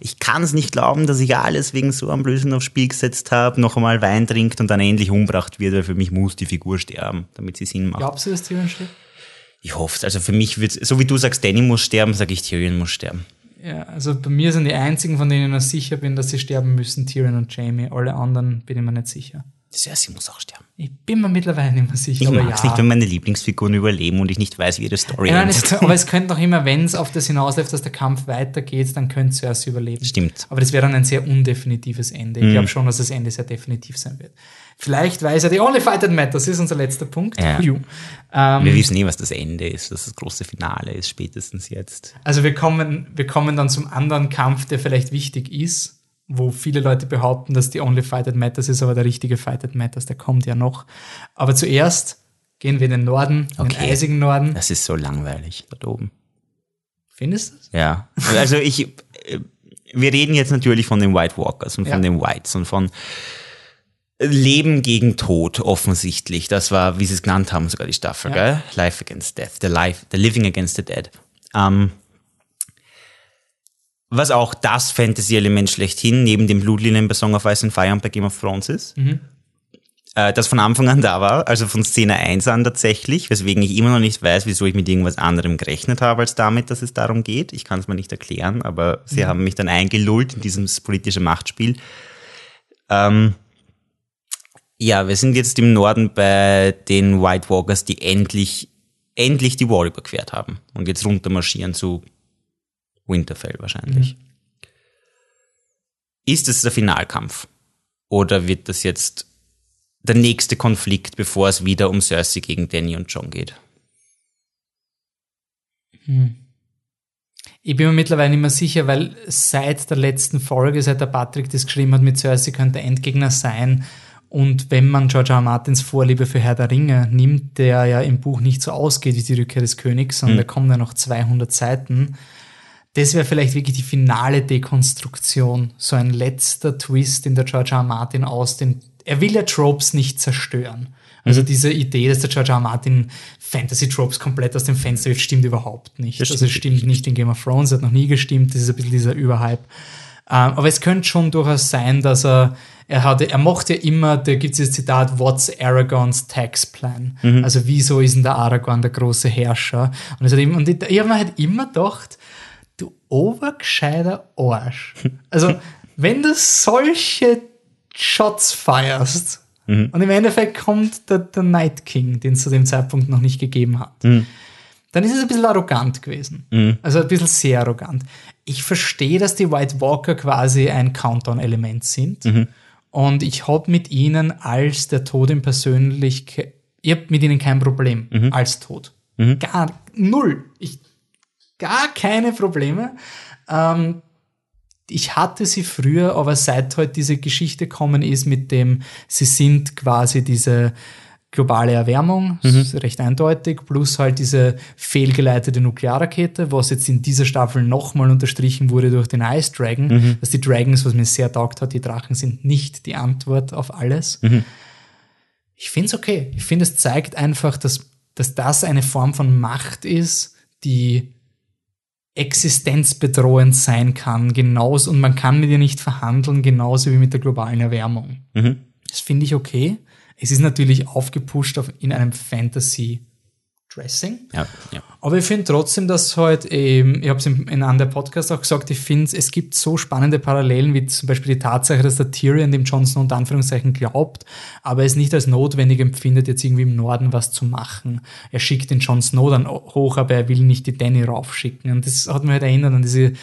ich kann es nicht glauben, dass ich alles wegen so einem Blödsinn aufs Spiel gesetzt habe, noch einmal Wein trinkt und dann endlich umgebracht wird, weil für mich muss die Figur sterben, damit sie Sinn macht. Glaubst du, dass Tyrion stirbt? Ich hoffe es. Also für mich wird so wie du sagst, Danny muss sterben, sage ich, Tyrion muss sterben. Ja, also bei mir sind die einzigen, von denen ich noch sicher bin, dass sie sterben müssen, Tyrion und Jamie. Alle anderen bin ich mir nicht sicher. Cersei muss auch sterben. Ich bin mir mittlerweile nicht mehr sicher. Ich mag es ja. nicht, wenn meine Lieblingsfiguren überleben und ich nicht weiß, wie ihre Story Ja, endet. aber es könnte noch immer, wenn es auf das hinausläuft, dass der Kampf weitergeht, dann könnte Cersei überleben. Stimmt. Aber das wäre dann ein sehr undefinitives Ende. Ich Mhm. glaube schon, dass das Ende sehr definitiv sein wird. Vielleicht weiß er, the only fight that matters ist unser letzter Punkt. Ja. Ähm, Wir wissen eh, was das Ende ist, was das große Finale ist, spätestens jetzt. Also wir kommen, wir kommen dann zum anderen Kampf, der vielleicht wichtig ist, wo viele Leute behaupten, dass die Only Fight That Matters ist, aber der richtige Fight That Matters, der kommt ja noch. Aber zuerst gehen wir in den Norden, in den Okay. eisigen Norden. Das ist so langweilig dort oben. Findest du das? Ja. Also ich, äh, wir reden jetzt natürlich von den White Walkers und von Ja. den Whites und von Leben gegen Tod offensichtlich. Das war, wie sie es genannt haben, sogar die Staffel, Ja. gell? Life Against Death, the Life, the Living Against the Dead. Ähm, was auch das Fantasy-Element schlechthin neben dem Blutlinien bei Song of Ice and Fire und bei Game of Thrones ist. Äh, das von Anfang an da war, also von Szene 1 an tatsächlich, weswegen ich immer noch nicht weiß, wieso ich mit irgendwas anderem gerechnet habe, als damit, dass es darum geht. Ich kann es mir nicht erklären, aber sie haben mich dann eingelullt in dieses politische Machtspiel. Ähm, ja, wir sind jetzt im Norden bei den White Walkers, die endlich, endlich die Wall überquert haben und jetzt runter marschieren zu Winterfell wahrscheinlich. Ist es der Finalkampf? Oder wird das jetzt der nächste Konflikt, bevor es wieder um Cersei gegen Danny und John geht? Ich bin mir mittlerweile nicht mehr sicher, weil seit der letzten Folge, seit der Patrick das geschrieben hat mit Cersei, könnte Endgegner sein. Und wenn man George R. R. Martins Vorliebe für Herr der Ringe nimmt, der ja im Buch nicht so ausgeht wie die Rückkehr des Königs, sondern da kommen ja noch 200 Seiten, das wäre vielleicht wirklich die finale Dekonstruktion, so ein letzter Twist, in der George R. R. Martin aus den, er will ja Tropes nicht zerstören. Also diese Idee, dass der George R. R. Martin Fantasy-Tropes komplett aus dem Fenster wirft, stimmt überhaupt nicht. Das also es stimmt stimmt nicht in Game of Thrones, hat noch nie gestimmt, das ist ein bisschen dieser Überhype. Ähm, aber es könnte schon durchaus sein, dass er, er hatte, er mochte ja immer, da gibt es dieses Zitat, what's Aragorn's tax plan? Also wieso ist denn der Aragorn der große Herrscher? Und, es hat ihm, und ich, ich habe mir halt immer gedacht, du obergescheiter Arsch. [laughs] Also, wenn du solche Shots feierst und im Endeffekt kommt der, der Night King, den es zu dem Zeitpunkt noch nicht gegeben hat, dann ist es ein bisschen arrogant gewesen. Also ein bisschen sehr arrogant. Ich verstehe, dass die White Walker quasi ein Countdown-Element sind. Und ich habe mit ihnen als der Tod in Persönlichkeit, ich habe mit ihnen kein Problem als Tod. Gar null. Ich, gar keine Probleme. Ähm, ich hatte sie früher, aber seit heute diese Geschichte kommen ist mit dem, sie sind quasi diese globale Erwärmung, das ist recht eindeutig, plus halt diese fehlgeleitete Nuklearrakete, was jetzt in dieser Staffel nochmal unterstrichen wurde durch den Ice Dragon, dass die Dragons, was mir sehr taugt hat, die Drachen sind nicht die Antwort auf alles. Ich finde es okay. Ich finde, es zeigt einfach, dass, dass das eine Form von Macht ist, die existenzbedrohend sein kann, genauso, und man kann mit ihr nicht verhandeln, genauso wie mit der globalen Erwärmung. Das finde ich okay. Es ist natürlich aufgepusht auf, in einem Fantasy-Dressing. Ja, ja. Aber ich finde trotzdem, dass halt, ähm, ich habe es in, in einem der Podcasts auch gesagt, ich finde, es gibt so spannende Parallelen, wie zum Beispiel die Tatsache, dass der Tyrion dem Jon Snow unter Anführungszeichen glaubt, aber es nicht als notwendig empfindet, jetzt irgendwie im Norden was zu machen. Er schickt den Jon Snow dann hoch, aber er will nicht die Danny raufschicken. Und das hat mich halt erinnert an diese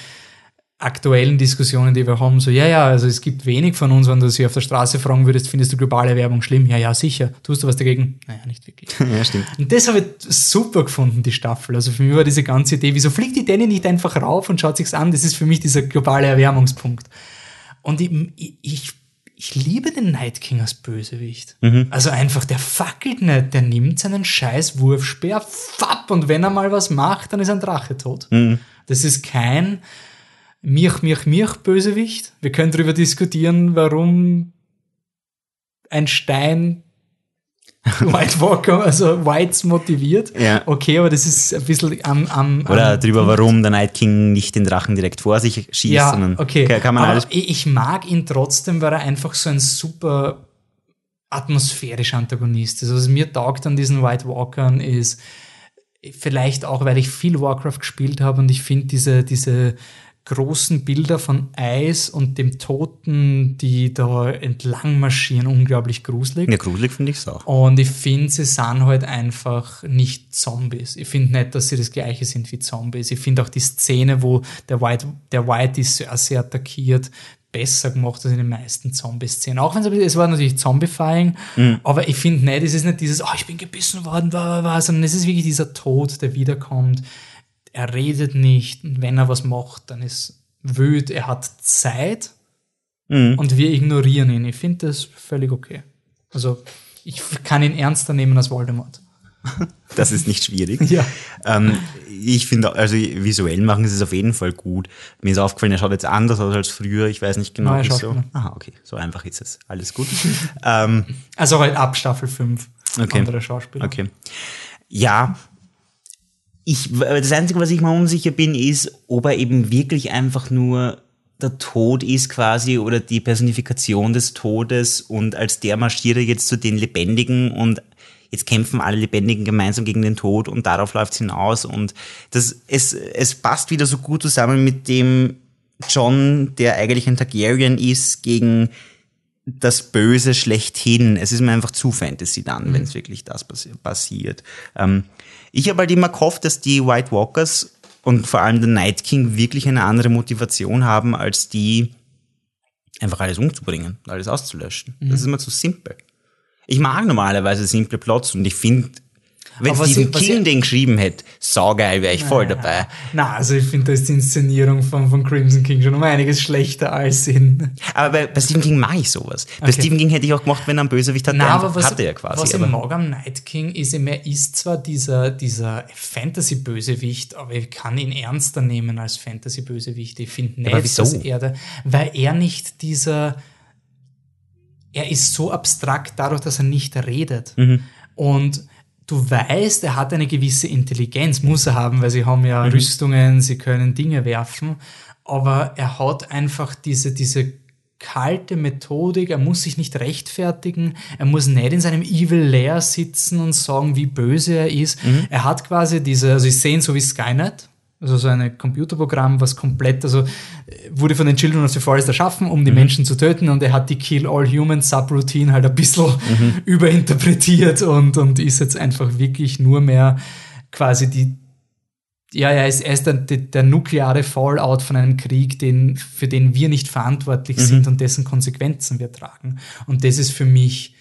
aktuellen Diskussionen, die wir haben, so, ja, ja, also es gibt wenig von uns, wenn du sie auf der Straße fragen würdest, findest du globale Werbung schlimm? Ja, ja, sicher. Tust du was dagegen? Naja, nicht wirklich. [laughs] ja stimmt. Und das habe ich super gefunden, die Staffel. Also für mich war diese ganze Idee, wieso fliegt die Danny nicht einfach rauf und schaut sich's an? Das ist für mich dieser globale Erwärmungspunkt. Und ich, ich, ich liebe den Night King als Bösewicht. Also einfach, der fackelt nicht, der nimmt seinen scheiß Wurfspeer, fapp, und wenn er mal was macht, dann ist ein Drache tot. Das ist kein Mich, Mich, Mich Bösewicht. Wir können darüber diskutieren, warum ein Stein [laughs] White Walker, also Whites motiviert. Ja. Okay, aber das ist ein bisschen am, am, Oder am darüber, warum der Night King nicht den Drachen direkt vor sich schießt, ja, sondern okay. kann, man aber alles. ich, mag ihn trotzdem, weil er einfach so ein super atmosphärischer Antagonist ist. Also was mir taugt an diesen White Walkern ist, vielleicht auch, weil ich viel Warcraft gespielt habe und ich finde diese, diese großen Bilder von Eis und dem Toten, die da entlang marschieren, unglaublich gruselig. Ja, gruselig finde ich es auch. Und ich finde, sie sind halt einfach nicht Zombies. Ich finde nicht, dass sie das gleiche sind wie Zombies. Ich finde auch die Szene, wo der White, der White ist sehr, sehr attackiert, besser gemacht als in den meisten Zombie-Szenen. Auch wenn es, es war natürlich Zombifying, mhm. aber ich finde nicht, es ist nicht dieses, oh, ich bin gebissen worden, sondern es ist wirklich dieser Tod, der wiederkommt er redet nicht und wenn er was macht, dann ist wüt, er hat Zeit mhm. und wir ignorieren ihn. Ich finde das völlig okay. Also ich kann ihn ernster nehmen als Voldemort. [laughs] Das ist nicht schwierig. ja. Ähm, ich finde, also visuell machen sie es auf jeden Fall gut. Mir ist aufgefallen, er schaut jetzt anders aus als früher. Ich weiß nicht genau, wieso. Aha, okay. So einfach ist es. Alles gut. [laughs] ähm, also halt ab Staffel 5. Okay. Andere Schauspieler. Okay. Ja, ich, das Einzige, was ich mal unsicher bin, ist, ob er eben wirklich einfach nur der Tod ist quasi oder die Personifikation des Todes und als der marschiert er jetzt zu den Lebendigen und jetzt kämpfen alle Lebendigen gemeinsam gegen den Tod und darauf läuft es hinaus und das, es, es passt wieder so gut zusammen mit dem John, der eigentlich ein Targaryen ist, gegen das Böse schlechthin. Es ist mir einfach zu Fantasy dann, mhm. wenn es wirklich das passiert. Ähm, ich habe halt immer gehofft, dass die White Walkers und vor allem der Night King wirklich eine andere Motivation haben, als die einfach alles umzubringen, alles auszulöschen. Mhm. Das ist immer zu simpel. Ich mag normalerweise simple Plots und ich finde, wenn aber Stephen was King den geschrieben hätte, saugeil, wäre ich voll dabei. Na, also ich finde, da ist die Inszenierung von, von Crimson King schon um einiges schlechter als in. Aber bei, bei Stephen King mag ich sowas. Okay. Bei Stephen King hätte ich auch gemacht, wenn er einen Bösewicht hatte. Na, aber was, hatte er quasi. Was ich mag am Night King ist, er ist zwar dieser, dieser Fantasy-Bösewicht, aber ich kann ihn ernster nehmen als Fantasy-Bösewicht. Ich finde nicht, ja, dass er, da, weil er nicht dieser, er ist so abstrakt dadurch, dass er nicht redet. Mhm. Und du weißt, er hat eine gewisse Intelligenz, muss er haben, weil sie haben ja mhm. Rüstungen, sie können Dinge werfen, aber er hat einfach diese, diese kalte Methodik, er muss sich nicht rechtfertigen, er muss nicht in seinem Evil Lair sitzen und sagen, wie böse er ist. Mhm. Er hat quasi diese, also ich sehe ihn so wie Skynet, also so ein Computerprogramm, was komplett, also wurde von den Children of the Forest erschaffen, um die mhm. Menschen zu töten und er hat die Kill All Humans Subroutine halt ein bisschen mhm. [laughs] überinterpretiert und, und ist jetzt einfach wirklich nur mehr quasi die, ja, er ist, er ist der, der nukleare Fallout von einem Krieg, den, für den wir nicht verantwortlich mhm. sind und dessen Konsequenzen wir tragen. Und das ist für mich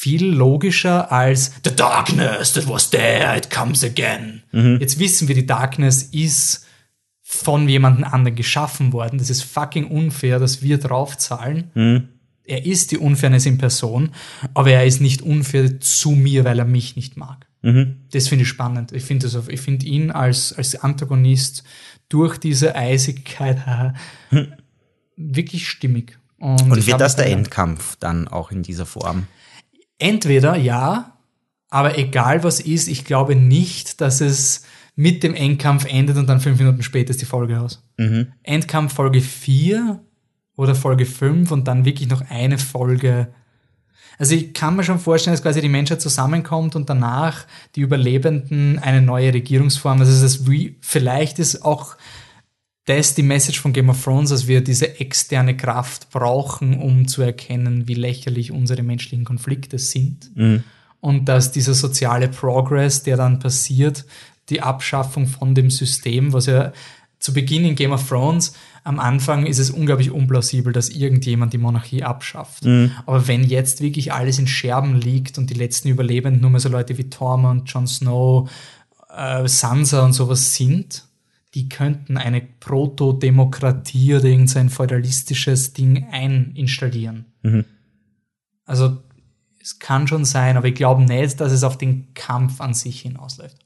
viel logischer als The Darkness that was there, it comes again. Mhm. Jetzt wissen wir, die Darkness ist von jemandem anderen geschaffen worden. Das ist fucking unfair, dass wir draufzahlen. Mhm. Er ist die Unfairness in Person, aber er ist nicht unfair zu mir, weil er mich nicht mag. Mhm. Das finde ich spannend. Ich finde ich finde ihn als, als Antagonist durch diese Eisigkeit [laughs] hm. wirklich stimmig. Und, Und wird das der Endkampf dann auch in dieser Form? Entweder ja, aber egal was ist, ich glaube nicht, dass es mit dem Endkampf endet und dann fünf Minuten später ist die Folge aus. Mhm. Endkampf Folge 4 oder Folge 5 und dann wirklich noch eine Folge. Also ich kann mir schon vorstellen, dass quasi die Menschheit zusammenkommt und danach die Überlebenden eine neue Regierungsform. Also das wie, vielleicht ist auch das die Message von Game of Thrones, dass wir diese externe Kraft brauchen, um zu erkennen, wie lächerlich unsere menschlichen Konflikte sind. Mhm. Und dass dieser soziale Progress, der dann passiert, die Abschaffung von dem System, was ja zu Beginn in Game of Thrones, am Anfang ist es unglaublich unplausibel, dass irgendjemand die Monarchie abschafft. Mhm. Aber wenn jetzt wirklich alles in Scherben liegt und die letzten Überlebenden nur mehr so Leute wie Tormund, Jon Snow, äh, Sansa und sowas sind, die könnten eine Proto-Demokratie oder irgendein feudalistisches Ding einstallieren. Mhm. Also es kann schon sein, aber ich glaube nicht, dass es auf den Kampf an sich hinausläuft.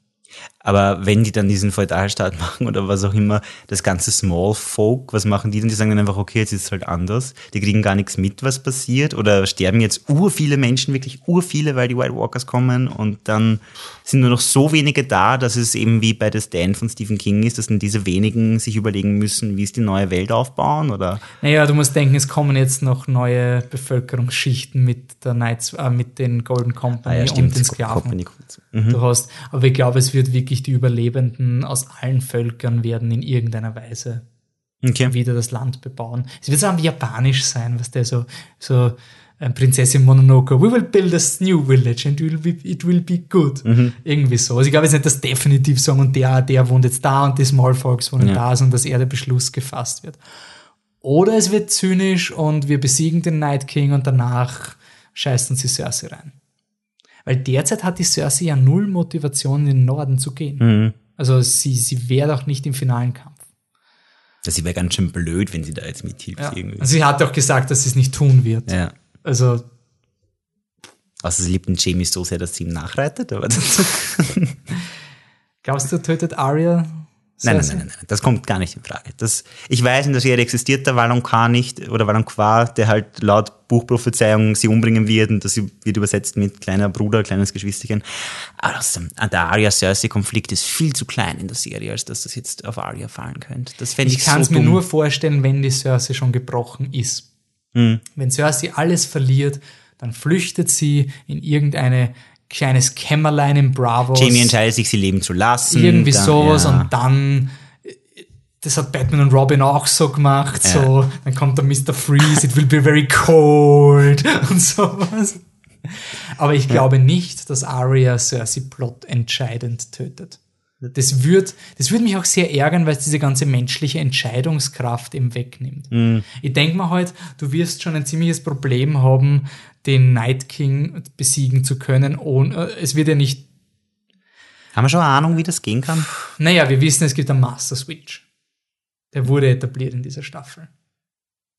Aber wenn die dann diesen Feudalstaat [laughs] machen oder was auch immer, das ganze Small Folk, was machen die denn? Die sagen dann einfach, okay, jetzt ist es halt anders. Die kriegen gar nichts mit, was passiert. Oder sterben jetzt ur viele Menschen, wirklich ur viele, weil die White Walkers kommen. Und dann sind nur noch so wenige da, dass es eben wie bei The Stand von Stephen King ist, dass dann diese wenigen sich überlegen müssen, wie ist die neue Welt aufbauen, oder? Naja, du musst denken, es kommen jetzt noch neue Bevölkerungsschichten mit der Knights, äh, mit den Golden Company ah, ja, stimmt, und den Sklaven. Mhm. Du hast, aber ich glaube, es wird wirklich wirklich die Überlebenden aus allen Völkern werden in irgendeiner Weise Okay. wieder das Land bebauen. Es wird so am Japanisch sein, was der so, so äh, Prinzessin Mononoke, we will build a new village and it will be, it will be good. Irgendwie so. Also ich glaube jetzt nicht, dass definitiv sagen, und der, der wohnt jetzt da und die Small Folks wohnen Ja. da, sondern dass eher der Beschluss gefasst wird. Oder es wird zynisch und wir besiegen den Night King und danach scheißt uns die Cersei rein. Weil derzeit hat die Cersei ja null Motivation, in den Norden zu gehen. Mhm. Also sie, sie wäre doch nicht im finalen Kampf. Das wäre ganz schön blöd, wenn sie da jetzt mithilft Ja. irgendwie. Und sie hat auch gesagt, dass sie es nicht tun wird. ja. Also, Also sie liebt den Jamie so sehr, dass sie ihm nachreitet, aber [laughs] glaubst du, tötet Arya? Nein, nein, nein, nein, nein, das kommt gar nicht in Frage. Das, ich weiß, in der Serie existiert der Valonqar nicht, oder Valonqar, der halt laut Buchprophezeiung sie umbringen wird, und das wird übersetzt mit kleiner Bruder, kleines Geschwisterchen. Aber das, der Arya-Cersei-Konflikt ist viel zu klein in der Serie, als dass das jetzt auf Arya fallen könnte. Das fände ich, Ich kann es so mir nur vorstellen, wenn die Cersei schon gebrochen ist. Hm. Wenn Cersei alles verliert, dann flüchtet sie in irgendeine kleines Kämmerlein in Bravos. Jamie entscheidet sich, sie leben zu lassen. irgendwie dann- sowas ja. und dann das hat Batman und Robin auch so gemacht, Ja. so, dann kommt der Mr. Freeze, it will be very cold [laughs] und sowas. Aber ich glaube nicht, dass Arya Cersei Plot entscheidend tötet. Das wird, das würde mich auch sehr ärgern, weil es diese ganze menschliche Entscheidungskraft eben wegnimmt. Ich denke mir halt, du wirst schon ein ziemliches Problem haben, den Night King besiegen zu können. Ohne, es wird ja nicht Haben wir schon eine Ahnung, wie das gehen kann? naja, wir wissen, es gibt einen Master Switch. Der wurde etabliert in dieser Staffel.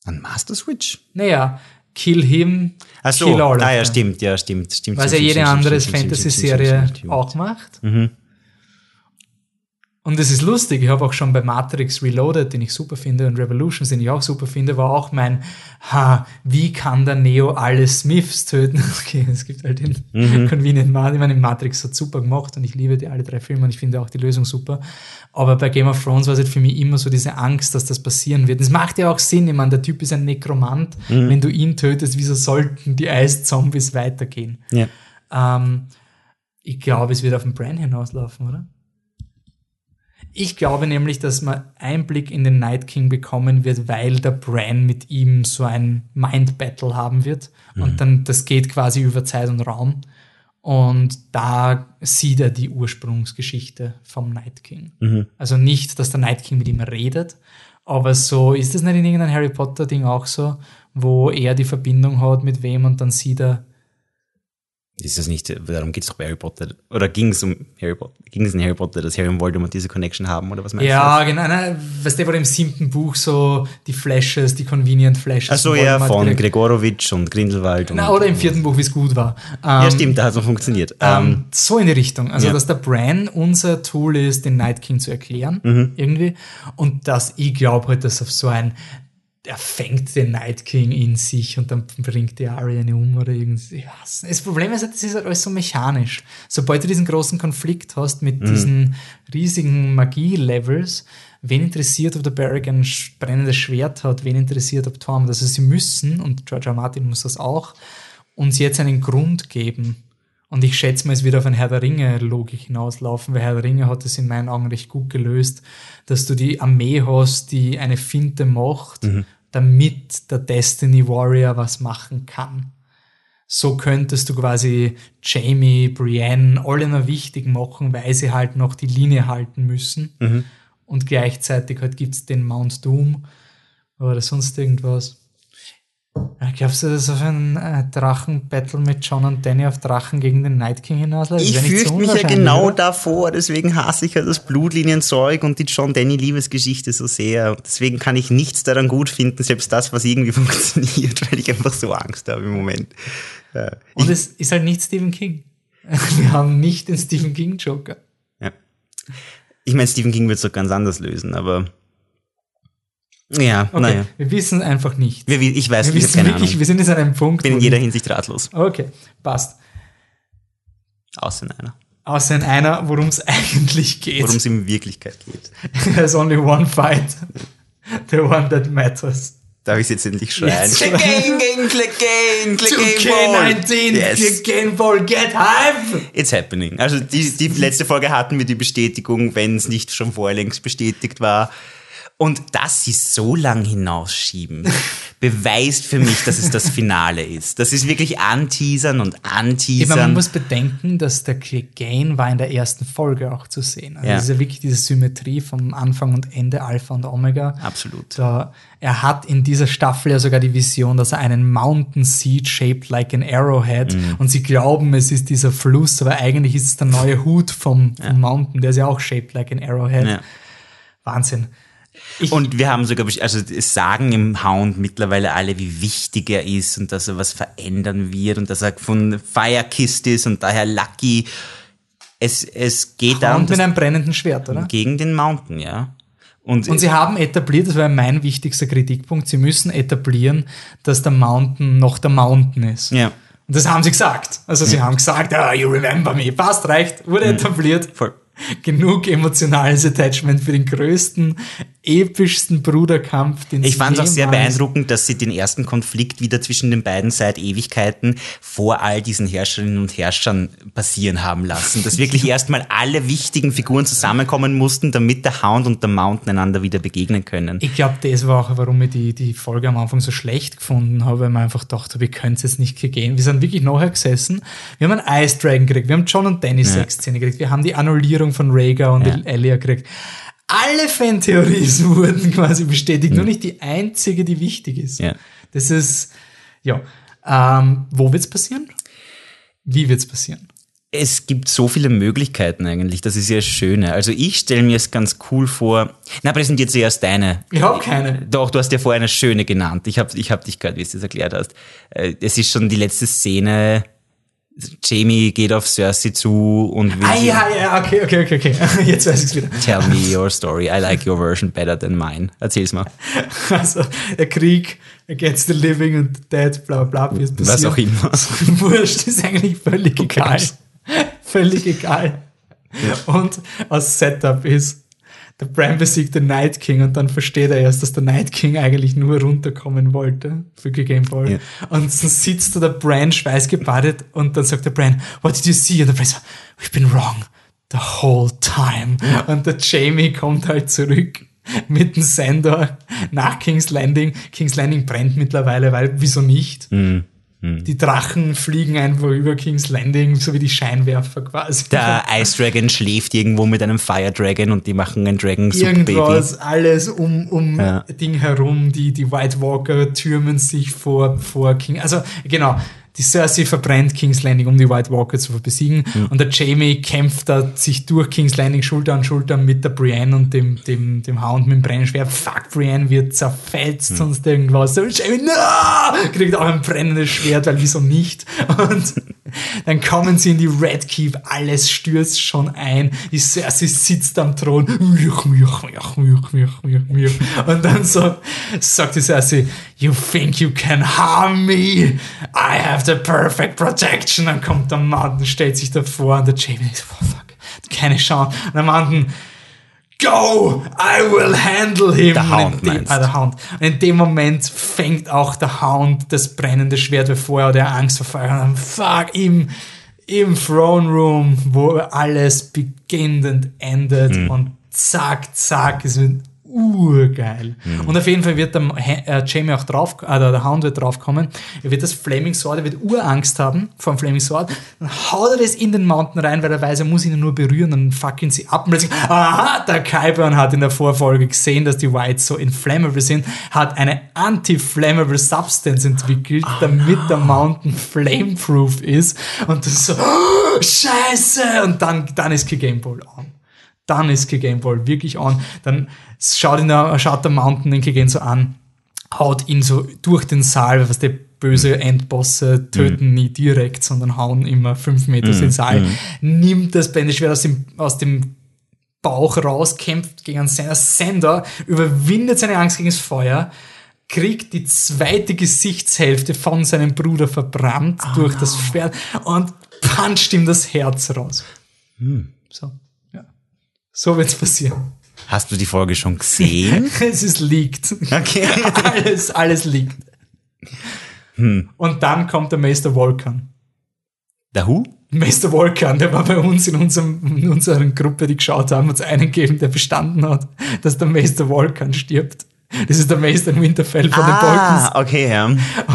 Ein Master Switch? Naja, kill him, Ach so, kill all ah, ja, stimmt, ja, stimmt, stimmt. Was ja jede andere Fantasy-Serie auch macht. Mhm. Und es ist lustig, ich habe auch schon bei Matrix Reloaded, den ich super finde, und Revolutions, den ich auch super finde, war auch mein, ha, wie kann der Neo alle Smiths töten? [laughs] Okay, es gibt halt den Mhm. Convenient Man. Ich meine, Matrix hat super gemacht und ich liebe die alle drei Filme und ich finde auch die Lösung super. Aber bei Game of Thrones war es halt für mich immer so diese Angst, dass das passieren wird. Das macht ja auch Sinn. Ich meine, der Typ ist ein Nekromant. Mhm. Wenn du ihn tötest, wieso sollten die Eiszombies weitergehen? Ja. Ähm, ich glaube, es wird auf den Bran hinauslaufen, oder? Ich glaube nämlich, dass man Einblick in den Night King bekommen wird, weil der Bran mit ihm so ein Mind Battle haben wird. Und dann, das geht quasi über Zeit und Raum. Und da sieht er die Ursprungsgeschichte vom Night King. Also nicht, dass der Night King mit ihm redet, aber so ist das nicht in irgendeinem Harry Potter Ding auch so, wo er die Verbindung hat mit wem und dann sieht er, Ist das nicht, darum geht es doch bei Harry Potter, oder ging es um Harry Potter, ging es in Harry Potter, dass Harry und Voldemort diese Connection haben, oder was meinst Ja, genau. Ne, weißt du, wo im siebten Buch so die Flashes, die Convenient Flashes. du? Achso, von ja, von direkt- Gregorowitsch und Grindelwald. Und, Na, oder im vierten Buch, wie es gut war. Ja, Ähm, stimmt, da hat es noch funktioniert. Ähm, ähm, so in die Richtung. Also, ja. dass der Bran unser Tool ist, den Night King zu erklären, Mhm. irgendwie. Und dass ich glaube halt, dass auf so ein, er fängt den Night King in sich und dann bringt die ihn um oder irgendwie. Das Problem ist halt, das ist halt alles so mechanisch. Sobald du diesen großen Konflikt hast mit Mhm. diesen riesigen Magie-Levels, wen interessiert, ob der Barrick ein brennendes Schwert hat, wen interessiert, ob Tom. Also sie müssen, und George R. Martin muss das auch, uns jetzt einen Grund geben. Und ich schätze mal, es wird auf ein Herr der Ringe-Logik hinauslaufen, weil Herr der Ringe hat es in meinen Augen recht gut gelöst, dass du die Armee hast, die eine Finte macht, damit der Destiny Warrior was machen kann. So könntest du quasi Jamie, Brienne, alle noch wichtig machen, weil sie halt noch die Linie halten müssen. Und gleichzeitig halt gibt's den Mount Doom oder sonst irgendwas. Glaubst du, dass auf ein äh, Drachen-Battle mit John und Danny auf Drachen gegen den Night King hinausläuft? Ich so fürchte mich ja genau oder? davor, deswegen hasse ich ja das Blutlinienzeug und die John Danny Liebesgeschichte so sehr. Deswegen kann ich nichts daran gut finden, selbst das, was irgendwie [laughs] funktioniert, weil ich einfach so Angst habe im Moment. Ja. Und es ist halt nicht Stephen King. [laughs] Wir haben nicht den Stephen King Joker. Ja. Ich meine, Stephen King wird es doch ganz anders lösen, aber ja, Okay, naja. wir wissen einfach nicht. Wir, ich weiß, Wir wissen keine wirklich, Ahnung. wir sind jetzt an einem Punkt. bin in jeder Hinsicht ratlos. Okay, passt. Außer in einer. Außer in einer, worum es [laughs] eigentlich geht. Worum es in Wirklichkeit geht. There's only one fight. The one that matters. Darf ich jetzt endlich schreien? Jetzt Click schreien. again, click again, click again, ball. 2K19, Yes. Game Ball, get hype! It's happening. Also die, die letzte Folge hatten wir die Bestätigung, wenn es nicht schon vorher längst bestätigt war. Und dass sie so lang hinausschieben, [laughs] beweist für mich, dass es das Finale ist. Das ist wirklich anteasern und Ich meine, man anteasern. muss bedenken, dass der Gain war in der ersten Folge auch zu sehen. Also Ja. ist ja wirklich diese Symmetrie vom Anfang und Ende, Alpha und Omega. Absolut. Da, er hat in dieser Staffel ja sogar die Vision, dass er einen Mountain Seed shaped like an arrowhead Mhm. und sie glauben, es ist dieser Fluss, aber eigentlich ist es der neue Hut vom, vom Mountain, der ist ja auch shaped like an arrowhead. Ja. Wahnsinn. Ich, Und wir haben sogar, also es sagen im Hound mittlerweile alle, wie wichtig er ist und dass er was verändern wird und dass er von Firekist ist und daher Lucky. Es, es geht darum, und mit einem brennenden Schwert, oder? gegen den Mountain, ja. Und, Und sie haben etabliert, das war mein wichtigster Kritikpunkt, sie müssen etablieren, dass der Mountain noch der Mountain ist. ja, Und das haben sie gesagt. Also sie haben gesagt, ah, you remember me. Passt, reicht, wurde etabliert. voll. Genug emotionales Attachment für den größten, epischsten Bruderkampf, den Ich fand es auch sehr beeindruckend, dass sie den ersten Konflikt wieder zwischen den beiden seit Ewigkeiten vor all diesen Herrscherinnen und Herrschern passieren haben lassen. Dass wirklich [laughs] erstmal alle wichtigen Figuren zusammenkommen mussten, damit der Hound und der Mountain einander wieder begegnen können. Ich glaube, das war auch, warum ich die, die Folge am Anfang so schlecht gefunden habe, weil man einfach dachte, wir können es jetzt nicht gehen. Wir sind wirklich nachher gesessen. Wir haben einen Ice Dragon gekriegt, wir haben John und Danny Sexszene gekriegt, wir haben die Annullierung von Rhaegar und Ja. Elia gekriegt. Alle Fantheorien [laughs] wurden quasi bestätigt, nur nicht die einzige, die wichtig ist. Ja. Das ist, ja. Ähm, wo wird's passieren? Wie wird's passieren? Es gibt so viele Möglichkeiten eigentlich, das ist ja das Schöne. Also ich stelle mir es ganz cool vor. Na, präsentiert zuerst deine. Ich habe keine. Doch, du hast ja vorher eine schöne genannt. Ich habe ich hab dich gehört, wie du es erklärt hast. Äh, Es ist schon die letzte Szene. Jamie geht auf Cersei zu und will Ah, ja, ja, okay, okay, okay, okay. [laughs] Jetzt weiß ich's wieder. Tell me your story. I like your version better than mine. Erzähl's mal. [laughs] Also, der Krieg against the living and the dead, bla bla bla, wie es Was passiert. auch immer. [laughs] Wurscht, ist eigentlich völlig egal. völlig egal. Und als Setup ist, der Bran besiegt den Night King und dann versteht er erst, dass der Night King eigentlich nur runterkommen wollte für Game Boy. Ja. Und dann sitzt da der Bran schweißgebadet und dann sagt der Bran, what did you see? Und der Bran so, we've been wrong the whole time. Und der Jamie kommt halt zurück mit dem Sender nach King's Landing. King's Landing brennt mittlerweile, weil wieso nicht? Die Drachen fliegen einfach über King's Landing, so wie die Scheinwerfer quasi. Der Ice Dragon schläft irgendwo mit einem Fire Dragon und die machen ein Dragon Soup Baby. Irgendwas, alles um, um Ja. Ding herum, die, die White Walker türmen sich vor, vor King, also genau, die Cersei verbrennt King's Landing, um die White Walker zu besiegen und der Jamie kämpft da sich durch King's Landing Schulter an Schulter mit der Brienne und dem, dem, dem Hound mit dem brennenden Schwert. Fuck, Brienne wird zerfetzt, sonst irgendwas. Der Jamie, no! kriegt auch ein brennendes Schwert, weil wieso nicht? Und [laughs] dann kommen sie in die Red Keep, alles stürzt schon ein. Die Cersei sitzt am Thron. Und dann so sagt die Cersei, You think you can harm me? I have the perfect protection. Dann kommt der Mann, stellt sich davor und der Jamie ist, oh fuck, keine Chance. Und der Mann, Go! I will handle him. Der Und Hound in dem, meinst ah, der Hound. Und in dem Moment fängt auch der Hound das brennende Schwert, hat er Angst vor Feuer. Und dann, fuck, im, im Throne Room, wo alles beginnt und endet. Mhm. Und zack, zack, es wird urgeil. Mhm. Und auf jeden Fall wird der äh, Jamie auch drauf, äh, der, Hound wird draufkommen. Er wird das Flaming Sword, er wird Urangst haben vor dem Flaming Sword. Dann haut er das in den Mountain rein, weil er weiß, er muss ihn nur berühren, dann fucken sie ab. Und plötzlich, aha, der Kyburn hat in der Vorfolge gesehen, dass die Whites so inflammable sind, hat eine anti-flammable Substance entwickelt, damit der Mountain flameproof ist. Und das ist so, oh, [gasps] scheiße! Und dann, dann ist Game Ball on dann ist Game Ball wirklich on. Dann schaut, ihn der, schaut der Mountain den Kigen so an, haut ihn so durch den Saal, was die böse Endbosse töten nie direkt, sondern hauen immer fünf Meter in den Saal, nimmt das Bändeschwert aus dem, aus dem Bauch raus, kämpft gegen einen Sender, Sender, überwindet seine Angst gegen das Feuer, kriegt die zweite Gesichtshälfte von seinem Bruder verbrannt durch das Schwert und puncht ihm das Herz raus. So, ja. So wird's passieren. Hast du die Folge schon gesehen? [laughs] es ist leaked. Okay. [laughs] alles, alles liegt. Und dann kommt der Meister Volkan. Der Who? Meister Volkan, der war bei uns in, unserem, in unserer Gruppe, die geschaut haben, uns einen gegeben, der bestanden hat, dass der Meister Volkan stirbt. Das ist der Meister in Winterfell von den Balkans. Ah, okay, ja.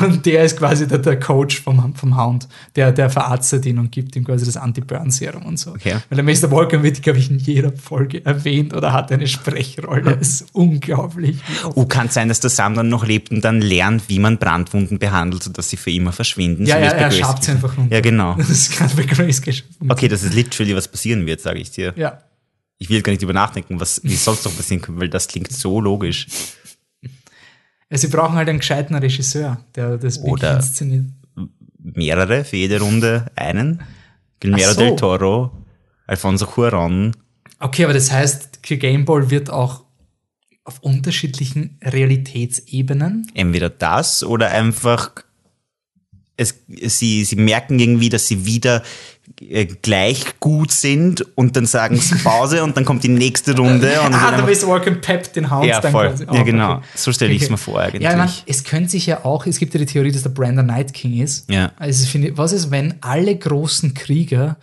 Und der ist quasi der, der Coach vom, vom Hound. Der, der verarztet ihn und gibt ihm quasi das Anti-Burn-Serum und so. Okay. Weil der Meister Volkan wird, glaube ich, in jeder Folge erwähnt oder hat eine Sprechrolle. Das ist unglaublich. Oh, kann sein, dass der Sam dann noch lebt und dann lernt, wie man Brandwunden behandelt, sodass sie für immer verschwinden. Ja, so ja, er schabt sie einfach runter. Ja, genau. [laughs] Das ist gerade bei Grace geschaffen. Okay, das ist literally, was passieren wird, sage ich dir. Ja. Ich will gar nicht über nachdenken, was, wie sonst noch passieren könnte, weil das klingt so logisch. Ja, Sie brauchen halt einen gescheiten Regisseur, der das wirklich Oder- inszeniert. Mehrere für jede Runde einen. Guillermo so. del Toro, Alfonso Cuarón. Okay, aber das heißt, Game Ball wird auch auf unterschiedlichen Realitätsebenen. Entweder das oder einfach es, sie, sie merken irgendwie, dass sie wieder gleich gut sind und dann sagen sie [laughs] Pause und dann kommt die nächste Runde. Und Ah, dann da ist Walken Pep den Hounds ja, dann voll. quasi. ja, Oh, genau. okay. So stelle ich es mir vor eigentlich. Ja, mein, es könnte sich ja auch, es gibt ja die Theorie, dass der Brandon Night King ist. Ja. Also ich finde, was ist, wenn alle großen Krieger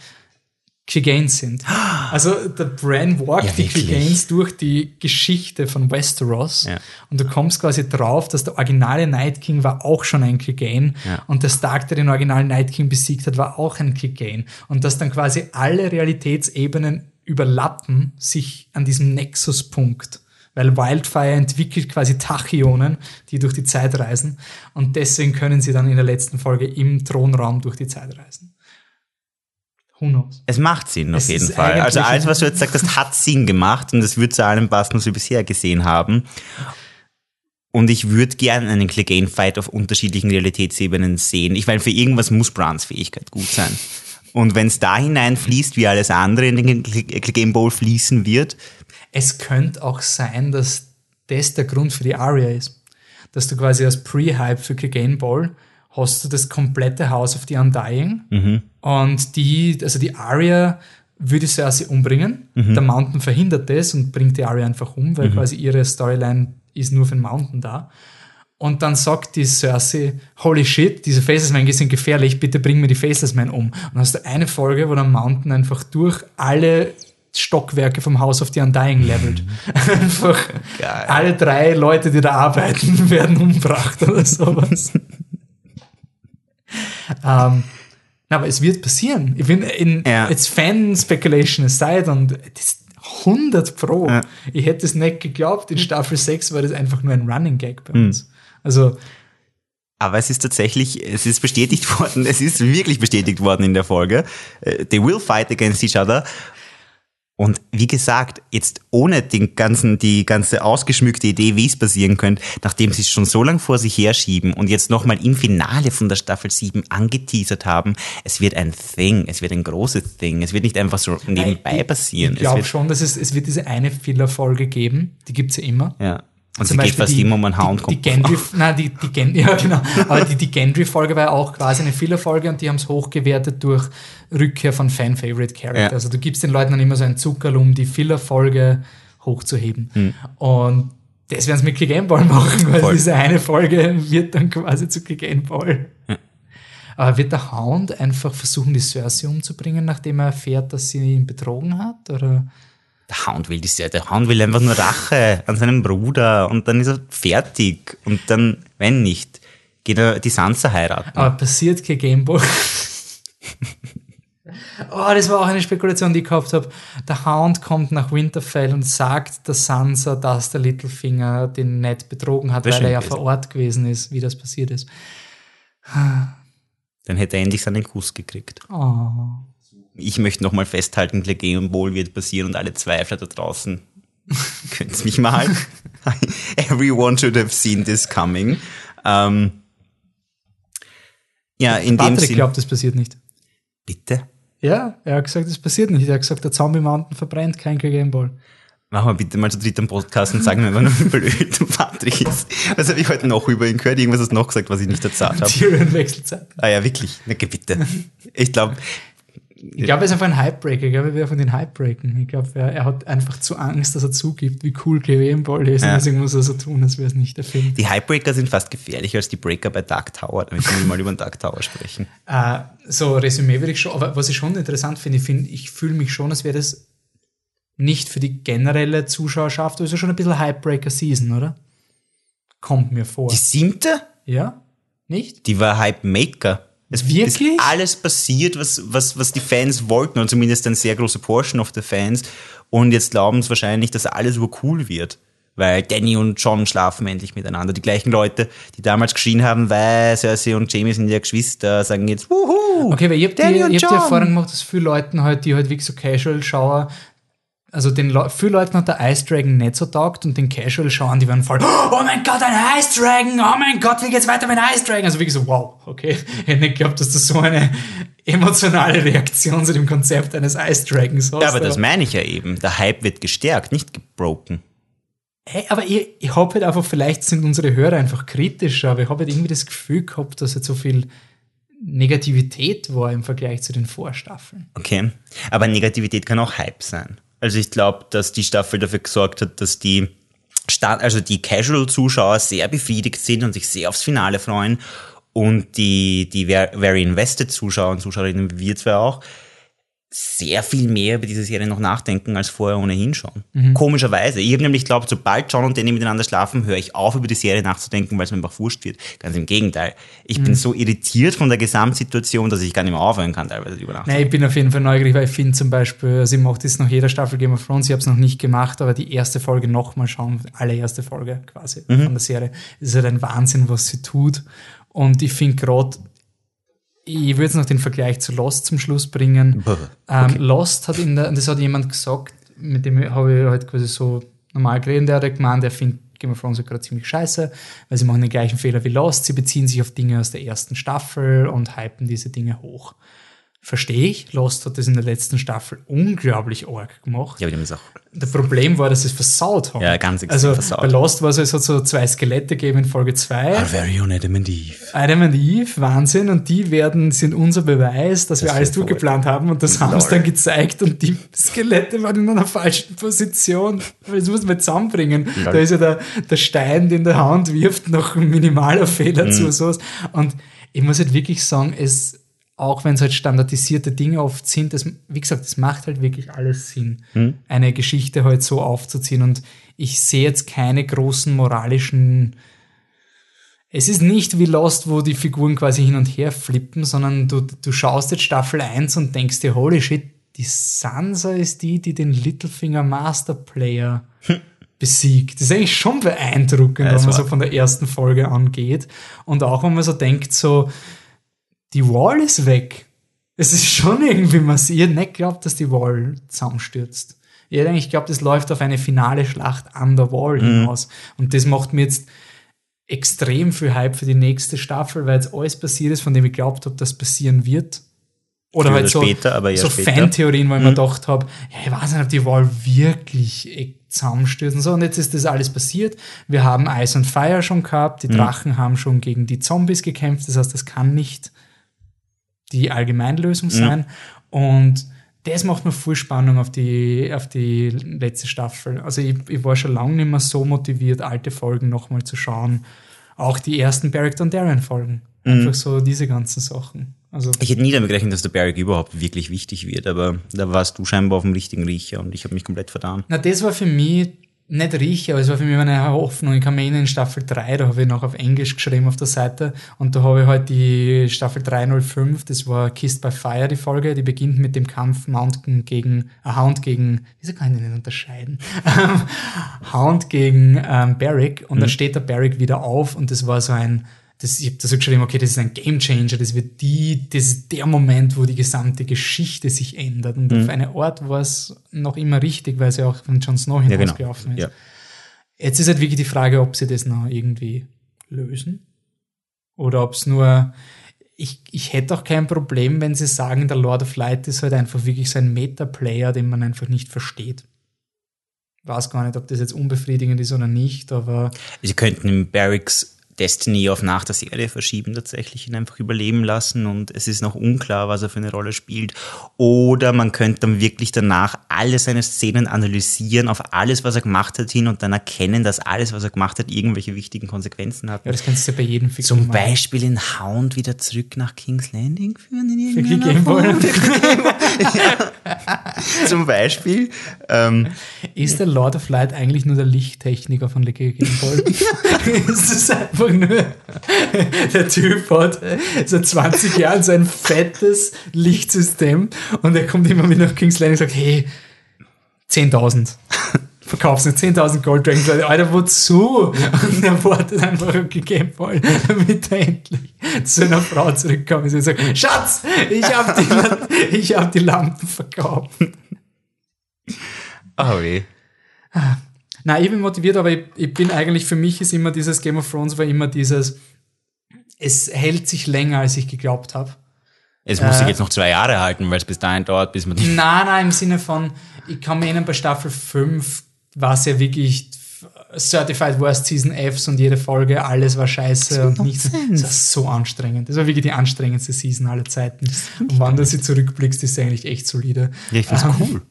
Cleganes sind? Also der Bran walkt Ja, die. Cleganes durch die Geschichte von Westeros Ja. und du kommst quasi drauf, dass der originale Night King war auch schon ein Clegane Ja. und der Stark, der den originalen Night King besiegt hat, war auch ein Clegane und dass dann quasi alle Realitätsebenen überlappen sich an diesem Nexuspunkt. Weil Wildfire entwickelt quasi Tachyonen, die durch die Zeit reisen. Und deswegen können sie dann in der letzten Folge im Thronraum durch die Zeit reisen. Who knows? Es macht Sinn auf Es jeden Fall. Also alles, was du jetzt [laughs] sagst, das hat Sinn gemacht und es wird zu allem passen, was wir bisher gesehen haben. Und ich würde gerne einen Clegane-Fight auf unterschiedlichen Realitätsebenen sehen. Ich meine, für irgendwas muss Brans Fähigkeit gut sein. Und wenn es da hineinfließt, wie alles andere in den Clegane Bowl fließen wird, Es könnte auch sein, dass das der Grund für die Aria ist. Dass du quasi als Pre-Hype für Clegane Ball hast du das komplette House of the Undying und die, also die Aria würde Cersei umbringen. Der Mountain verhindert das und bringt die Aria einfach um, weil quasi ihre Storyline ist nur für den Mountain da. Und dann sagt die Cersei, holy shit, diese Faceless Men sind gefährlich, bitte bring mir die Faceless Men um. Und dann hast du eine Folge, wo der Mountain einfach durch alle Stockwerke vom House of the Undying levelt. [laughs] einfach Geil. alle drei Leute, die da arbeiten, [laughs] werden umgebracht oder sowas. [laughs] [laughs] ähm, na, aber es wird passieren. Ich bin in, Ja. jetzt Fan-Speculation aside und das ist 100 Pro. Ja. Ich hätte es nicht geglaubt. In Staffel 6 war das einfach nur ein Running Gag bei uns. Also, Aber es ist tatsächlich, es ist bestätigt [laughs] worden, es ist wirklich bestätigt worden in der Folge. Äh, They will fight against each other. Und wie gesagt, jetzt ohne den ganzen, die ganze ausgeschmückte Idee, wie es passieren könnte, nachdem sie es schon so lange vor sich herschieben und jetzt nochmal im Finale von der Staffel 7 angeteasert haben, es wird ein Thing, es wird ein großes Thing, es wird nicht einfach so nebenbei ich, passieren. Ich es glaube schon, dass es, es wird diese eine Filler-Folge geben. Die gibt's ja immer. ja. Und Zum geht Beispiel fast die- immer um einen Hound. Die, die Gendry, [laughs] nein, die, die Gen, [laughs] ja genau, aber die, die Gendry-Folge war ja auch quasi eine Filler-Folge und die haben es hochgewertet durch Rückkehr von Fan-Favorite-Character. Ja. Also du gibst den Leuten dann immer so ein Zuckerl, um die Filler-Folge hochzuheben. Hm. Und das werden sie mit Click Ball [laughs] machen, weil Voll. diese eine Folge wird dann quasi zu Click Ball. Aber wird der Hound einfach versuchen, die Cersei umzubringen, nachdem er erfährt, dass sie ihn betrogen hat? Oder? Der Hound will das ja, der Hound will einfach nur Rache an seinem Bruder und dann ist er fertig. Und dann, wenn nicht, geht er die Sansa heiraten. Aber passiert kein Gameboy. oh, das war auch eine Spekulation, die ich gehabt habe. Der Hound kommt nach Winterfell und sagt der Sansa, dass der Littlefinger den nicht betrogen hat, Das weil er ja vor Ort gewesen ist, wie das passiert ist. Dann hätte er endlich seinen Kuss gekriegt. Oh. Ich möchte nochmal festhalten, Bowl wird passieren und alle Zweifler da draußen [laughs] könnt's mich mal. [laughs] Everyone should have seen this coming. Ähm, ja, in dem Patrick Sinn. glaubt, das passiert nicht. Bitte? Ja, er hat gesagt, das passiert nicht. Er hat gesagt, der Zombie Mountain verbrennt kein Gameball. Machen wir bitte mal zu dritt am Podcast und sagen einfach nur, wie blöd Patrick ist. Was habe ich heute noch über ihn gehört? Irgendwas hast du noch gesagt, was ich nicht erzählt habe. Tyrion Wechselzeit. Ah ja, wirklich. Na, geh bitte. Ich glaube, Ich glaube, er ist einfach ein Hypebreaker. Ich glaube, er will einfach den Hypebreaken. Ich glaube, er, er, hat einfach zu Angst, dass er zugibt, wie cool Cleveland Ball ist. Ja. Und deswegen muss er so tun, als wäre es nicht der Film. Die Hypebreaker sind fast gefährlicher als die Breaker bei Dark Tower. Müssen wir mal über den Dark Tower sprechen. Uh, [laughs] so, Resümee würde ich schon, aber was ich schon interessant finde, ich, find, ich fühle mich schon, als wäre das nicht für die generelle Zuschauerschaft, aber es ist schon ein bisschen Hypebreaker-Season, oder? Kommt mir vor. Die siebte? Ja? Nicht? Die war Hype-Maker. Es Wirklich? ist alles passiert, was, was, was die Fans wollten, und zumindest ein sehr großer Portion of the Fans. Und jetzt glauben es wahrscheinlich, dass alles über cool wird. Weil Danny und John schlafen endlich miteinander. Die gleichen Leute, die damals geschrien haben, weil Cersei und Jamie sind ja Geschwister, sagen jetzt, wuhu! Okay, weil ihr habt, Danny die, ihr habt die Erfahrung gemacht, dass viele Leute halt, die halt wirklich so Casual-Schauer also den Le viele Leuten hat der Ice Dragon nicht so taugt und den Casual schauen, die waren voll, oh mein Gott, ein Ice Dragon, oh mein Gott, wie geht's weiter mit Ice Dragon? Also wirklich so, wow, okay. [laughs] Ich hätte nicht geglaubt, dass du so eine emotionale Reaktion zu dem Konzept eines Ice Dragons hast. Ja, aber das meine ich ja eben. Der Hype wird gestärkt, nicht gebroken. Hey, aber ich, ich habe halt einfach, vielleicht sind unsere Hörer einfach kritischer, aber ich habe halt irgendwie das Gefühl gehabt, dass jetzt so viel Negativität war im Vergleich zu den Vorstaffeln. Okay, aber Negativität kann auch Hype sein. Also ich glaube, dass die Staffel dafür gesorgt hat, dass die Start, also die Casual-Zuschauer sehr befriedigt sind und sich sehr aufs Finale freuen. Und die, die Very Invested Zuschauer und Zuschauerinnen, wie wir zwei auch, sehr viel mehr über diese Serie noch nachdenken als vorher ohnehin schon. Mhm. Komischerweise. Ich habe nämlich glaubt, sobald John und Danny miteinander schlafen, höre ich auf, über die Serie nachzudenken, weil es mir einfach wurscht wird. Ganz im Gegenteil. Ich mhm. bin so irritiert von der Gesamtsituation, dass ich gar nicht mehr aufhören kann, teilweise über Nacht. Nein, ich bin auf jeden Fall neugierig, weil ich finde zum Beispiel, sie macht das nach jeder Staffel Game of Thrones, ich habe es noch nicht gemacht, aber die erste Folge nochmal schauen, allererste Folge quasi mhm. von der Serie. Es ist halt ein Wahnsinn, was sie tut. Und ich finde gerade ich würde jetzt noch den Vergleich zu Lost zum Schluss bringen. Ähm, okay. Ähm, Lost hat in der, das hat jemand gesagt, mit dem habe ich halt quasi so normal geredet, der hat gemeint, der findet Game of Thrones gerade ziemlich scheiße, weil sie machen den gleichen Fehler wie Lost. Sie beziehen sich auf Dinge aus der ersten Staffel und hypen diese Dinge hoch verstehe ich. Lost hat das in der letzten Staffel unglaublich arg gemacht. Ja, aber die haben auch. Das Problem war, dass sie es versaut haben. Ja, ganz extrem also, versaut. Bei Lost war es, es hat so zwei Skelette gegeben in Folge 2. Our very own Adam and Eve. Adam and Eve, Wahnsinn. Und die werden, sind unser Beweis, dass das wir alles durchgeplant haben. Und das haben sie dann gezeigt. Und die Skelette waren in einer falschen Position. Das muss man zusammenbringen. Lol. Da ist ja der, der Stein, den der Hand wirft, noch ein minimaler Fehler mhm. zu. Sowas. Und ich muss halt wirklich sagen, es, auch wenn es halt standardisierte Dinge oft sind, das, wie gesagt, es macht halt wirklich alles Sinn, hm. eine Geschichte halt so aufzuziehen. Und ich sehe jetzt keine großen moralischen. Es ist nicht wie Lost, wo die Figuren quasi hin und her flippen, sondern du, du schaust jetzt Staffel 1 und denkst dir, holy shit, die Sansa ist die, die den Littlefinger Master Player hm. besiegt. Das ist eigentlich schon beeindruckend, ja, wenn man so von der ersten Folge angeht. Und auch wenn man so denkt, so, die Wall ist weg. Es ist schon irgendwie massiv. Ich hätte nicht geglaubt, dass die Wall zusammenstürzt. Ich hätte eigentlich geglaubt, das läuft auf eine finale Schlacht an der Wall mhm. hinaus. Und das macht mir jetzt extrem viel Hype für die nächste Staffel, weil jetzt alles passiert ist, von dem ich geglaubt habe, dass passieren wird. Oder halt so, so Fantheorien, weil ich mhm. mir gedacht habe, ja, ich weiß nicht, ob die Wall wirklich zusammenstürzen. So, und jetzt ist das alles passiert. Wir haben Ice and Fire schon gehabt, die mhm. Drachen haben schon gegen die Zombies gekämpft, das heißt, das kann nicht die Allgemeinlösung sein. Ja. Und das macht mir viel Spannung auf die, auf die letzte Staffel. Also ich, ich war schon lange nicht mehr so motiviert, alte Folgen nochmal zu schauen. Auch die ersten Barrick Dondarrion Folgen. Mhm. Einfach so diese ganzen Sachen. Also ich hätte nie damit gerechnet, dass der Barrick überhaupt wirklich wichtig wird, aber da warst du scheinbar auf dem richtigen Riecher und ich habe mich komplett vertan. Na, das war für mich nicht rieche, aber es war für mich eine Hoffnung. Ich erinnern, in Staffel 3, da habe ich noch auf Englisch geschrieben auf der Seite und da habe ich halt die Staffel 305, das war Kissed by Fire, die Folge, die beginnt mit dem Kampf Mountain gegen, äh, Hound gegen, wieso kann ich den nicht unterscheiden? [laughs] Hound gegen ähm, Barrick und mhm. dann steht der Barrick wieder auf und das war so ein, das, ich habe da so geschrieben, okay, das ist ein Game Changer, das wird die, das ist der Moment, wo die gesamte Geschichte sich ändert. Und mhm. auf eine Art war es noch immer richtig, weil sie auch von Jon Snow hinausgelaufen ja, genau. ist. Ja. Jetzt ist halt wirklich die Frage, ob sie das noch irgendwie lösen. Oder ob es nur, ich, ich hätte auch kein Problem, wenn sie sagen, der Lord of Light ist halt einfach wirklich so ein Meta-Player, den man einfach nicht versteht. Ich weiß gar nicht, ob das jetzt unbefriedigend ist oder nicht, aber. Sie könnten im Barracks Destiny auf nach der Serie verschieben, tatsächlich ihn einfach überleben lassen und es ist noch unklar, was er für eine Rolle spielt. Oder man könnte dann wirklich danach alle seine Szenen analysieren, auf alles, was er gemacht hat, hin und dann erkennen, dass alles, was er gemacht hat, irgendwelche wichtigen Konsequenzen hat. Ja, das kannst du ja bei jedem Figur Zum machen. Beispiel in Hound wieder zurück nach King's Landing führen in irgendeiner Gameboy. Form. [laughs] Zum Beispiel. Ähm, Ist der Lord of Light eigentlich nur der Lichttechniker von Lego Game Boy? [laughs] [laughs] ist das einfach nur, [laughs] der Typ hat seit 20 Jahren so ein fettes Lichtsystem und er kommt immer mit nach King's Landing und sagt, hey, 10.000. Verkaufst du 10.000 Gold Dragons, Alter, wozu? Und er wartet einfach auf die Game Boy, damit er endlich zu einer Frau zurückkommt und sagt, Schatz, ich hab die, ich hab die Lampen verkauft. oh weh. Nein, ich bin motiviert, aber ich, ich bin eigentlich, für mich ist immer dieses Game of Thrones war immer dieses, es hält sich länger, als ich geglaubt habe. Es muss sich jetzt noch zwei Jahre halten, weil es bis dahin dauert, bis man die. Nein, nein, im Sinne von, ich kann mir erinnern, bei Staffel 5 war es ja wirklich Certified Worst Season Fs und jede Folge, alles war scheiße und nichts. Das war so anstrengend. Das war wirklich die anstrengendste Season aller Zeiten. Und wann du sie zurückblickst, ist sie eigentlich echt solide. Ja, ich find's Ähm, cool.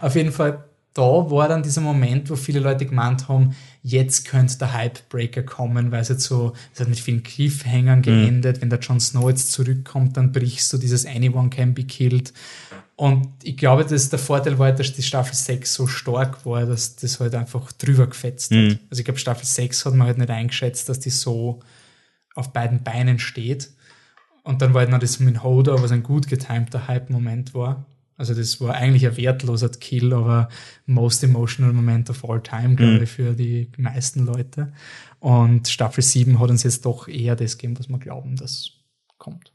Auf jeden Fall, da war dann dieser Moment, wo viele Leute gemeint haben, jetzt könnte der Hypebreaker kommen, weil es jetzt so, es hat mit vielen Cliffhangern geendet. Wenn der Jon Snow jetzt zurückkommt, dann brichst du dieses Anyone can be killed. Und ich glaube, dass der Vorteil war, dass die Staffel 6 so stark war, dass das halt einfach drüber gefetzt hat. Also ich glaube, Staffel 6 hat man halt nicht eingeschätzt, dass die so auf beiden Beinen steht. Und dann war halt noch das mit Hodor, was ein gut getimter Hype-Moment war. Also das war eigentlich ein wertloser Kill, aber most emotional Moment of all time, glaube ich, für die meisten Leute. Und Staffel 7 hat uns jetzt doch eher das gegeben, was wir glauben, das kommt.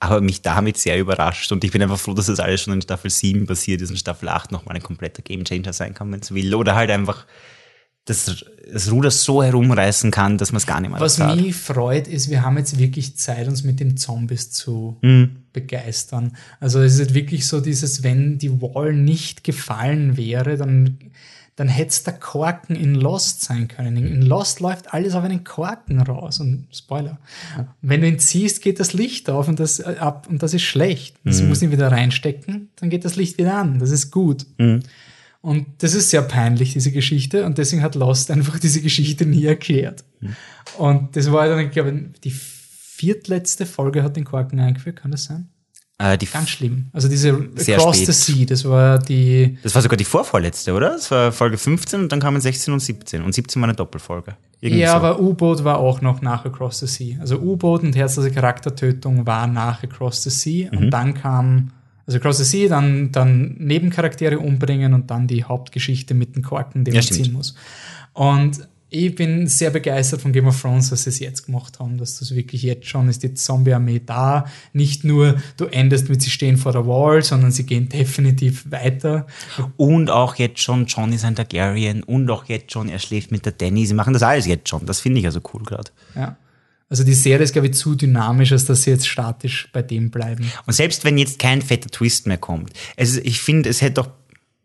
Aber mich damit sehr überrascht und ich bin einfach froh, dass das alles schon in Staffel 7 passiert ist und Staffel 8 nochmal ein kompletter Gamechanger sein kann, wenn es will. Oder halt einfach das, das Ruder so herumreißen kann, dass man es gar nicht mehr Was mich freut, ist, wir haben jetzt wirklich Zeit, uns mit den Zombies zu begeistern. Also es ist halt wirklich so dieses, wenn die Wall nicht gefallen wäre, dann, dann hätte es der Korken in Lost sein können. In Lost läuft alles auf einen Korken raus. Und Spoiler. Wenn du ihn ziehst, geht das Licht auf und das äh, ab und das ist schlecht. Das muss ihn wieder reinstecken, dann geht das Licht wieder an. Das ist gut. Und das ist sehr peinlich, diese Geschichte. Und deswegen hat Lost einfach [laughs] diese Geschichte nie erklärt. Und das war dann, ich glaube, die viertletzte Folge hat den Korken eingeführt, kann das sein? Äh, die, Ganz schlimm. Also diese Across the Sea, das war die, das war sogar die vorvorletzte, oder? Das war Folge 15 und dann kamen 16 und 17. Und 17 war eine Doppelfolge. Irgendwie ja, so. aber U-Boot war auch noch nach Across the Sea. Also U-Boot und herzliche Charaktertötung war nach Across the Sea. Mhm. Und dann kam, also Across the Sea, dann, dann Nebencharaktere umbringen und dann die Hauptgeschichte mit den Korken, den Ja, man stimmt. ziehen muss. Und ich bin sehr begeistert von Game of Thrones, dass sie es jetzt gemacht haben, dass das wirklich jetzt schon ist, die Zombie-Armee da. Nicht nur, du endest mit sie stehen vor der Wall, sondern sie gehen definitiv weiter. Und auch jetzt schon, John ist ein Targaryen und auch jetzt schon, er schläft mit der Danny. Sie machen das alles jetzt schon. Das finde ich also cool gerade. Ja. Also die Serie ist, glaube ich, zu dynamisch, als dass sie jetzt statisch bei dem bleiben. Und selbst wenn jetzt kein fetter Twist mehr kommt, also ich finde, es hätte doch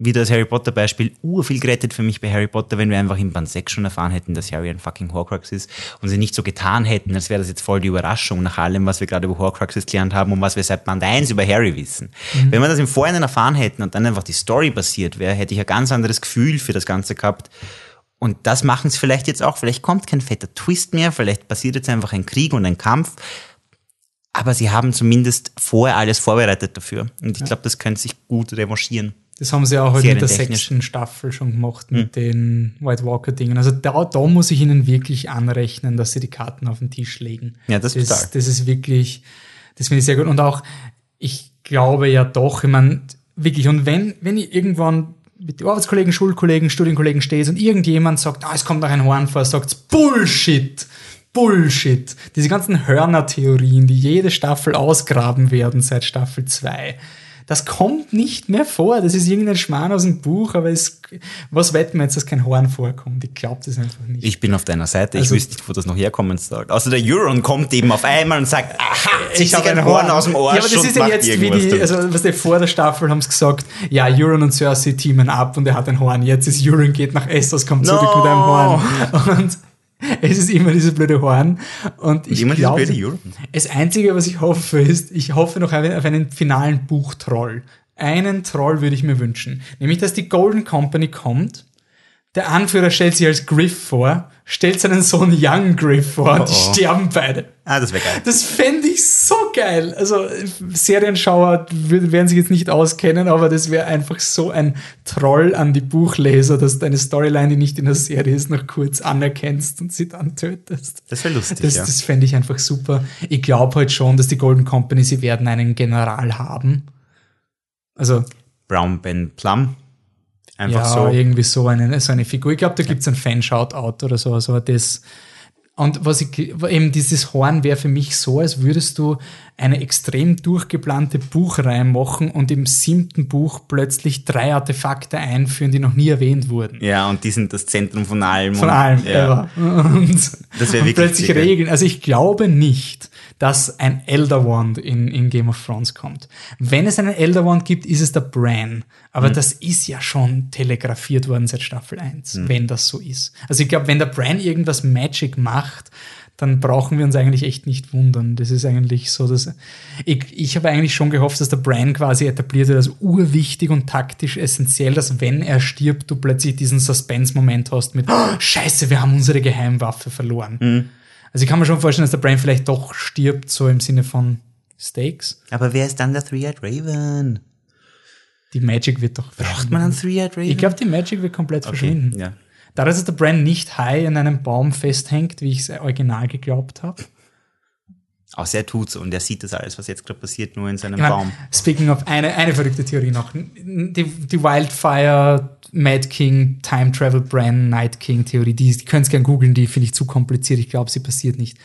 wieder das Harry Potter Beispiel urviel gerettet für mich bei Harry Potter, wenn wir einfach in Band 6 schon erfahren hätten, dass Harry ein fucking Horcrux ist und sie nicht so getan hätten, als wäre das jetzt voll die Überraschung nach allem, was wir gerade über Horcruxes gelernt haben und was wir seit Band 1 über Harry wissen. Wenn wir das im Vorhinein erfahren hätten und dann einfach die Story basiert wäre, hätte ich ein ganz anderes Gefühl für das Ganze gehabt. Und das machen es vielleicht jetzt auch. Vielleicht kommt kein fetter Twist mehr, vielleicht passiert jetzt einfach ein Krieg und ein Kampf. Aber sie haben zumindest vorher alles vorbereitet dafür. Und ich glaube, das könnte sich gut revanchieren. Das haben sie auch halt mit der sechsten Staffel schon gemacht, mit den White Walker-Dingen. Also da, da muss ich ihnen wirklich anrechnen, dass sie die Karten auf den Tisch legen. Ja, das das, total. das ist wirklich, das finde ich sehr gut. Und auch, ich glaube ja doch, ich meine, wirklich, und wenn, wenn ich irgendwann mit Arbeitskollegen, Schulkollegen, Studienkollegen stehe und irgendjemand sagt, ah, es kommt noch ein Horn vor, sagt Bullshit. Bullshit. Diese ganzen Hörner-Theorien, die jede Staffel ausgraben werden seit Staffel 2. Das kommt nicht mehr vor. Das ist irgendein Schmarrn aus dem Buch, aber es, was wetten wir jetzt, dass kein Horn vorkommt? Ich glaube das einfach nicht. Ich bin auf deiner Seite. Also- ich wüsste nicht, wo das noch herkommen soll. Außer der Euron kommt eben auf einmal und sagt, aha, zieht sich hab ein Horn aus dem Arsch Ja, aber das ist ja jetzt wie die, also was die vor der Staffel haben sie gesagt, ja, Euron und Cersei teamen ab und er hat ein Horn. Jetzt ist Euron geht nach Essos, kommt zurück No. mit einem Horn. Und [laughs] [laughs] Es ist immer dieses blöde Horn. Und ich immer glaube, diese blöde das Einzige, was ich hoffe, ist, ich hoffe noch auf einen finalen Buchtroll. Einen Troll würde ich mir wünschen. Nämlich, dass die Golden Company kommt. Der Anführer stellt sich als Griff vor, stellt seinen Sohn Young Griff vor und die Oh, oh. sterben beide. Ah, das wäre geil. Das fände ich so geil. Also Serienschauer werden sich jetzt nicht auskennen, aber das wäre einfach so ein Troll an die Buchleser, dass deine Storyline, die nicht in der Serie ist, noch kurz anerkennst und sie dann tötest. Das wäre lustig, Das, ja. das fände ich einfach super. Ich glaube halt schon, dass die Golden Company, sie werden einen General haben. Also, Brown Ben Plum. Einfach ja, so. irgendwie so eine, so eine Figur. Ich glaube, da gibt's ein Fan-Shoutout oder so. Also das. Und was ich, eben dieses Horn wäre für mich so, als würdest du eine extrem durchgeplante Buchreihe machen und im siebten Buch plötzlich drei Artefakte einführen, die noch nie erwähnt wurden. Ja, und die sind das Zentrum von allem. Von und, allem, ja. ever. Und, Das wär und wirklich plötzlich sick, ja. Regeln. Also ich glaube nicht, dass ein Elder Wand in, in Game of Thrones kommt. Wenn es einen Elder Wand gibt, ist es der Bran. Aber Mhm. das ist ja schon telegrafiert worden seit Staffel 1, Mhm. wenn das so ist. Also ich glaube, wenn der Bran irgendwas Magic macht, dann brauchen wir uns eigentlich echt nicht wundern. Das ist eigentlich so, dass ich, ich habe eigentlich schon gehofft, dass der Bran quasi etabliert wird als urwichtig und taktisch essentiell, dass wenn er stirbt, du plötzlich diesen Suspense-Moment hast mit oh, [gasps] Scheiße, wir haben unsere Geheimwaffe verloren. Also ich kann mir schon vorstellen, dass der Bran vielleicht doch stirbt, so im Sinne von Stakes. Aber wer ist dann der Three-Eyed Raven? Die Magic wird doch Braucht man einen Three-Eyed Raven? Ich glaube, die Magic wird komplett verschwinden. ja. Dadurch, dass der Bran nicht high in einem Baum festhängt, wie ich es original geglaubt habe. Außer er tut's und er sieht das alles, was jetzt gerade passiert, nur in seinem Ich mein, Baum. Speaking of, eine, eine verrückte Theorie noch. Die, die Wildfire, Mad King, Time Travel Bran, Night King Theorie, die, die könnt ihr gerne googeln, die finde ich zu kompliziert. Ich glaube, sie passiert nicht.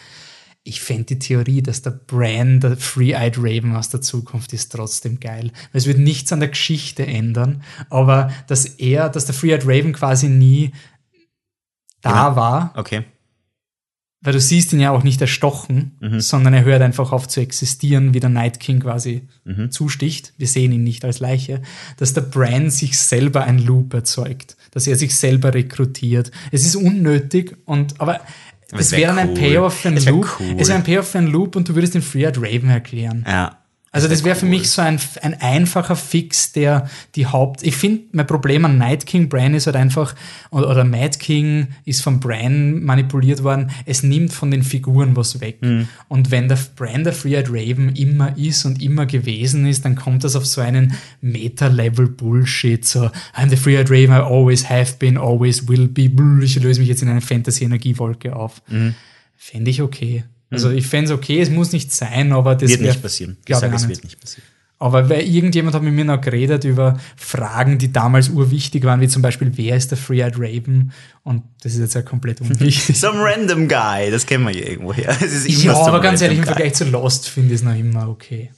Ich fände die Theorie, dass der Bran der Free-Eyed Raven aus der Zukunft ist, trotzdem geil. Weil es wird nichts an der Geschichte ändern, aber dass er, dass der Free-Eyed Raven quasi nie da Genau. war, Okay. Weil du siehst ihn ja auch nicht erstochen, sondern er hört einfach auf zu existieren, wie der Night King quasi zusticht. Wir sehen ihn nicht als Leiche. Dass der Bran sich selber ein Loop erzeugt, dass er sich selber rekrutiert. Es ist unnötig und aber es es wär wäre dann ein cool. Payoff für einen Loop. cool. Es wäre ein Payoff für einen Loop und du würdest den Free Raven erklären. Ja. Also das wäre für cool. mich so ein, ein einfacher Fix, der die Haupt... Ich finde, mein Problem an Night King Bran ist halt einfach, oder, oder Mad King ist von Bran manipuliert worden, es nimmt von den Figuren was weg. Mhm. Und wenn der Bran der Free-Eyed Raven immer ist und immer gewesen ist, dann kommt das auf so einen Meta-Level-Bullshit, so I'm the Free-Eyed Raven, I always have been, always will be, ich löse mich jetzt in eine Fantasy-Energiewolke auf. Mhm. Fände ich okay. Also ich fände es okay, es muss nicht sein, aber das Wird wär- nicht passieren. Ich sage, es wird nicht passieren. Aber weil irgendjemand hat mit mir noch geredet über Fragen, die damals urwichtig waren, wie zum Beispiel, wer ist der Free-Eyed Raven? Und das ist jetzt ja komplett unwichtig. [laughs] Some random guy, das kennen wir ja ist immer ja, aber ganz ehrlich, im guy. Vergleich zu Lost finde ich es noch immer okay.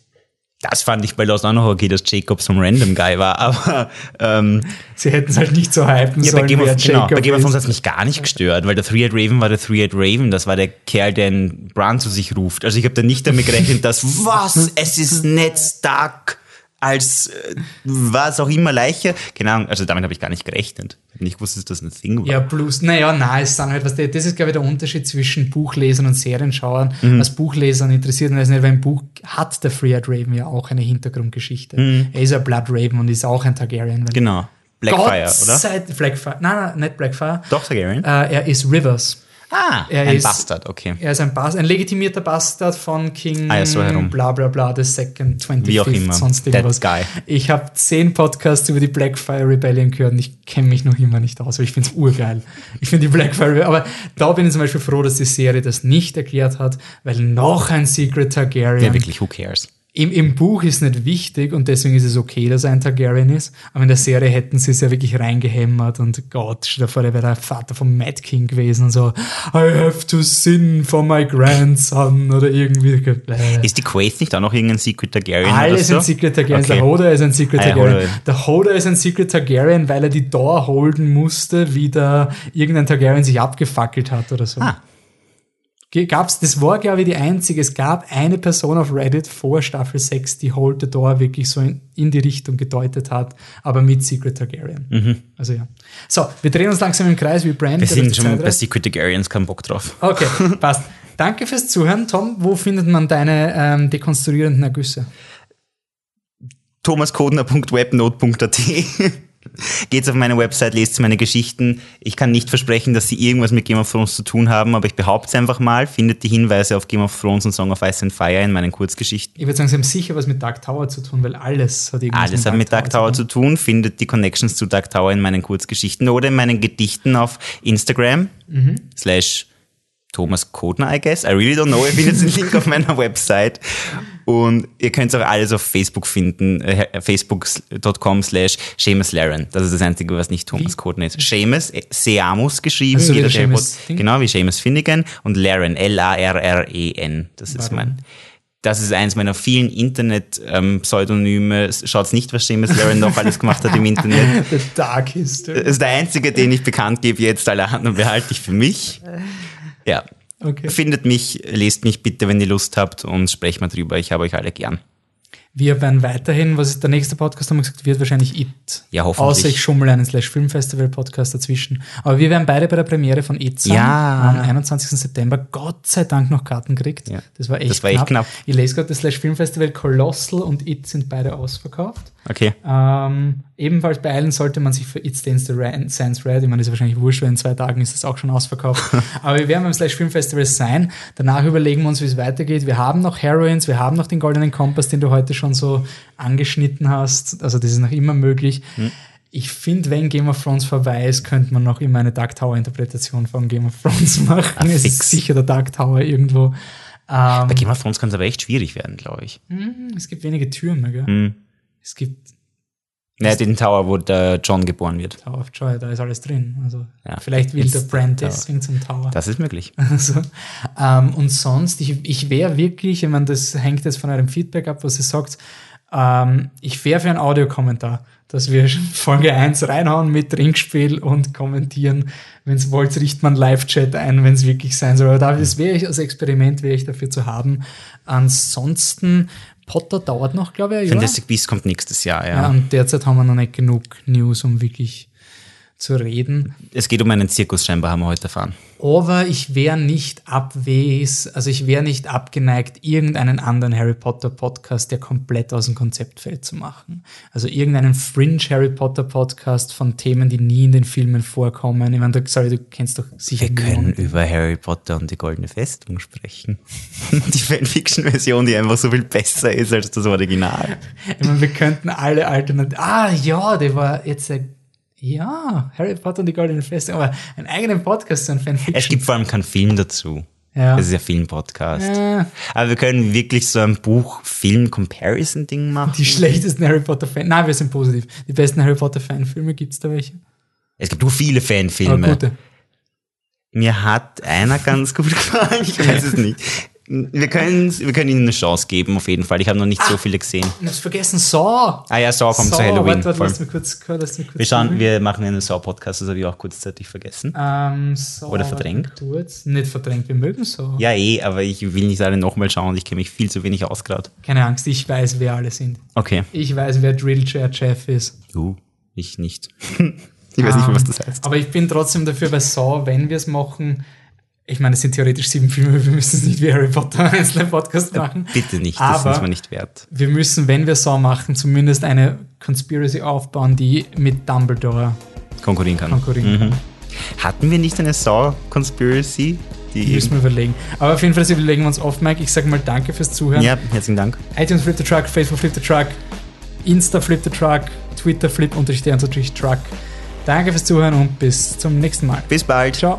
Das fand ich bei Lost auch noch okay, dass Jacob some random guy war, [laughs] aber ähm, Sie hätten es halt nicht so hypen ja, sollen, bei Game wer of, genau, bei Game of Thrones hat mich gar nicht gestört, weil der Three-Eyed Raven war der Three-Eyed Raven, das war der Kerl, der einen Bran zu sich ruft. Also ich habe da nicht damit gerechnet, dass [laughs] was, es ist Ned Stark als äh, was auch immer Leiche. Keine Ahnung, also damit habe ich gar nicht gerechnet. Ich habe nicht gewusst, dass das ein Thing war. Ja, plus, naja, nein, es sind halt, was das ist, glaube ich, der Unterschied zwischen Buchlesern und Serienschauern. Mhm. Als Buchlesern interessiert das nicht, weil im Buch hat der Free-Eyed Raven ja auch eine Hintergrundgeschichte. Er ist ein Blood Raven und ist auch ein Targaryen. Mhm. Genau. Blackfire, Gott oder? Sei, Blackfire. Nein, nein, nicht Blackfire. Doch, Targaryen. Äh, er ist Rivers. Ah, er ein ist- Bastard, okay. Er ist ein, Bas ein legitimierter Bastard von King Ah, so herum. bla bla bla, the second, 25th, Wie auch immer. sonst That irgendwas. guy. Ich habe zehn Podcasts über die Blackfire Rebellion gehört und ich kenne mich noch immer nicht aus, aber ich finde es urgeil. Ich finde die Blackfire Rebellion, aber da bin ich zum Beispiel froh, dass die Serie das nicht erklärt hat, weil noch ein Secret Targaryen Ja, wirklich, who cares? Im, Im Buch ist nicht wichtig und deswegen ist es okay, dass er ein Targaryen ist. Aber in der Serie hätten sie es ja wirklich reingehämmert und Gott, stell dir vor, der wäre der Vater vom Mad King gewesen und so, I have to sin for my grandson oder irgendwie. Äh. Ist die Quaith nicht auch noch irgendein Secret Targaryen Alle oder so? sind Secret Targaryens. Okay. Der Hodor ist ein Secret Ah, Targaryen. Der Hodor ist ein Secret Targaryen, weil er die Door holden musste, wie da irgendein Targaryen sich abgefackelt hat oder so. Ah. Gab's, das war, glaube ich, die einzige. Es gab eine Person auf Reddit vor Staffel 6, die Hold the Door wirklich so in, in die Richtung gedeutet hat, aber mit Secret Targaryen. Also ja. So, wir drehen uns langsam im Kreis wie Brand. Mhm. Wir sind schon bei. Secret Targaryens keinen Bock drauf. Okay, [laughs] passt. Danke fürs Zuhören. Tom, wo findet man deine ähm, dekonstruierenden Ergüsse? thomaskodner.webnote.at [laughs] Geht's auf meine Website, lest meine Geschichten. Ich kann nicht versprechen, dass sie irgendwas mit Game of Thrones zu tun haben, aber ich behaupte es einfach mal. Findet die Hinweise auf Game of Thrones und Song of Ice and Fire in meinen Kurzgeschichten. Ich würde sagen, sie haben sicher was mit Dark Tower zu tun, weil alles hat irgendwas Alles hat mit Dark Tower zu tun. Findet die Connections zu Dark Tower in meinen Kurzgeschichten oder in meinen Gedichten auf Instagram slash Thomas Kodner, I guess. I really don't know. Ihr findet den Link auf meiner Website. Und ihr könnt auch alles auf Facebook finden. Äh, Facebook.com slash Seamus Laren. Das ist das Einzige, was nicht Thomas Kodner ist. Seamus, äh, Seamus geschrieben. Also wie Seamus? Genau, wie Seamus Finnegan. Und Laren, L-A-R-R-E-N. Das ist Warum? mein... Das ist eins meiner vielen Internet-Pseudonyme. Schaut nicht, was Seamus Laren noch alles gemacht hat im Internet. [laughs] The Dark History. Das ist der einzige, den ich bekannt gebe jetzt. Alle anderen behalte ich für mich. Ja. Okay. Findet mich, lest mich bitte, wenn ihr Lust habt und sprecht mal drüber. Ich habe euch alle gern. Wir werden weiterhin, was ist der nächste Podcast, haben wir gesagt, wird wahrscheinlich It. Ja, hoffentlich. Außer ich schummel einen Slash Filmfestival Podcast dazwischen. Aber wir werden beide bei der Premiere von It sein. Ja. Am 21. September. Gott sei Dank noch Karten gekriegt. Ja. Das war echt Das war echt knapp. Ich lese gerade, das Slash Filmfestival Colossal und It sind beide ausverkauft. Okay. Ähm, ebenfalls beeilen sollte man sich für It Stands the Ran- Sands Red. Ich meine, das ist wahrscheinlich wurscht, weil in zwei Tagen ist das auch schon ausverkauft. [laughs] Aber wir werden beim Slash Film Festival sein. Danach überlegen wir uns, wie es weitergeht. Wir haben noch Heroines, wir haben noch den Goldenen Kompass, den du heute schon so angeschnitten hast. Also das ist noch immer möglich. Hm. Ich finde, wenn Game of Thrones vorbei ist, könnte man noch immer eine Dark Tower Interpretation von Game of Thrones [laughs] machen. es ist sicher der Dark Tower irgendwo. Ähm, Bei Game of Thrones kann es aber echt schwierig werden, glaube ich. es gibt wenige Türme, gell? Hm. Es gibt Naja, den Tower, wo der John geboren wird. Tower of Joy, da ist alles drin. Also Ja, vielleicht will der Brand deswegen zum Tower. Das ist möglich. [laughs] Also, ähm, und sonst, ich, ich wäre wirklich, ich meine, das hängt jetzt von eurem Feedback ab, was ihr sagt, ähm, ich wäre für einen Audiokommentar, dass wir [laughs] Folge 1 reinhauen mit Trinkspiel und kommentieren. Wenn es wollt, richtet man Live-Chat ein, wenn es wirklich sein soll. Aber da- das wäre ich als Experiment, wäre ich dafür zu haben. Ansonsten, Potter dauert noch, glaube ich, ein. Fantastic Beasts kommt nächstes Jahr, ja. Ja, und derzeit haben wir noch nicht genug News, um wirklich zu reden. Es geht um einen Zirkus, scheinbar haben wir heute erfahren. Aber ich wäre nicht abwes, also ich wäre nicht abgeneigt, irgendeinen anderen Harry Potter Podcast, der komplett aus dem Konzept fällt, zu machen. Also irgendeinen Fringe Harry Potter Podcast von Themen, die nie in den Filmen vorkommen. Ich meine, du, sorry, du kennst doch sicher Wir können über Harry Potter und die Goldene Festung sprechen. [laughs] Die Fanfiction-Version, die einfach so viel besser ist als das Original. Ich meine, wir könnten alle Alternativen. Ah, ja, der war jetzt. Äh, ja, Harry Potter und die Goldene Festung, aber einen eigenen Podcast zu einem Fanfiction. Es gibt vor allem keinen Film dazu. ja. Das ist ja Film-Podcast. Ja. Aber wir können wirklich so ein Buch-Film-Comparison-Ding machen. die schlechtesten Harry Potter Fan. Nein, wir sind positiv. Die besten Harry Potter Fanfilme gibt es da welche? Es gibt nur viele Aber Fanfilme. gute. Mir hat einer ganz gut [laughs] gefallen, ich weiß es nicht. Wir, können, wir können ihnen eine Chance geben, auf jeden Fall. Ich habe noch nicht so viele gesehen. Ich hab's vergessen, Saw. Ah ja, Saw kommt Saw. zu Halloween. Warte, warte, lass mich kurz, lass mich kurz Wir schauen, wir machen einen Saw-Podcast, das habe ich auch kurzzeitig vergessen. Ähm, Saw, Oder verdrängt? Kurz. Nicht verdrängt, wir mögen Saw. Ja, eh, aber ich will nicht alle nochmal schauen, ich kenne mich viel zu wenig aus gerade. Keine Angst, ich weiß, wer alle sind. Okay. Ich weiß, wer Drillchair Jeff ist. Uh, ich nicht. [laughs] ich weiß nicht, Ähm, was das heißt. Aber ich bin trotzdem dafür bei Saw, wenn wir es machen. Ich meine, es sind theoretisch sieben Filme, wir müssen es nicht wie Harry Potter einzelnen Podcast machen. Bitte nicht, das aber ist mir nicht wert. wir müssen, wenn wir Saw machen, zumindest eine Conspiracy aufbauen, die mit Dumbledore Konkurrieren kann. konkurrieren kann. Hatten wir nicht eine Saw-Conspiracy? Die Müssen wir überlegen. Aber auf jeden Fall, das überlegen wir uns oft, Mike. Ich sage mal danke fürs Zuhören. ja, herzlichen Dank. iTunes Flip the Truck, Facebook Flip the Truck, Insta Flip the Truck, Twitter Flip unterstrich Truck. Danke fürs Zuhören und bis zum nächsten Mal. Bis bald. Ciao.